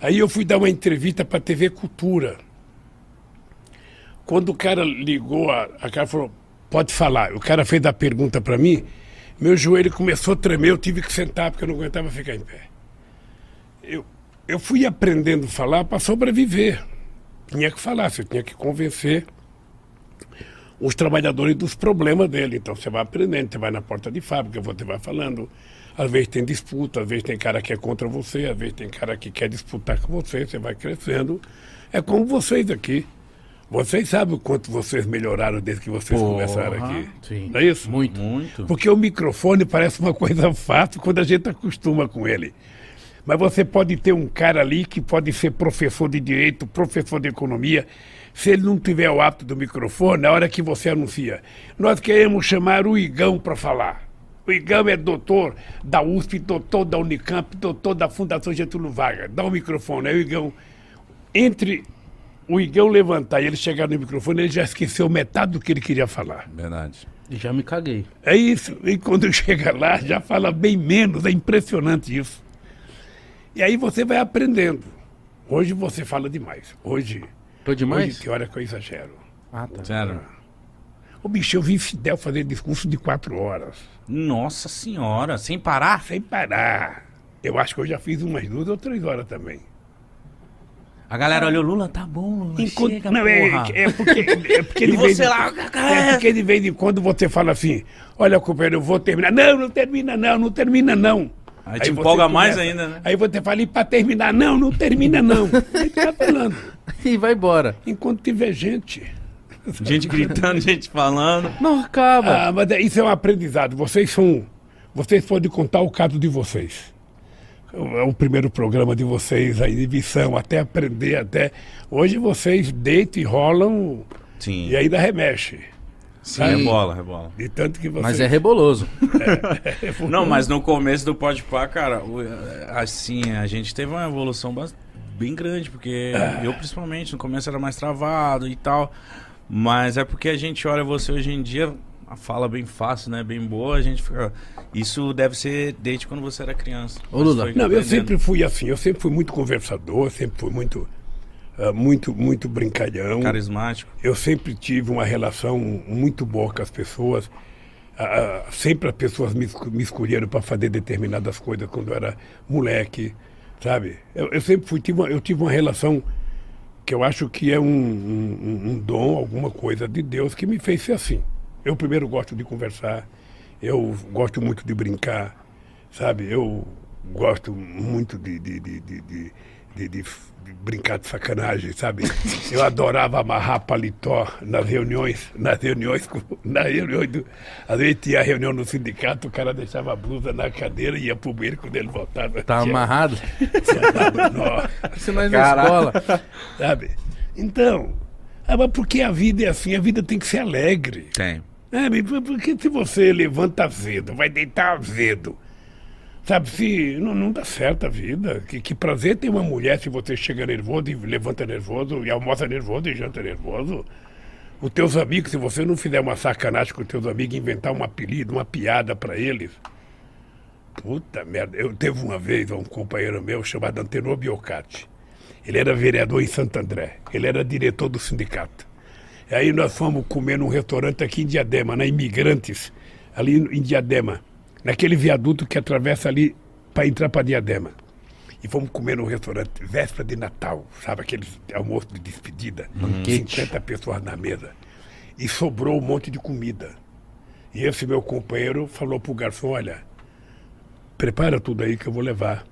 Aí eu fui dar uma entrevista para a TV Cultura. Quando o cara ligou, a, a cara falou, pode falar. O cara fez a pergunta para mim, meu joelho começou a tremer, eu tive que sentar porque eu não aguentava ficar em pé. Eu, eu fui aprendendo a falar para sobreviver. Tinha que falar, você tinha que convencer os trabalhadores dos problemas dele. Então você vai aprendendo, você vai na porta de fábrica, você vai falando. Às vezes tem disputa, às vezes tem cara que é contra você, às vezes tem cara que quer disputar com você, você vai crescendo. É como vocês aqui. Vocês sabem o quanto vocês melhoraram desde que vocês Porra, começaram aqui. sim. Não é isso? Muito. Muito. Porque o microfone parece uma coisa fácil quando a gente acostuma com ele. Mas você pode ter um cara ali que pode ser professor de direito, professor de economia. Se ele não tiver o hábito do microfone, na hora que você anuncia, nós queremos chamar o Igão para falar. O Igão é doutor da USP, doutor da Unicamp, doutor da Fundação Getúlio Vargas. Dá o microfone, aí o Igão, entre o Igão levantar e ele chegar no microfone, ele já esqueceu metade do que ele queria falar. Verdade. E já me caguei. É isso. E quando chega lá, já fala bem menos. É impressionante isso. E aí você vai aprendendo. Hoje você fala demais. Hoje, Tô demais? hoje tem hora que eu exagero. Ah, tá. Sério. O bicho, eu vi Fidel fazer discurso de quatro horas, Nossa senhora, sem parar? sem parar. Eu acho que eu já fiz umas duas ou três horas também. A galera olhou, Lula, tá bom, Lula, Enquanto- chega, não, é, porra. é porque, é porque de vez você em- lá, é porque de vez em quando você fala assim, olha, companheiro, eu vou terminar. Não, não termina não, não termina não. Aí te empolga mais ainda, né? Aí você fala, e pra terminar, não, não termina não. Aí tá falando. E vai embora. Enquanto tiver gente. Gente gritando, gente falando. Não acaba. Ah, mas é- isso é um aprendizado. Vocês são. Vocês podem contar o caso de vocês. É o primeiro programa de vocês de missão, até aprender, até. Hoje vocês deitam e rolam Sim, e ainda remexe. sim, rebola, rebola. De tanto que vocês. Mas é reboloso. Não, mas no começo do Podpah, cara, o- assim, a gente teve uma evolução bem grande, porque eu principalmente, no começo era mais travado e tal, mas é porque a gente olha você hoje em dia, a fala bem fácil, né, bem boa, a gente fica... Isso deve ser desde quando você era criança. Ô, Lula. Não, eu sempre fui assim, eu sempre fui muito conversador, sempre fui muito. ah, muito, muito brincalhão. Carismático. Eu sempre tive uma relação muito boa com as pessoas. Ah, sempre as pessoas me, me escolheram para fazer determinadas coisas quando eu era moleque, sabe? Eu, eu sempre fui, tive uma, eu tive uma relação que eu acho que é um, um- um- um dom, alguma coisa de Deus que me fez ser assim. Eu primeiro gosto de conversar, eu gosto muito de brincar, sabe? Eu gosto muito de, de, de, de, de- de- de brincar de sacanagem, sabe? Eu adorava amarrar paletó nas reuniões, nas reuniões, na reunião do. Às vezes tinha reunião no sindicato, o cara deixava a blusa na cadeira e ia pro banheiro quando ele voltava. Tá tinha- amarrado? Isso nós na Caraca. escola. sabe? Então, ah, mas porque a vida é assim, a vida tem que ser alegre. Tem. É, porque se você levanta azedo, vai deitar azedo, sabe, se não, não dá certo a vida. Que, que prazer tem uma mulher se você chega nervoso e levanta nervoso, e almoça nervoso e janta nervoso. Os teus amigos, se você não fizer uma sacanagem com os teus amigos, inventar um apelido, uma piada pra eles. Puta merda, eu teve uma vez um companheiro meu chamado Antenor Biocati. Ele era vereador em Santo André. Ele era diretor do sindicato. E aí nós fomos comer num restaurante aqui em Diadema, na Imigrantes, ali em Diadema, naquele viaduto que atravessa ali para entrar para Diadema. E fomos comer num restaurante, véspera de Natal, sabe, aquele almoço de despedida. 50 pessoas na mesa. E sobrou um monte de comida. E esse meu companheiro falou pro garçom, olha, prepara tudo aí que eu vou levar.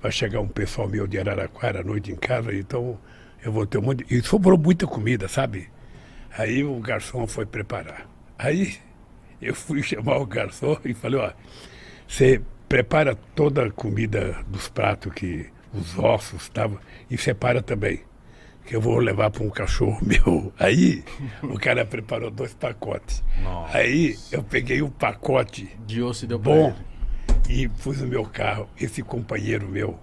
Vai chegar um pessoal meu de Araraquara à noite em casa, então eu vou ter um monte. de... E sobrou muita comida, sabe? Aí o garçom foi preparar. Aí eu fui chamar o garçom e falei, ó, você prepara toda a comida dos pratos que os ossos estavam e separa também. Que eu vou levar para um cachorro meu. Aí o cara preparou dois pacotes. Nossa. Aí eu peguei o pacote De osso deu bom e pus no meu carro. Esse companheiro meu,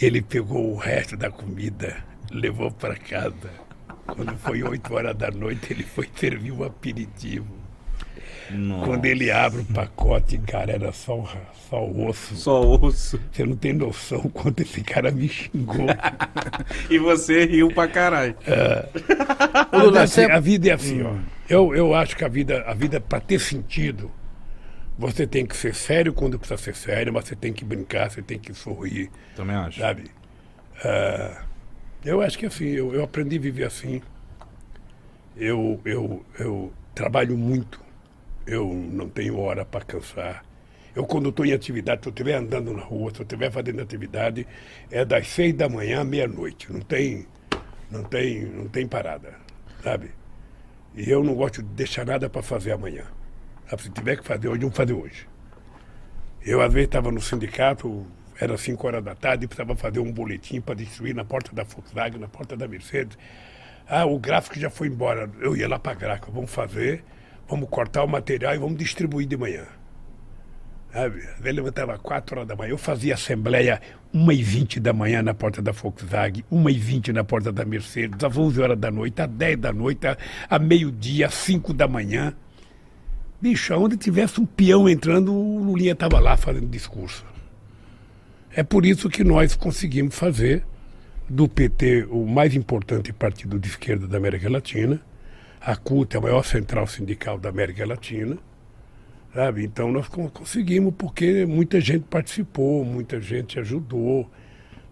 ele pegou o resto da comida, levou para casa. Quando foi 8 horas da noite, ele foi servir um aperitivo. Nossa. Quando ele abre o pacote, cara, era só, o- só o osso. Só osso. Você não tem noção quanto esse cara me xingou. E você riu pra caralho. Lula, Assim, você A vida é assim, ó. Eu, eu acho que a vida, a vida para ter sentido, você tem que ser sério quando precisa ser sério, mas você tem que brincar, você tem que sorrir. Também acho. sabe? Ah, eu acho que assim, eu, eu aprendi a viver assim. Eu, eu, eu trabalho muito, eu não tenho hora para cansar. Eu, quando estou em atividade, se eu estiver andando na rua, se eu estiver fazendo atividade, é das seis da manhã à meia-noite. Não tem, não, tem, não tem parada, sabe? E eu não gosto de deixar nada para fazer amanhã. Se tiver que fazer hoje, vamos fazer hoje. Eu, às vezes, estava no sindicato, era 5 horas da tarde, precisava fazer um boletim para distribuir na porta da Volkswagen, na porta da Mercedes. Ah, o gráfico já foi embora. Eu ia lá para a Graca, vamos fazer, vamos cortar o material e vamos distribuir de manhã. Sabe? Ele levantava 4 horas da manhã. Eu fazia assembleia 1h20 da manhã na porta da Volkswagen, 1h20 na porta da Mercedes, às 11 horas da noite, às 10 da noite, a meio-dia, às 5 da manhã. Bicho, onde tivesse um peão entrando, o Lulinha estava lá fazendo discurso. É por isso que nós conseguimos fazer do PT o mais importante partido de esquerda da América Latina. A CUT é a maior central sindical da América Latina. Sabe? Então nós conseguimos porque muita gente participou, muita gente ajudou,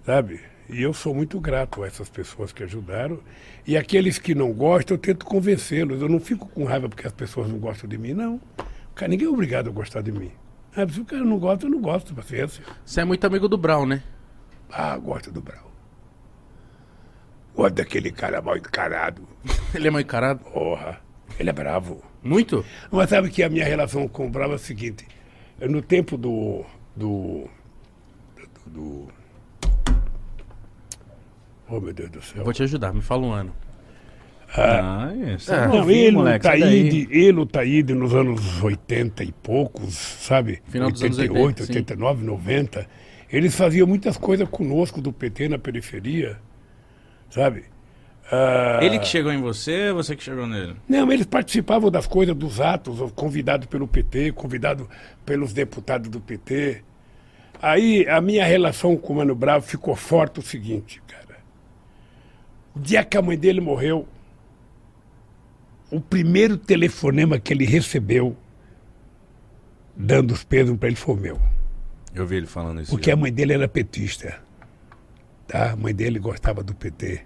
sabe? E eu sou muito grato a essas pessoas que ajudaram. E aqueles que não gostam, eu tento convencê-los. Eu não fico com raiva porque as pessoas não gostam de mim, não. Cara, ninguém é obrigado a gostar de mim. Sabe? Se o cara não gosta, eu não gosto, paciência. Você é muito amigo do Brown, né? Ah, gosto do Brown. Gosto daquele cara mal encarado. Ele é mal encarado? Porra, ele é bravo. Muito? Mas sabe que a minha relação com o Bravo é o seguinte: no tempo do. do. do. do oh, meu Deus do céu. Eu vou te ajudar, me fala um ano. Ah, isso é. Não, ele, o Taíde, ele, o Taíde, nos anos 80 e poucos, sabe? Final dos 88, anos 80, sim. 89, 90. Eles faziam muitas coisas conosco do PT na periferia, sabe? Ah, Ele que chegou em você ou você que chegou nele? Não, eles participavam das coisas, dos atos, convidado pelo PT, convidado pelos deputados do PT. Aí a minha relação com o Mano Bravo ficou forte o seguinte, cara. O dia que a mãe dele morreu, o primeiro telefonema que ele recebeu, dando os pesos para ele, foi o meu. Eu vi ele falando isso. Porque a mãe dele era petista. Tá? A mãe dele gostava do PT.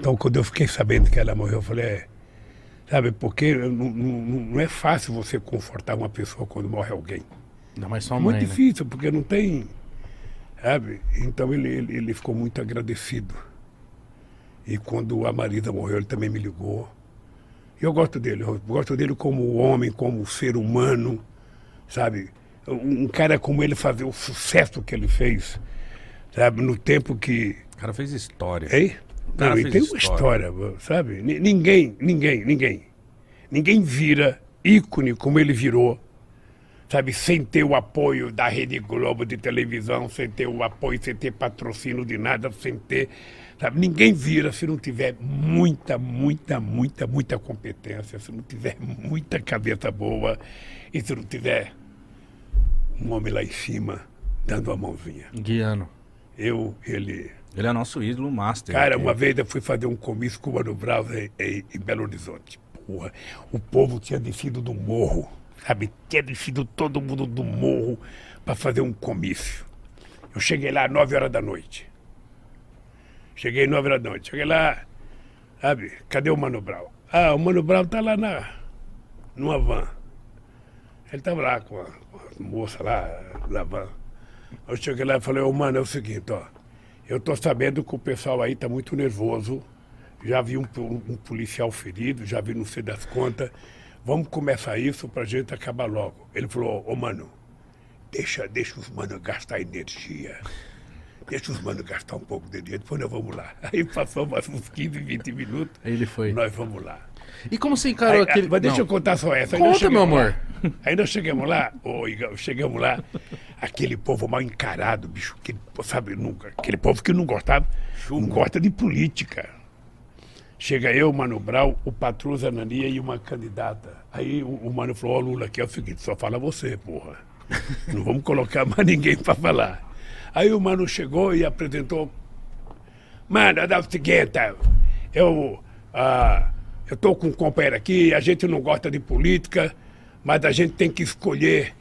Então, quando eu fiquei sabendo que ela morreu, eu falei, é, sabe, porque não, não, não é fácil você confortar uma pessoa quando morre alguém. Ainda mais sua É mãe, muito né? difícil, porque não tem. Sabe? Então ele, ele, ele ficou muito agradecido. E quando a Marisa morreu, ele também me ligou. Eu gosto dele, eu gosto dele como homem, como ser humano, sabe? Um cara como ele fazer o sucesso que ele fez, sabe? No tempo que. O cara fez história. Hein? Não, e tem uma história, sabe? Ni- Ninguém, ninguém, ninguém. Ninguém vira ícone como ele virou, sabe? Sem ter o apoio da Rede Globo de televisão, sem ter o apoio, sem ter patrocínio de nada, sem ter. Sabe? Ninguém vira se não tiver muita, muita, muita, muita competência, se não tiver muita cabeça boa e se não tiver um homem lá em cima dando a mãozinha. Guiano. Eu, ele. Ele é nosso ídolo master. Cara, Ele- uma vez eu fui fazer um comício com o Mano Brown em, em- em Belo Horizonte. Porra, o povo tinha descido do morro, sabe? Tinha descido todo mundo do morro para fazer um comício. Eu cheguei lá às 9 horas da noite. Cheguei 9 horas da noite. Cheguei lá, sabe? Cadê o Mano Brown? Ah, o Mano Brown tá lá na, numa van. Ele tava lá com a, com a moça lá na van. Eu cheguei lá e falei, ô mano, é o seguinte, ó. Eu tô sabendo que o pessoal aí tá muito nervoso. Já vi um, um- um policial ferido, já vi não sei das contas. Vamos começar isso pra gente acabar logo. Ele falou, ô mano, deixa, deixa os manos gastar energia. Deixa os manos gastar um pouco de dinheiro, depois nós vamos lá. Aí passou mais uns 15, 20 minutos. Ele foi. Nós vamos lá. E como você encarou Aí, aquele. Mas deixa Não. eu contar só essa. Conta, meu lá. amor. Aí nós chegamos lá, ô Igão, chegamos lá, aquele povo mal encarado, bicho, aquele, sabe, nunca, aquele povo que não gostava, não gosta de política. Chega eu, Mano Brau, o Patrus Anania e uma candidata. Aí o, o Mano falou, ó Lula, aqui é o seguinte, só fala você, porra. Não vamos colocar mais ninguém pra falar. Aí o Mano chegou e apresentou Mano, é o seguinte, eu, ah, eu tô com um companheiro aqui, a gente não gosta de política, mas a gente tem que escolher,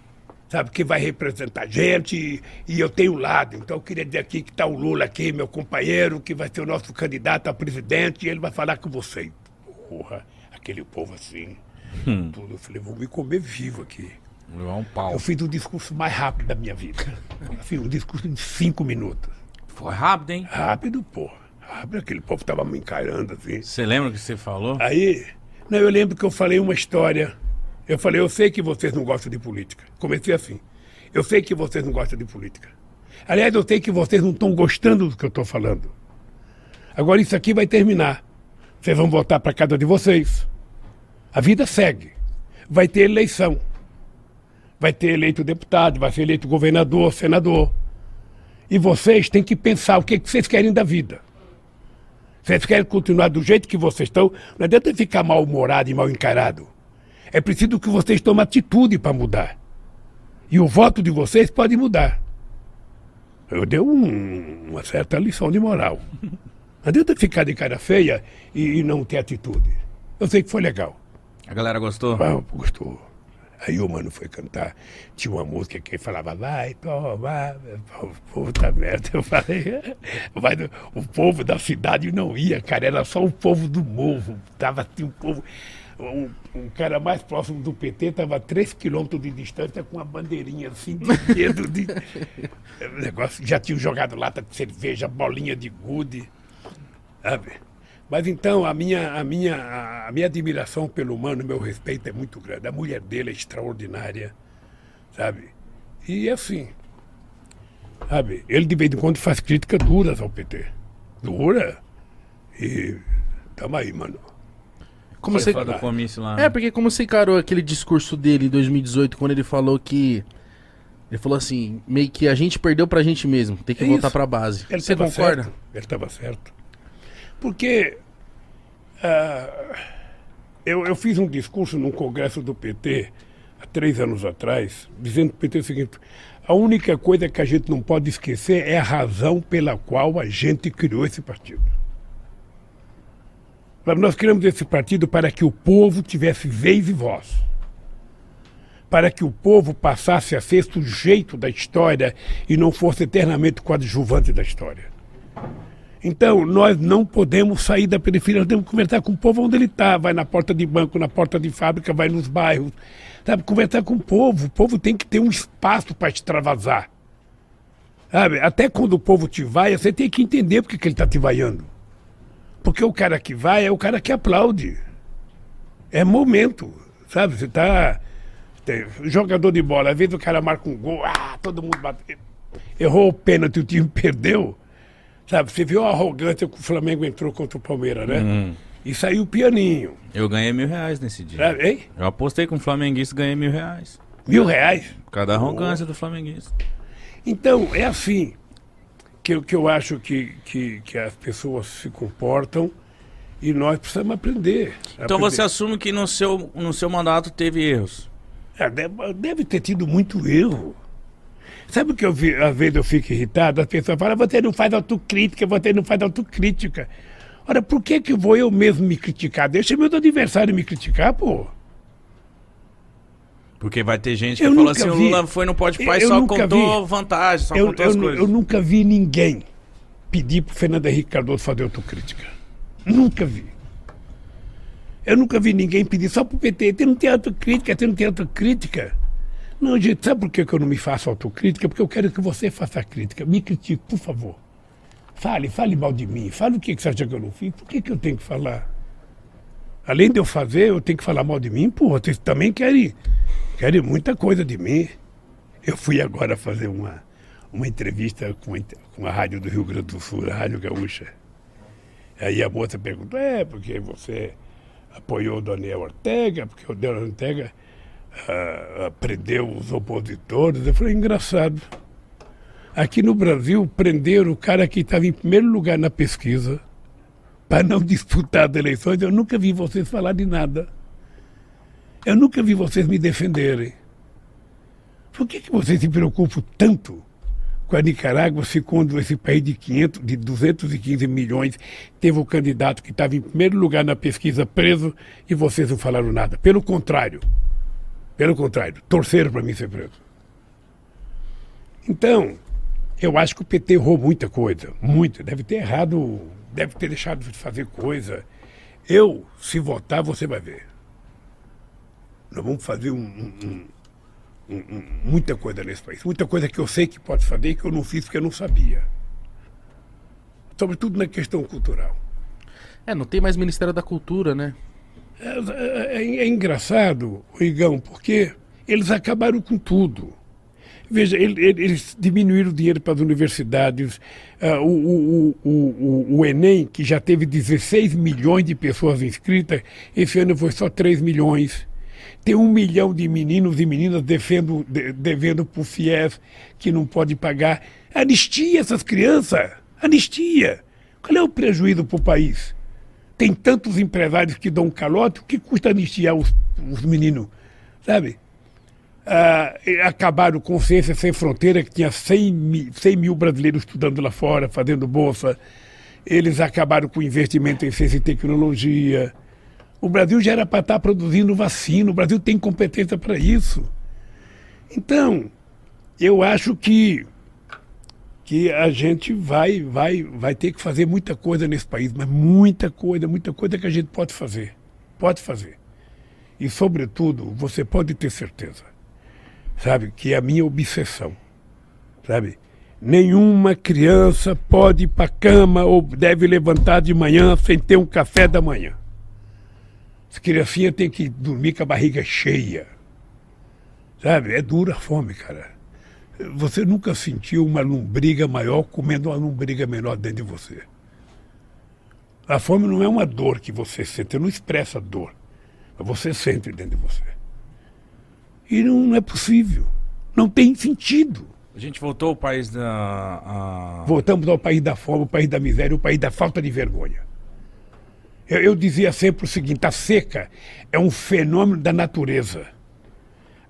sabe, quem vai representar a gente, e, e eu tenho um lado. Então eu queria dizer aqui que tá o Lula aqui, meu companheiro, que vai ser o nosso candidato a presidente, e ele vai falar com você. Porra, aquele povo assim, tudo. Eu falei, vou me comer vivo aqui. Levar um pau. Eu fiz o discurso mais rápido da minha vida. Fiz um discurso em cinco minutos. Foi rápido, hein? Rápido, porra. Rápido, aquele povo tava me encarando assim. Você lembra o que você falou? Aí, não, eu lembro que eu falei uma história. Eu falei, eu sei que vocês não gostam de política. Comecei assim. Eu sei que vocês não gostam de política. Aliás, eu sei que vocês não estão gostando do que eu estou falando. Agora isso aqui vai terminar. Vocês vão voltar para casa de vocês. A vida segue. Vai ter eleição. Vai ter eleito deputado, vai ser eleito governador, senador. E vocês têm que pensar o que, que vocês querem da vida. Vocês querem continuar do jeito que vocês estão, não adianta ficar mal-humorado e mal encarado. É preciso que vocês tomem atitude para mudar. E o voto de vocês pode mudar. Eu dei um, uma certa lição de moral. Não adianta ficar de cara feia e, e não ter atitude. Eu sei que foi legal. A galera gostou? Ah, gostou. Aí o mano foi cantar. Tinha uma música que falava, vai, toma, puta merda. Eu falei, vai, o povo da cidade não ia, cara, era só o povo do morro. Tava assim, um povo. Um, um cara mais próximo do PT estava a 3 quilômetros de distância com uma bandeirinha assim de dedo. De... o negócio já tinha jogado lata de cerveja, bolinha de gude. Sabe? Mas então a minha, a minha, a minha admiração pelo humano, meu respeito é muito grande. A mulher dele é extraordinária, sabe? E assim, sabe? Ele de vez em quando faz críticas duras ao PT. Dura. E tamo aí, mano. Como você... do comício lá. É, porque como você encarou aquele discurso dele em 2018, quando ele falou que. Ele falou assim, meio que a gente perdeu pra gente mesmo, tem que É voltar isso. pra base. Ele você concorda? certo. Ele estava certo. Porque ah, eu, eu fiz um discurso num congresso do PT há três anos atrás, dizendo para o PT o seguinte: a única coisa que a gente não pode esquecer é a razão pela qual a gente criou esse partido. Nós criamos esse partido para que o povo tivesse vez e voz para que o povo passasse a ser sujeito da história e não fosse eternamente coadjuvante da história. Então, nós não podemos sair da periferia, nós temos que conversar com o povo onde ele está. Vai na porta de banco, na porta de fábrica, vai nos bairros. Sabe, conversar com o povo. O povo tem que ter um espaço para extravasar. Sabe, até quando o povo te vai, você tem que entender porque que ele está te vaiando. Porque o cara que vai é o cara que aplaude. É momento, sabe? Você está jogador de bola, às vezes o cara marca um gol, ah, todo mundo bate. Errou o pênalti, o time perdeu. Sabe, você viu a arrogância que o Flamengo entrou contra o Palmeiras, né? Uhum. E saiu pianinho. Eu ganhei mil reais nesse dia. Sabe, hein? Eu apostei com o flamenguista e ganhei mil reais. Mil reais. Por causa da arrogância do flamenguista. Então, é assim que, eu- que eu acho que, que, que as pessoas se comportam e nós precisamos aprender. Então Aprender. você assume que no seu, no seu mandato teve erros. É, deve, deve ter tido muito erro. Sabe o que eu vi, às vezes eu fico irritado? As pessoas falam, você não faz autocrítica, você não faz autocrítica. Ora, por que que vou eu mesmo me criticar? Deixa meu adversário me criticar, pô. Porque vai ter gente que Eu fala nunca assim, o. Lula foi no Pode Pai só contou vi. vantagem, só Eu, contou eu, as coisas. eu nunca vi ninguém pedir pro Fernando Henrique Cardoso fazer autocrítica. Nunca vi. Eu nunca vi ninguém pedir só pro PT. Você não tem autocrítica, você não tem autocrítica. Não, gente, sabe por que eu não me faço autocrítica? Porque eu quero que você faça crítica. Me critique, por favor. Fale, fale mal de mim. Fale o que, você acha que eu não fiz. Por que, que eu tenho que falar? Além de eu fazer, eu tenho que falar mal de mim? Porra, vocês também querem, querem muita coisa de mim. Eu fui agora fazer uma, uma entrevista com com a rádio do Rio Grande do Sul, a Rádio Gaúcha. Aí a moça perguntou, é, porque você apoiou o Daniel Ortega, porque o Daniel Ortega ah, prendeu os opositores. Eu falei, engraçado. Aqui no Brasil, prenderam o cara que estava em primeiro lugar na pesquisa para não disputar as eleições. Eu nunca vi vocês falar de nada. Eu nunca vi vocês me defenderem. Por que, que vocês se preocupam tanto com a Nicarágua se quando esse país de 500, de 215 milhões teve um candidato que estava em primeiro lugar na pesquisa preso e vocês não falaram nada? Pelo contrário. Pelo contrário, torceram para mim ser preso. Então, eu acho que o PT errou muita coisa, muita. Deve ter errado, deve ter deixado de fazer coisa. Eu, se votar, você vai ver. Nós vamos fazer um- um- um- muita coisa nesse país. Muita coisa que eu sei que pode fazer e que eu não fiz porque eu não sabia. Sobretudo na questão cultural. É, não tem mais Ministério da Cultura, né? É, é- é engraçado, Igão, porque eles acabaram com tudo. Veja, ele- ele- eles diminuíram o dinheiro para as universidades. ah, o, o- o- o- o Enem, que já teve 16 milhões de pessoas inscritas, esse ano foi só 3 milhões. Tem um milhão de meninos e meninas defendo, de, devendo por FIES que não pode pagar. Anistia essas crianças. Anistia. Qual é o prejuízo para o país? Tem tantos empresários que dão calote, o que custa anistiar os, os meninos? Sabe? Ah, acabaram com Ciência Sem Fronteira, que tinha 100 mil, 100 mil brasileiros estudando lá fora, fazendo bolsa. Eles acabaram com investimento em ciência e tecnologia. O Brasil já era para estar produzindo vacina, o Brasil tem competência para isso. Então, eu acho que, que a gente vai, vai, vai ter que fazer muita coisa nesse país, mas muita coisa, muita coisa que a gente pode fazer. Pode fazer. E, sobretudo, você pode ter certeza sabe? Que é a minha obsessão, sabe? Nenhuma criança pode ir para cama ou deve levantar de manhã sem ter um café da manhã. As criancinhas têm que dormir com a barriga cheia. Sabe? É dura a fome, cara. Você nunca sentiu uma lombriga maior comendo uma lombriga menor dentro de você. A fome não é uma dor que você sente, não expressa dor. Mas você sente dentro de você. E não é possível. Não tem sentido. A gente voltou ao país da. A... Voltamos ao país da fome, o país da miséria, o país da falta de vergonha. Eu, eu dizia sempre o seguinte: a seca é um fenômeno da natureza.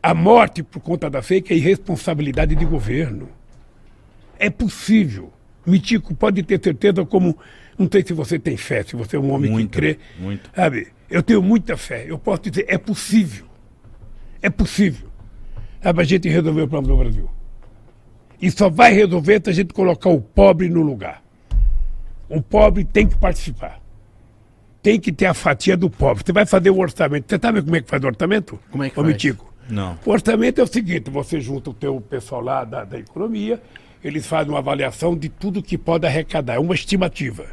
A morte por conta da seca é irresponsabilidade de governo. É possível. Mitico pode ter certeza como. Não sei se você tem fé, se você é um homem muito, que crê. Muito. Sabe? Eu tenho muita fé. Eu posso dizer, é possível. É possível. É para a gente resolver o problema do Brasil. E só vai resolver se a gente colocar o pobre no lugar. O pobre tem que participar. Tem que ter a fatia do pobre. Você vai fazer o orçamento. Você sabe como é que faz o orçamento? Como é que Ô, faz? Mitico? Não. O orçamento é o seguinte: você junta o teu pessoal lá da, da economia, eles fazem uma avaliação de tudo que pode arrecadar, é uma estimativa.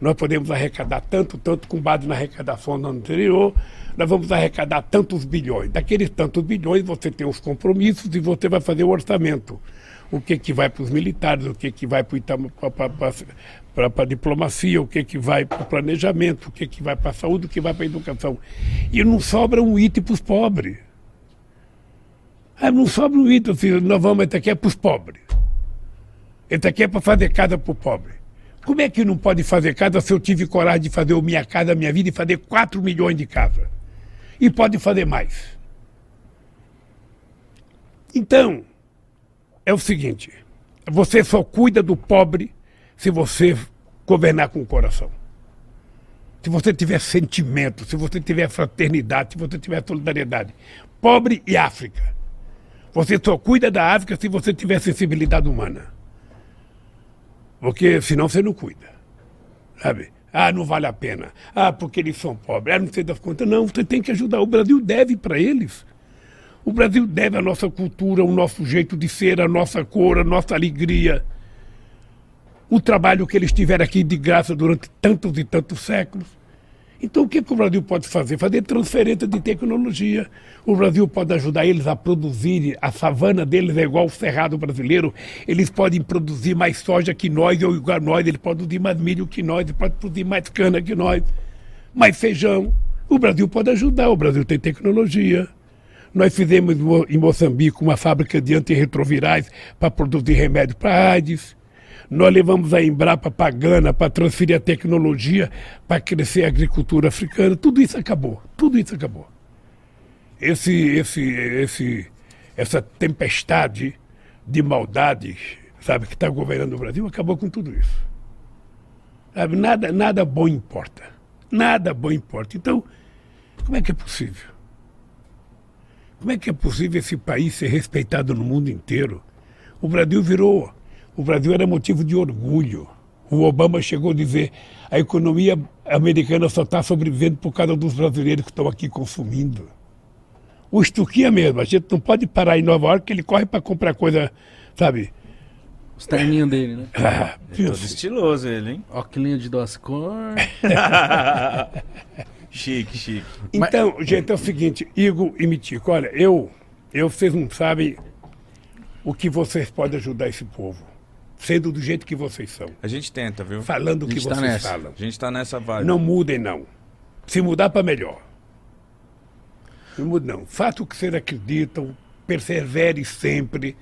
Nós podemos arrecadar tanto, tanto com base na arrecadação do ano anterior, nós vamos arrecadar tantos bilhões. Daqueles tantos bilhões, você tem os compromissos e você vai fazer o orçamento. O que, que vai para os militares, o que, que vai para a diplomacia, o que, que vai para o planejamento, o que, que vai para a saúde, o que vai para a educação. E não sobra um item para os pobres. Ah, não sobra um item, assim, nós vamos, esse aqui é para os pobres. Esse aqui é para fazer casa para o pobre. Como é que não pode fazer casa se eu tive coragem de fazer o Minha Casa Minha Vida e fazer 4 milhões de casas? E pode fazer mais. Então, é o seguinte: você só cuida do pobre se você governar com o coração. Se você tiver sentimento, se você tiver fraternidade, se você tiver solidariedade. Pobre e África. Você só cuida da África se você tiver sensibilidade humana. Porque senão você não cuida. Sabe? Ah, não vale a pena. Ah, porque eles são pobres. Ah, não sei das contas. Não, você tem que ajudar. O Brasil deve para eles. O Brasil deve a nossa cultura, o nosso jeito de ser, a nossa cor, a nossa alegria. O trabalho que eles tiveram aqui de graça durante tantos e tantos séculos. Então, o que, que o Brasil pode fazer? Fazer transferência de tecnologia. O Brasil pode ajudar eles a produzir, a savana deles é igual o cerrado brasileiro. Eles podem produzir mais soja que nós, ou igual a nós, eles podem produzir mais milho que nós, eles podem produzir mais cana que nós, mais feijão. O Brasil pode ajudar, o Brasil tem tecnologia. Nós fizemos em Moçambique uma fábrica de antirretrovirais para produzir remédio para AIDS. Nós levamos a Embrapa para Gana para transferir a tecnologia para crescer a agricultura africana. Tudo isso acabou. Tudo isso acabou. Esse, esse, esse, essa tempestade de maldade, sabe, que está governando o Brasil, acabou com tudo isso. Sabe, nada, nada bom importa. Nada bom importa. Então, como é que é possível? Como é que é possível esse país ser respeitado no mundo inteiro? O Brasil virou o Brasil era motivo de orgulho. O Obama chegou a dizer a economia americana só está sobrevivendo por causa dos brasileiros que estão aqui consumindo. O Estuquinha mesmo, a gente não pode parar em Nova York que ele corre para comprar coisa, sabe? Os terninhos dele, né? Ah, É todo estiloso ele, hein? Óculos de duas cores. chique, chique. Então, gente, é o seguinte, Igor e Mitico, olha, eu, eu, vocês não sabem o que vocês podem ajudar esse povo. Sendo do jeito que vocês são. A gente tenta, viu? Falando o que tá vocês nessa. falam. A gente tá nessa vibe. Não mudem, não. Se mudar para melhor. Não mude, não. Faça o que vocês acreditam, persevere sempre,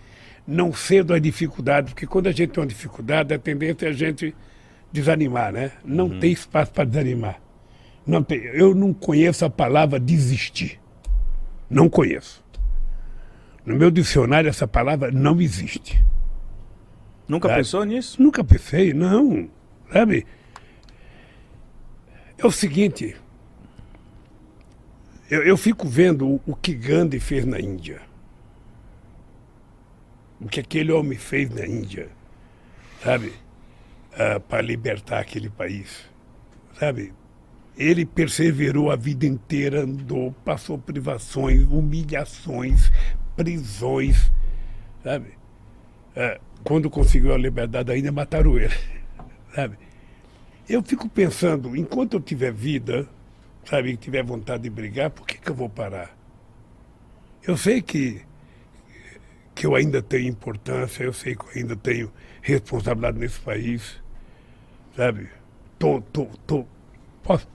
não cedo a dificuldade, porque quando a gente tem uma dificuldade, a tendência é a gente desanimar, né? Não uhum. tem espaço para desanimar. Não tem. Eu não conheço a palavra desistir. Não conheço. No meu dicionário, essa palavra não existe. Nunca sabe? pensou nisso? Nunca pensei, não. Sabe? É o seguinte. Eu, eu fico vendo o, o que Gandhi fez na Índia. O que aquele homem fez na Índia. Sabe? Ah, para libertar aquele país. Sabe? Ele perseverou a vida inteira, andou, passou privações, humilhações, prisões, sabe? É, quando conseguiu a liberdade ainda mataram ele, sabe? Eu fico pensando, enquanto eu tiver vida, sabe, tiver vontade de brigar, por que, que eu vou parar? Eu sei que, que eu ainda tenho importância, eu sei que eu ainda tenho responsabilidade nesse país, sabe? Tô, tô, tô, posso,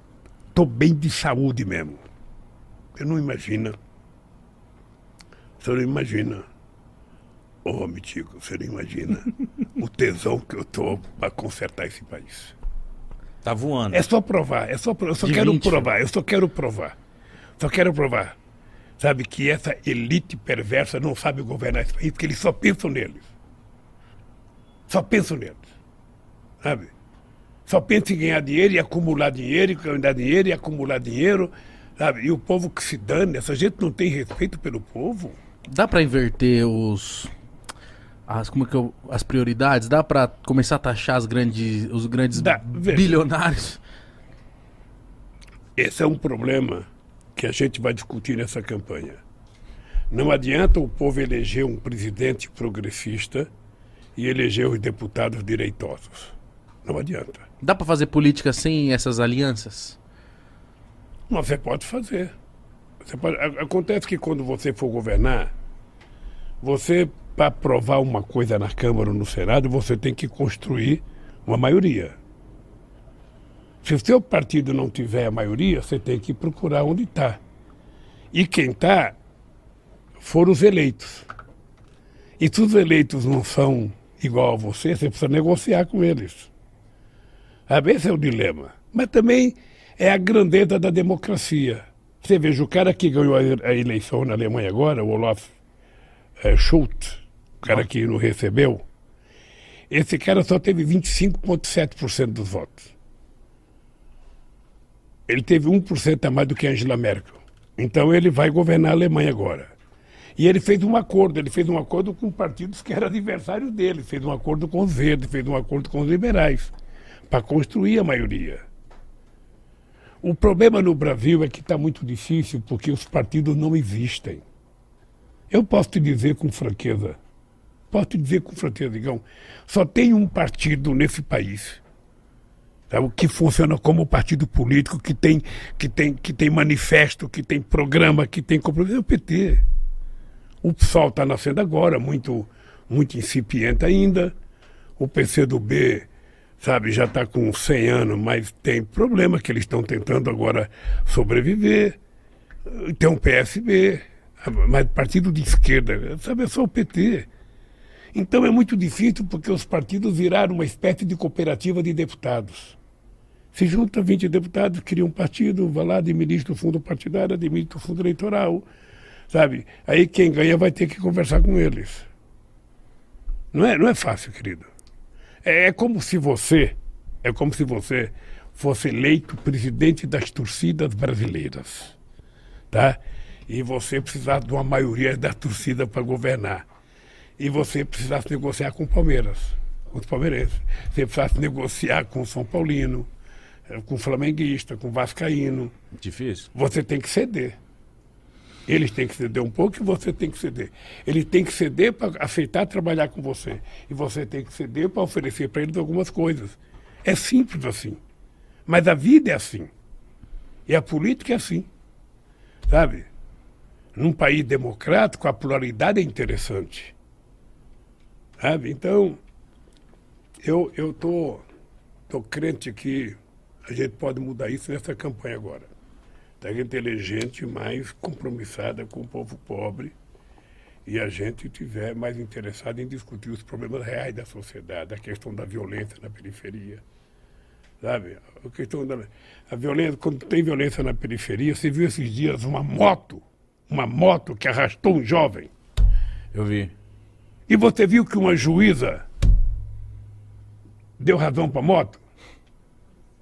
tô bem de saúde mesmo. Você não imagina. Você não imagina. Ô, oh, Mitico, você não imagina o tesão que eu tô para consertar esse país. Tá voando. É só provar, é só eu só De quero 20. provar, eu só quero provar. Só quero provar. Sabe que essa elite perversa não sabe governar esse país, porque eles só pensam neles. Só pensam neles. Sabe? Só pensam em ganhar dinheiro e acumular dinheiro, e ganhar dinheiro e acumular dinheiro. Sabe? E o povo que se dane, essa gente não tem respeito pelo povo. Dá para inverter os as como que eu, as prioridades? Dá para começar a taxar as grandes, os grandes Dá, bilionários? Esse é um problema que a gente vai discutir nessa campanha. Não adianta o povo eleger um presidente progressista e eleger os deputados direitosos. Não adianta. Dá para fazer política sem essas alianças? Mas você pode fazer. Você pode... Acontece que quando você for governar, você, para aprovar uma coisa na Câmara ou no Senado, você tem que construir uma maioria. Se o seu partido não tiver a maioria, você tem que procurar onde está. E quem está foram os eleitos. E se os eleitos não são igual a você, você precisa negociar com eles. Esse é o dilema. Mas também é a grandeza da democracia. Você veja, o cara que ganhou a eleição na Alemanha agora, o Olaf é, Schultz, cara que não recebeu, esse cara só teve 25,7% dos votos. Ele teve 1% a mais do que Angela Merkel. Então ele vai governar a Alemanha agora. E ele fez um acordo, ele fez um acordo com partidos que eram adversários dele, fez um acordo com os verdes, fez um acordo com os liberais, para construir a maioria. O problema no Brasil é que está muito difícil porque os partidos não existem. Eu posso te dizer com franqueza, posso te dizer com franqueza, Igão, só tem um partido nesse país sabe, que funciona como partido político, que tem, que, tem, que tem manifesto, que tem programa, que tem compromisso, é o PT. O PSOL está nascendo agora, muito, muito incipiente ainda. O PCdoB, sabe, já está com 100 anos, mas tem problema que eles estão tentando agora sobreviver. Tem um PSB, mas partido de esquerda, sabe, é só o PT. Então é muito difícil porque os partidos viraram uma espécie de cooperativa de deputados. Se junta 20 deputados, cria um partido, vai lá, administra o fundo partidário, administra o fundo eleitoral, sabe? Aí quem ganha vai ter que conversar com eles. Não é, não é fácil, querido. É, é como se você, é como se você fosse eleito presidente das torcidas brasileiras, tá? e você precisasse de uma maioria da torcida para governar. E você precisasse negociar com o Palmeiras, com os palmeirenses. Você precisasse negociar com o São Paulino, eh, com o flamenguista, com o vascaíno. Difícil. Você tem que ceder. Eles têm que ceder um pouco e você tem que ceder. Ele tem que ceder para aceitar trabalhar com você. E você tem que ceder para oferecer para eles algumas coisas. É simples assim. Mas a vida é assim. E a política é assim. Sabe? num país democrático, a pluralidade é interessante. Sabe? Então, eu eu tô, tô crente que a gente pode mudar isso nessa campanha agora. da inteligente mais compromissada com o povo pobre e a gente tiver mais interessado em discutir os problemas reais da sociedade, a questão da violência na periferia. Sabe? A questão da a violência, quando tem violência na periferia, você viu esses dias uma moto, uma moto que arrastou um jovem. Eu vi. E você viu que uma juíza deu razão para a moto?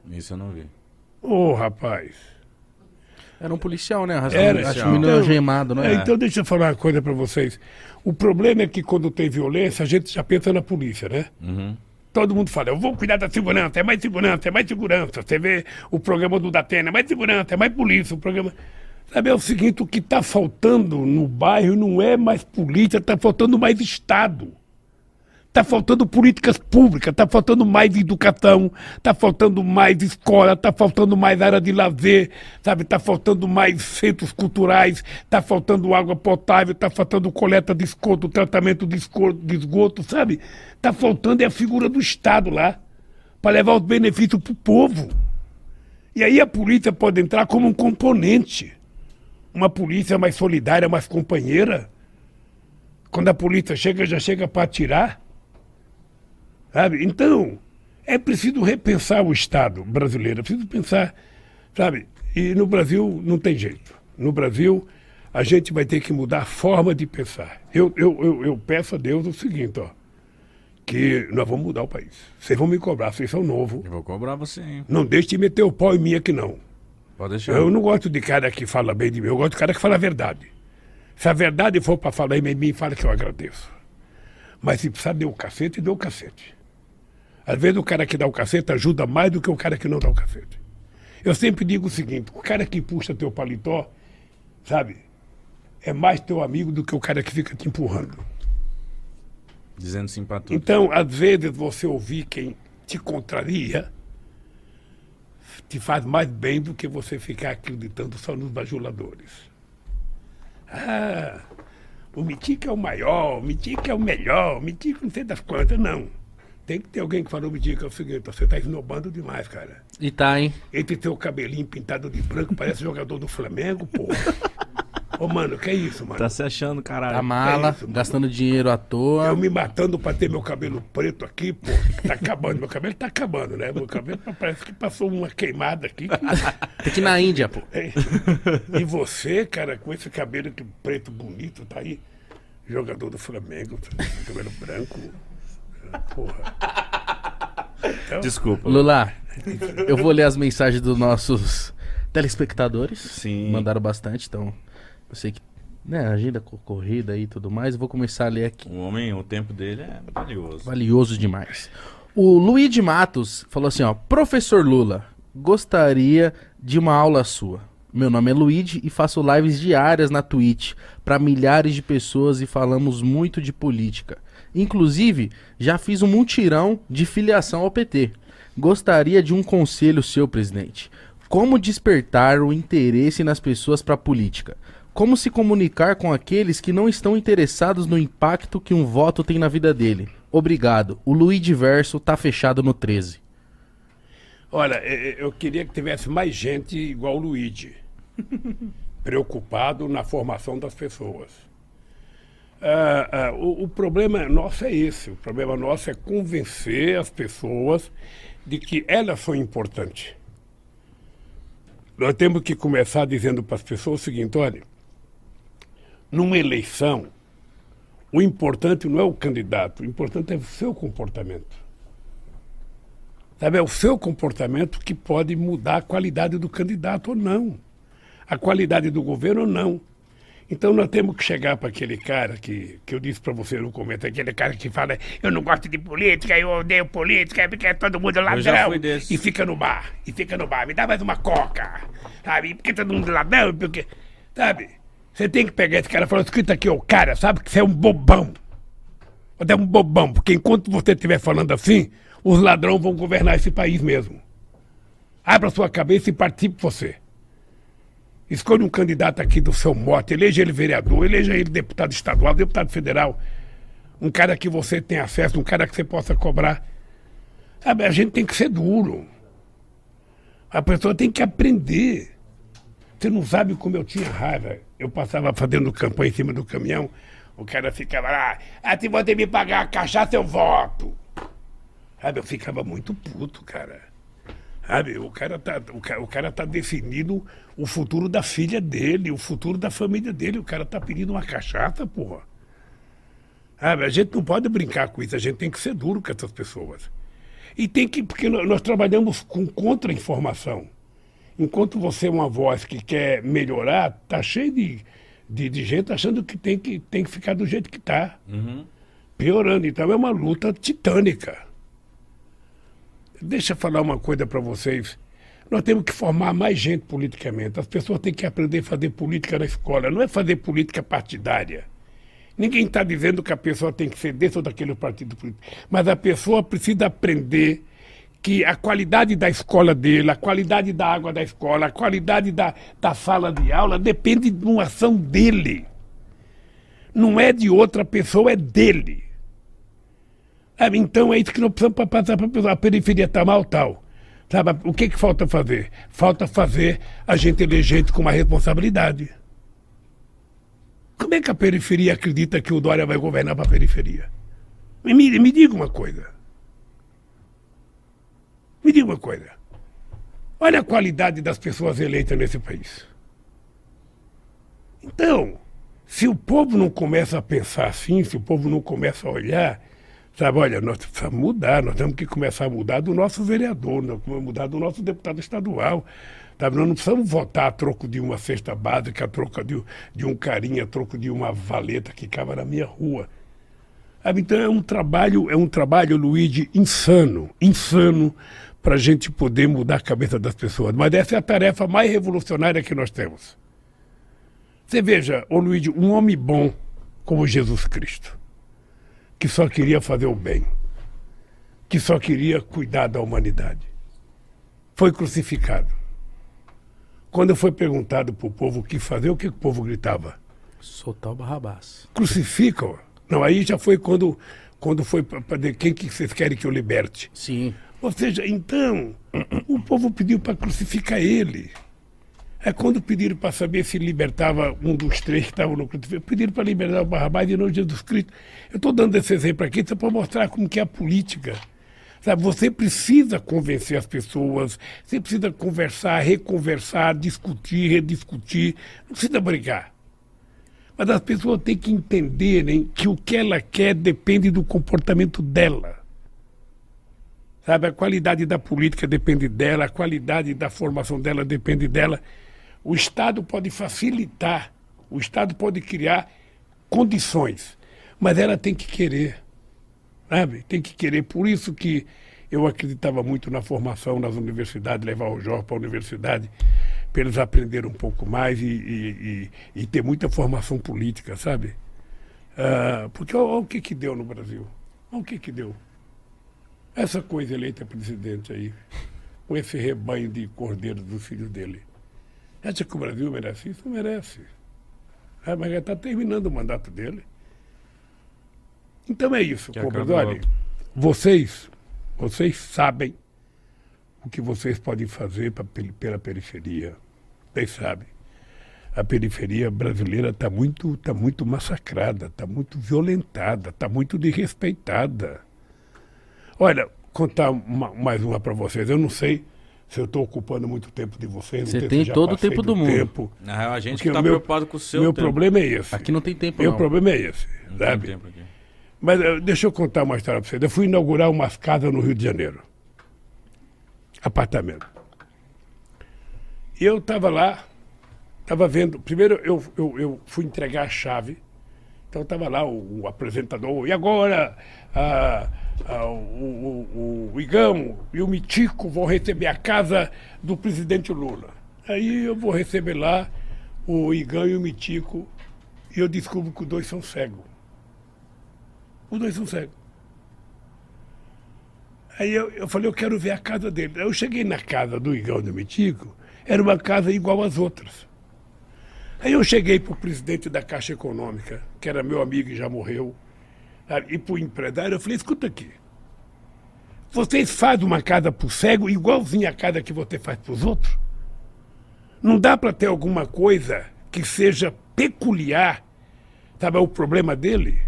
Isso eu não vi. Ô, oh, rapaz. Era um policial, né? Era, acho que o menino então, algemado, não é, é? Então deixa eu falar uma coisa para vocês. O problema é que quando tem violência, a gente já pensa na polícia, né? Uhum. Todo mundo fala, eu vou cuidar da segurança, é mais segurança, é mais segurança. Você vê o programa do Datena, é mais segurança, é mais polícia. O programa. Sabe, é o seguinte, o que está faltando no bairro não é mais polícia, está faltando mais Estado. Está faltando políticas públicas, está faltando mais educação, está faltando mais escola, está faltando mais área de lazer, sabe? Está faltando mais centros culturais, está faltando água potável, está faltando coleta de esgoto, tratamento de esgoto, de esgoto sabe? Está faltando é a figura do Estado lá, para levar os benefícios para o povo. E aí a polícia pode entrar como um componente. Uma polícia mais solidária, mais companheira. Quando a polícia chega, já chega para atirar. Sabe? Então, é preciso repensar o Estado brasileiro, é preciso pensar, sabe? E no Brasil não tem jeito. No Brasil, a gente vai ter que mudar a forma de pensar. Eu, eu, eu, eu peço a Deus o seguinte, ó, que nós vamos mudar o país. Vocês vão me cobrar, vocês são novos. Eu vou cobrar você, hein? Não deixe de meter o pau em mim aqui, não. Pode deixar. Eu não gosto de cara que fala bem de mim, eu gosto de cara que fala a verdade. Se a verdade for para falar em mim, fala que eu agradeço. Mas se precisar, dê o cacete, dê o cacete. Às vezes o cara que dá o cacete ajuda mais do que o cara que não dá o cacete. Eu sempre digo o seguinte: o cara que puxa teu paletó, sabe, é mais teu amigo do que o cara que fica te empurrando. Dizendo sim pra tudo. Então, às vezes, você ouvir quem te contraria te faz mais bem do que você ficar acreditando só nos bajuladores. Ah, o Mitica é o maior, o Mitica é o melhor, o Mitica não sei das quantas, não. Tem que ter alguém que falou, Mitica, é o seguinte, você tá esnobando demais, cara. E tá, hein? Entre teu cabelinho pintado de branco, parece jogador do Flamengo, pô. Ô, mano, que é isso, mano? Tá se achando, caralho. A mala, é isso, gastando dinheiro à toa. Eu me matando pra ter meu cabelo preto aqui, pô. Tá acabando. Meu cabelo tá acabando, né? Meu cabelo parece que passou uma queimada aqui. Tem que ir na Índia, pô. É. E você, cara, com esse cabelo que preto bonito, tá aí, jogador do Flamengo, cabelo branco. Porra. Então, Desculpa. Lula, eu vou ler as mensagens dos nossos telespectadores. Sim. Mandaram bastante, então eu sei que, né, agenda co- corrida e tudo mais. Eu vou começar a ler aqui. O homem, o tempo dele é valioso. Valioso demais. O Luiz Matos falou assim, ó. Professor Lula, gostaria de uma aula sua. Meu nome é Luigi e faço lives diárias na Twitch para milhares de pessoas e falamos muito de política. Inclusive, já fiz um mutirão de filiação ao PT. Gostaria de um conselho seu, presidente. Como despertar o interesse nas pessoas para política? Como se comunicar com aqueles que não estão interessados no impacto que um voto tem na vida dele? Obrigado. O Luiz Diverso tá fechado no 13. Olha, eu queria que tivesse mais gente igual o Luigi, preocupado na formação das pessoas. Ah, ah, o, o problema nosso é esse. O problema nosso é convencer as pessoas de que elas são importantes. Nós temos que começar dizendo para as pessoas o seguinte: olha, numa eleição, o importante não é o candidato, o importante é o seu comportamento. Sabe, é o seu comportamento que pode mudar a qualidade do candidato ou não, a qualidade do governo ou não. Então nós temos que chegar para aquele cara que, que eu disse para você no comentário, aquele cara que fala, eu não gosto de política, eu odeio política, porque é todo mundo ladrão. E fica no bar, e fica no bar, me dá mais uma coca, sabe? Porque todo mundo ladrão, porque. Sabe? Você tem que pegar esse cara e falar, escuta aqui, ô cara, sabe que você é um bobão. Você é um bobão, porque enquanto você estiver falando assim, os ladrões vão governar esse país mesmo. Abra sua cabeça e participe você. Escolha um candidato aqui do seu mote, eleja ele vereador, eleja ele deputado estadual, deputado federal. Um cara que você tem acesso, um cara que você possa cobrar. Sabe, a gente tem que ser duro. A pessoa tem que aprender. Você não sabe como eu tinha raiva. Eu passava fazendo campanha em cima do caminhão, o cara ficava lá, ah, se você me pagar a cachaça, eu voto. Sabe, eu ficava muito puto, cara. Sabe, o cara tá, o cara, o cara tá definindo o futuro da filha dele, o futuro da família dele. O cara tá pedindo uma cachaça, porra. Sabe, a gente não pode brincar com isso, a gente tem que ser duro com essas pessoas. E tem que, porque nós trabalhamos com contra-informação. Enquanto você é uma voz que quer melhorar, tá cheio de, de, de gente achando que tem, que tem que ficar do jeito que tá. Uhum. Piorando. Então é uma luta titânica. Deixa eu falar uma coisa para vocês. Nós temos que formar mais gente politicamente. As pessoas têm que aprender a fazer política na escola. Não é fazer política partidária. Ninguém está dizendo que a pessoa tem que ser desse ou daquele partido político. Mas a pessoa precisa aprender que a qualidade da escola dele, a qualidade da água da escola, a qualidade da, da sala de aula depende de uma ação dele. Não é de outra pessoa, é dele. Sabe? Então é isso que nós precisamos para passar para. A periferia está mal, tal. Sabe? O que, que falta fazer? Falta fazer a gente eleger gente com uma responsabilidade. Como é que a periferia acredita que o Dória vai governar para a periferia? Me, me diga uma coisa. Me diga uma coisa. Olha a qualidade das pessoas eleitas nesse país. Então, se o povo não começa a pensar assim, se o povo não começa a olhar, sabe, olha, nós precisamos mudar, nós temos que começar a mudar do nosso vereador, nós que mudar do nosso deputado estadual. Sabe, nós não precisamos votar a troco de uma cesta básica, a troco de, de um carinha, a troco de uma valeta que cava na minha rua. Sabe, então é um trabalho, é um trabalho, Luigi, insano, insano, para a gente poder mudar a cabeça das pessoas. Mas essa é a tarefa mais revolucionária que nós temos. Você veja, ô Luigi, um homem bom como Jesus Cristo, que só queria fazer o bem, que só queria cuidar da humanidade, foi crucificado. Quando foi perguntado para o povo o que fazer, o que o povo gritava? Soltar o Barrabás. Crucificam. Não, aí já foi quando, quando foi para quem que vocês querem que eu liberte. Sim. Ou seja, então, o povo pediu para crucificar ele. É quando pediram para saber se libertava um dos três que estavam no crucifixo, pediram para libertar o Barrabás e não Jesus Cristo. Eu estou dando esse exemplo aqui só para mostrar como que é a política. Sabe, você precisa convencer as pessoas, você precisa conversar, reconversar, discutir, rediscutir, não precisa brigar. Mas as pessoas têm que entenderem que o que ela quer depende do comportamento dela. Sabe, a qualidade da política depende dela, a qualidade da formação dela depende dela. O Estado pode facilitar, o Estado pode criar condições, mas ela tem que querer, sabe? Tem que querer. Por isso que eu acreditava muito na formação nas universidades, levar o jovem para a universidade, para eles aprenderem um pouco mais e, e, e, e ter muita formação política, sabe? Ah, porque olha o que, que deu no Brasil. Olha o que, que deu. Essa coisa eleita presidente aí, com esse rebanho de cordeiros dos filhos dele. Acha que o Brasil merece isso? Não merece. É, mas já está terminando o mandato dele. Então é isso, Olha, vocês, vocês sabem o que vocês podem fazer pra, pela periferia. Vocês sabem. A periferia brasileira está muito, tá muito massacrada, está muito violentada, está muito desrespeitada. Olha, contar uma, mais uma para vocês. Eu não sei se eu estou ocupando muito tempo de vocês. Você tem todo o tempo do, do mundo. Tempo, Na real, a gente está preocupado com o seu Meu tempo. problema é esse. Aqui não tem tempo, Meu não. problema é esse, Não sabe? tem tempo aqui. Mas uh, deixa eu contar uma história para vocês. Eu fui inaugurar umas casas no Rio de Janeiro. Apartamento. E eu estava lá, estava vendo. Primeiro eu, eu, eu fui entregar a chave. Então estava lá o, o apresentador. E agora ah, ah, o, o, o Igão e o Mitico vão receber a casa do presidente Lula. Aí eu vou receber lá o Igão e o Mitico. E eu descubro que os dois são cegos. Os dois são cegos. Aí eu, eu falei, eu quero ver a casa dele. Aí eu cheguei na casa do Igão e do Mitico, era uma casa igual às outras. Aí eu cheguei para o presidente da Caixa Econômica, que era meu amigo e já morreu, e para o empresário, eu falei, escuta aqui, vocês fazem uma casa para o cego igualzinha a casa que você faz para os outros? Não dá para ter alguma coisa que seja peculiar, sabe, ao problema dele?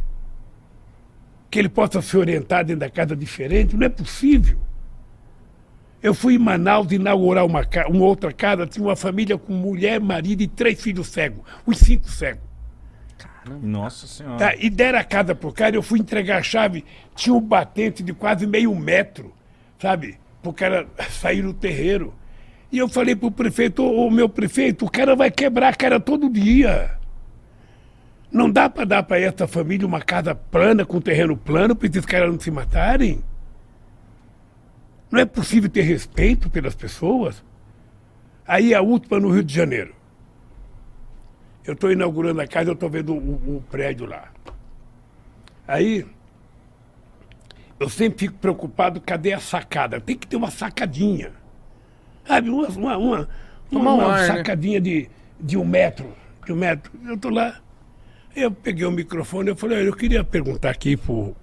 Que ele possa se orientar dentro da casa diferente? Não é possível. Eu fui em Manaus inaugurar uma, uma outra casa, tinha uma família com mulher, marido e três filhos cegos, os cinco cegos. Nossa Senhora. Tá, e deram a casa pro cara, eu fui entregar a chave, tinha um batente de quase meio metro, sabe? Pro cara sair no terreiro. E eu falei pro prefeito, ô meu prefeito, o cara vai quebrar a cara todo dia. Não dá para dar para essa família uma casa plana, com terreno plano, para esses caras não se matarem? Não é possível ter respeito pelas pessoas? Aí a última no Rio de Janeiro. Eu estou inaugurando a casa, eu estou vendo o, o, prédio lá. Aí, eu sempre fico preocupado, cadê a sacada? Tem que ter uma sacadinha. Sabe, uma, uma, uma, uma, uma ar, né? sacadinha né? de, de um metro. De um metro. Eu estou lá. Eu peguei o microfone e falei, eu queria perguntar aqui pro,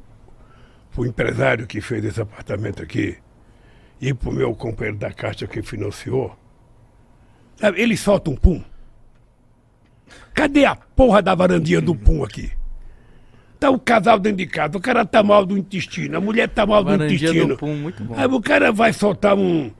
pro empresário que fez esse apartamento aqui e pro meu companheiro da Caixa que financiou. Sabe, ele solta um pum. Cadê a porra da varandinha do pum aqui? Tá o casal dentro de casa, o cara tá mal do intestino, a mulher tá mal do intestino. Do pum, muito bom. Aí o cara vai soltar um,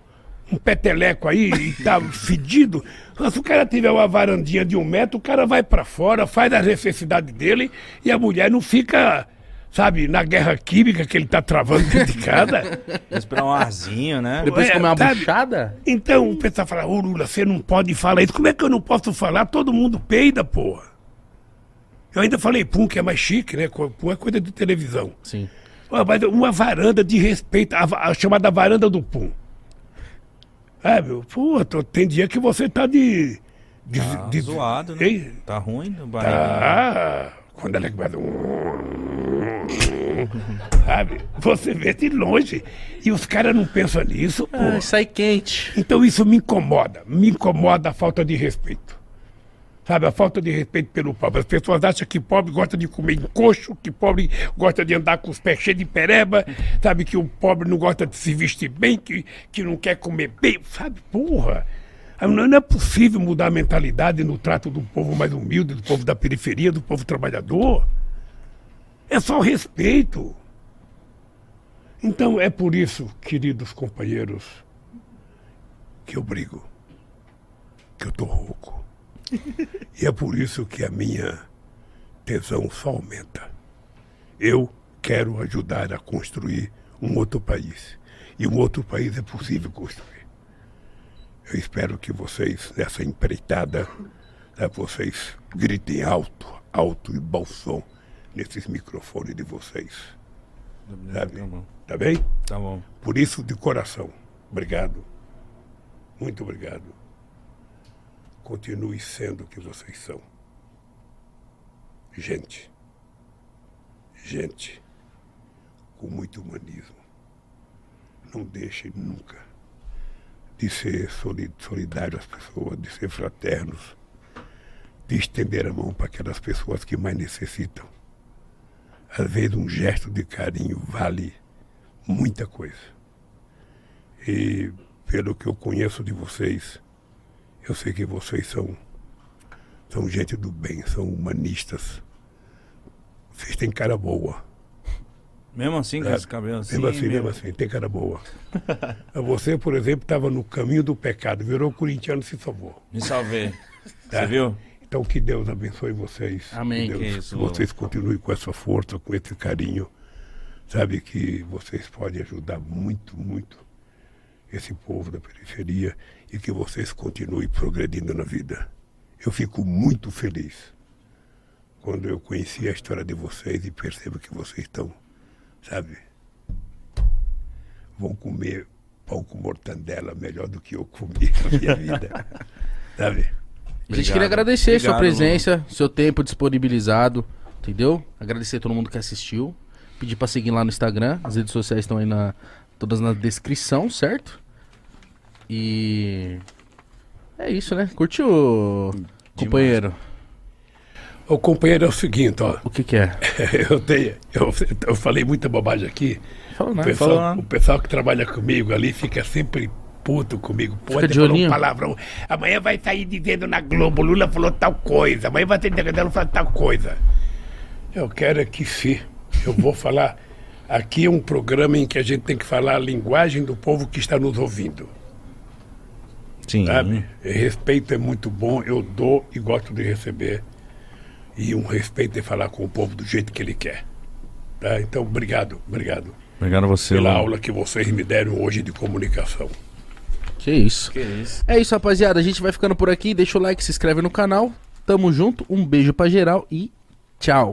um peteleco aí e tá fedido. Se o cara tiver uma varandinha de um metro, o cara vai para fora, faz a necessidade dele e a mulher não fica sabe, na guerra química que ele tá travando dentro de casa. Esperar um arzinho, né? Depois é, comer uma sabe? buchada? Então o pessoal fala, ô Lula, você não pode falar isso. Como é que eu não posso falar? Todo mundo peida, porra. Eu ainda falei pum, que é mais chique, né? Pum é coisa de televisão. Sim. Mas uma varanda de respeito, a, a chamada varanda do pum. É, meu, pô, tem dia que você tá de. de, tá de zoado, né? Ei, tá ruim no barriga. Tá. Quando ela começa. Sabe? Você vê de longe. E os caras não pensam nisso, pô. Ah, sai quente. Então isso me incomoda. Me incomoda a falta de respeito. Sabe, a falta de respeito pelo pobre. As pessoas acham que pobre gosta de comer encoxo, que pobre gosta de andar com os pés cheios de pereba, sabe, que o pobre não gosta de se vestir bem, que, que não quer comer bem, sabe, porra. Não é possível mudar a mentalidade no trato do povo mais humilde, do povo da periferia, do povo trabalhador. É só respeito. Então é por isso, queridos companheiros, que eu brigo, que eu tô rouco. E é por isso que a minha tesão só aumenta. Eu quero ajudar a construir um outro país. E um outro país é possível construir. Eu espero que vocês, nessa empreitada, né, vocês gritem alto, alto e bom som nesses microfones de vocês. Sabe? Tá bom. Tá bem? Tá bom. Por isso, de coração, obrigado. Muito obrigado. Continue sendo o que vocês são. Gente. Gente com muito humanismo. Não deixem nunca de ser solidário às pessoas, de ser fraternos, de estender a mão para aquelas pessoas que mais necessitam. Às vezes um gesto de carinho vale muita coisa. E pelo que eu conheço de vocês, eu sei que vocês são, são gente do bem, são humanistas. Vocês têm cara boa. Mesmo assim, com é, esse cabelo assim? Mesmo assim, mesmo, assim, tem cara boa. Você, por exemplo, estava no caminho do pecado, virou corintiano e se salvou. Me salvei. Tá? Você viu? Então que Deus abençoe vocês. Amém. Que, Deus, que vocês continuem com essa força, com esse carinho. Sabe que vocês podem ajudar muito, muito esse povo da periferia e que vocês continuem progredindo na vida. Eu fico muito feliz quando eu conheci a história de vocês e percebo que vocês estão sabe? Vão comer pão com mortandela melhor do que eu comi na minha vida, sabe? A gente queria agradecer Obrigado, sua presença, mano. seu tempo disponibilizado, entendeu? Agradecer a todo mundo que assistiu. Pedir pra seguir lá no Instagram, as redes sociais estão aí na, todas na descrição, certo? E. É isso, né? Curtiu, Demais. companheiro? O companheiro é o seguinte, ó. O que, que é? eu, tenho, eu, eu falei muita bobagem aqui. Falou, o, pessoal, o pessoal que trabalha comigo ali fica sempre puto comigo. Fica Pode de falar olhinho. um palavrão. Amanhã vai sair dizendo na Globo, Lula falou tal coisa. Amanhã vai ter decadelo falando tal coisa. Eu quero é que se. Eu vou falar. Aqui é um programa em que a gente tem que falar a linguagem do povo que está nos ouvindo. Sim. Sabe? Respeito é muito bom, eu dou e gosto de receber. E um respeito é falar com o povo do jeito que ele quer. Tá? Então, obrigado, obrigado Obrigado a você, pela Lula. aula que vocês me deram hoje de comunicação. Que isso. Que isso. É isso, rapaziada. A gente vai ficando por aqui. Deixa o like, se inscreve no canal. Tamo junto. Um beijo pra geral e tchau.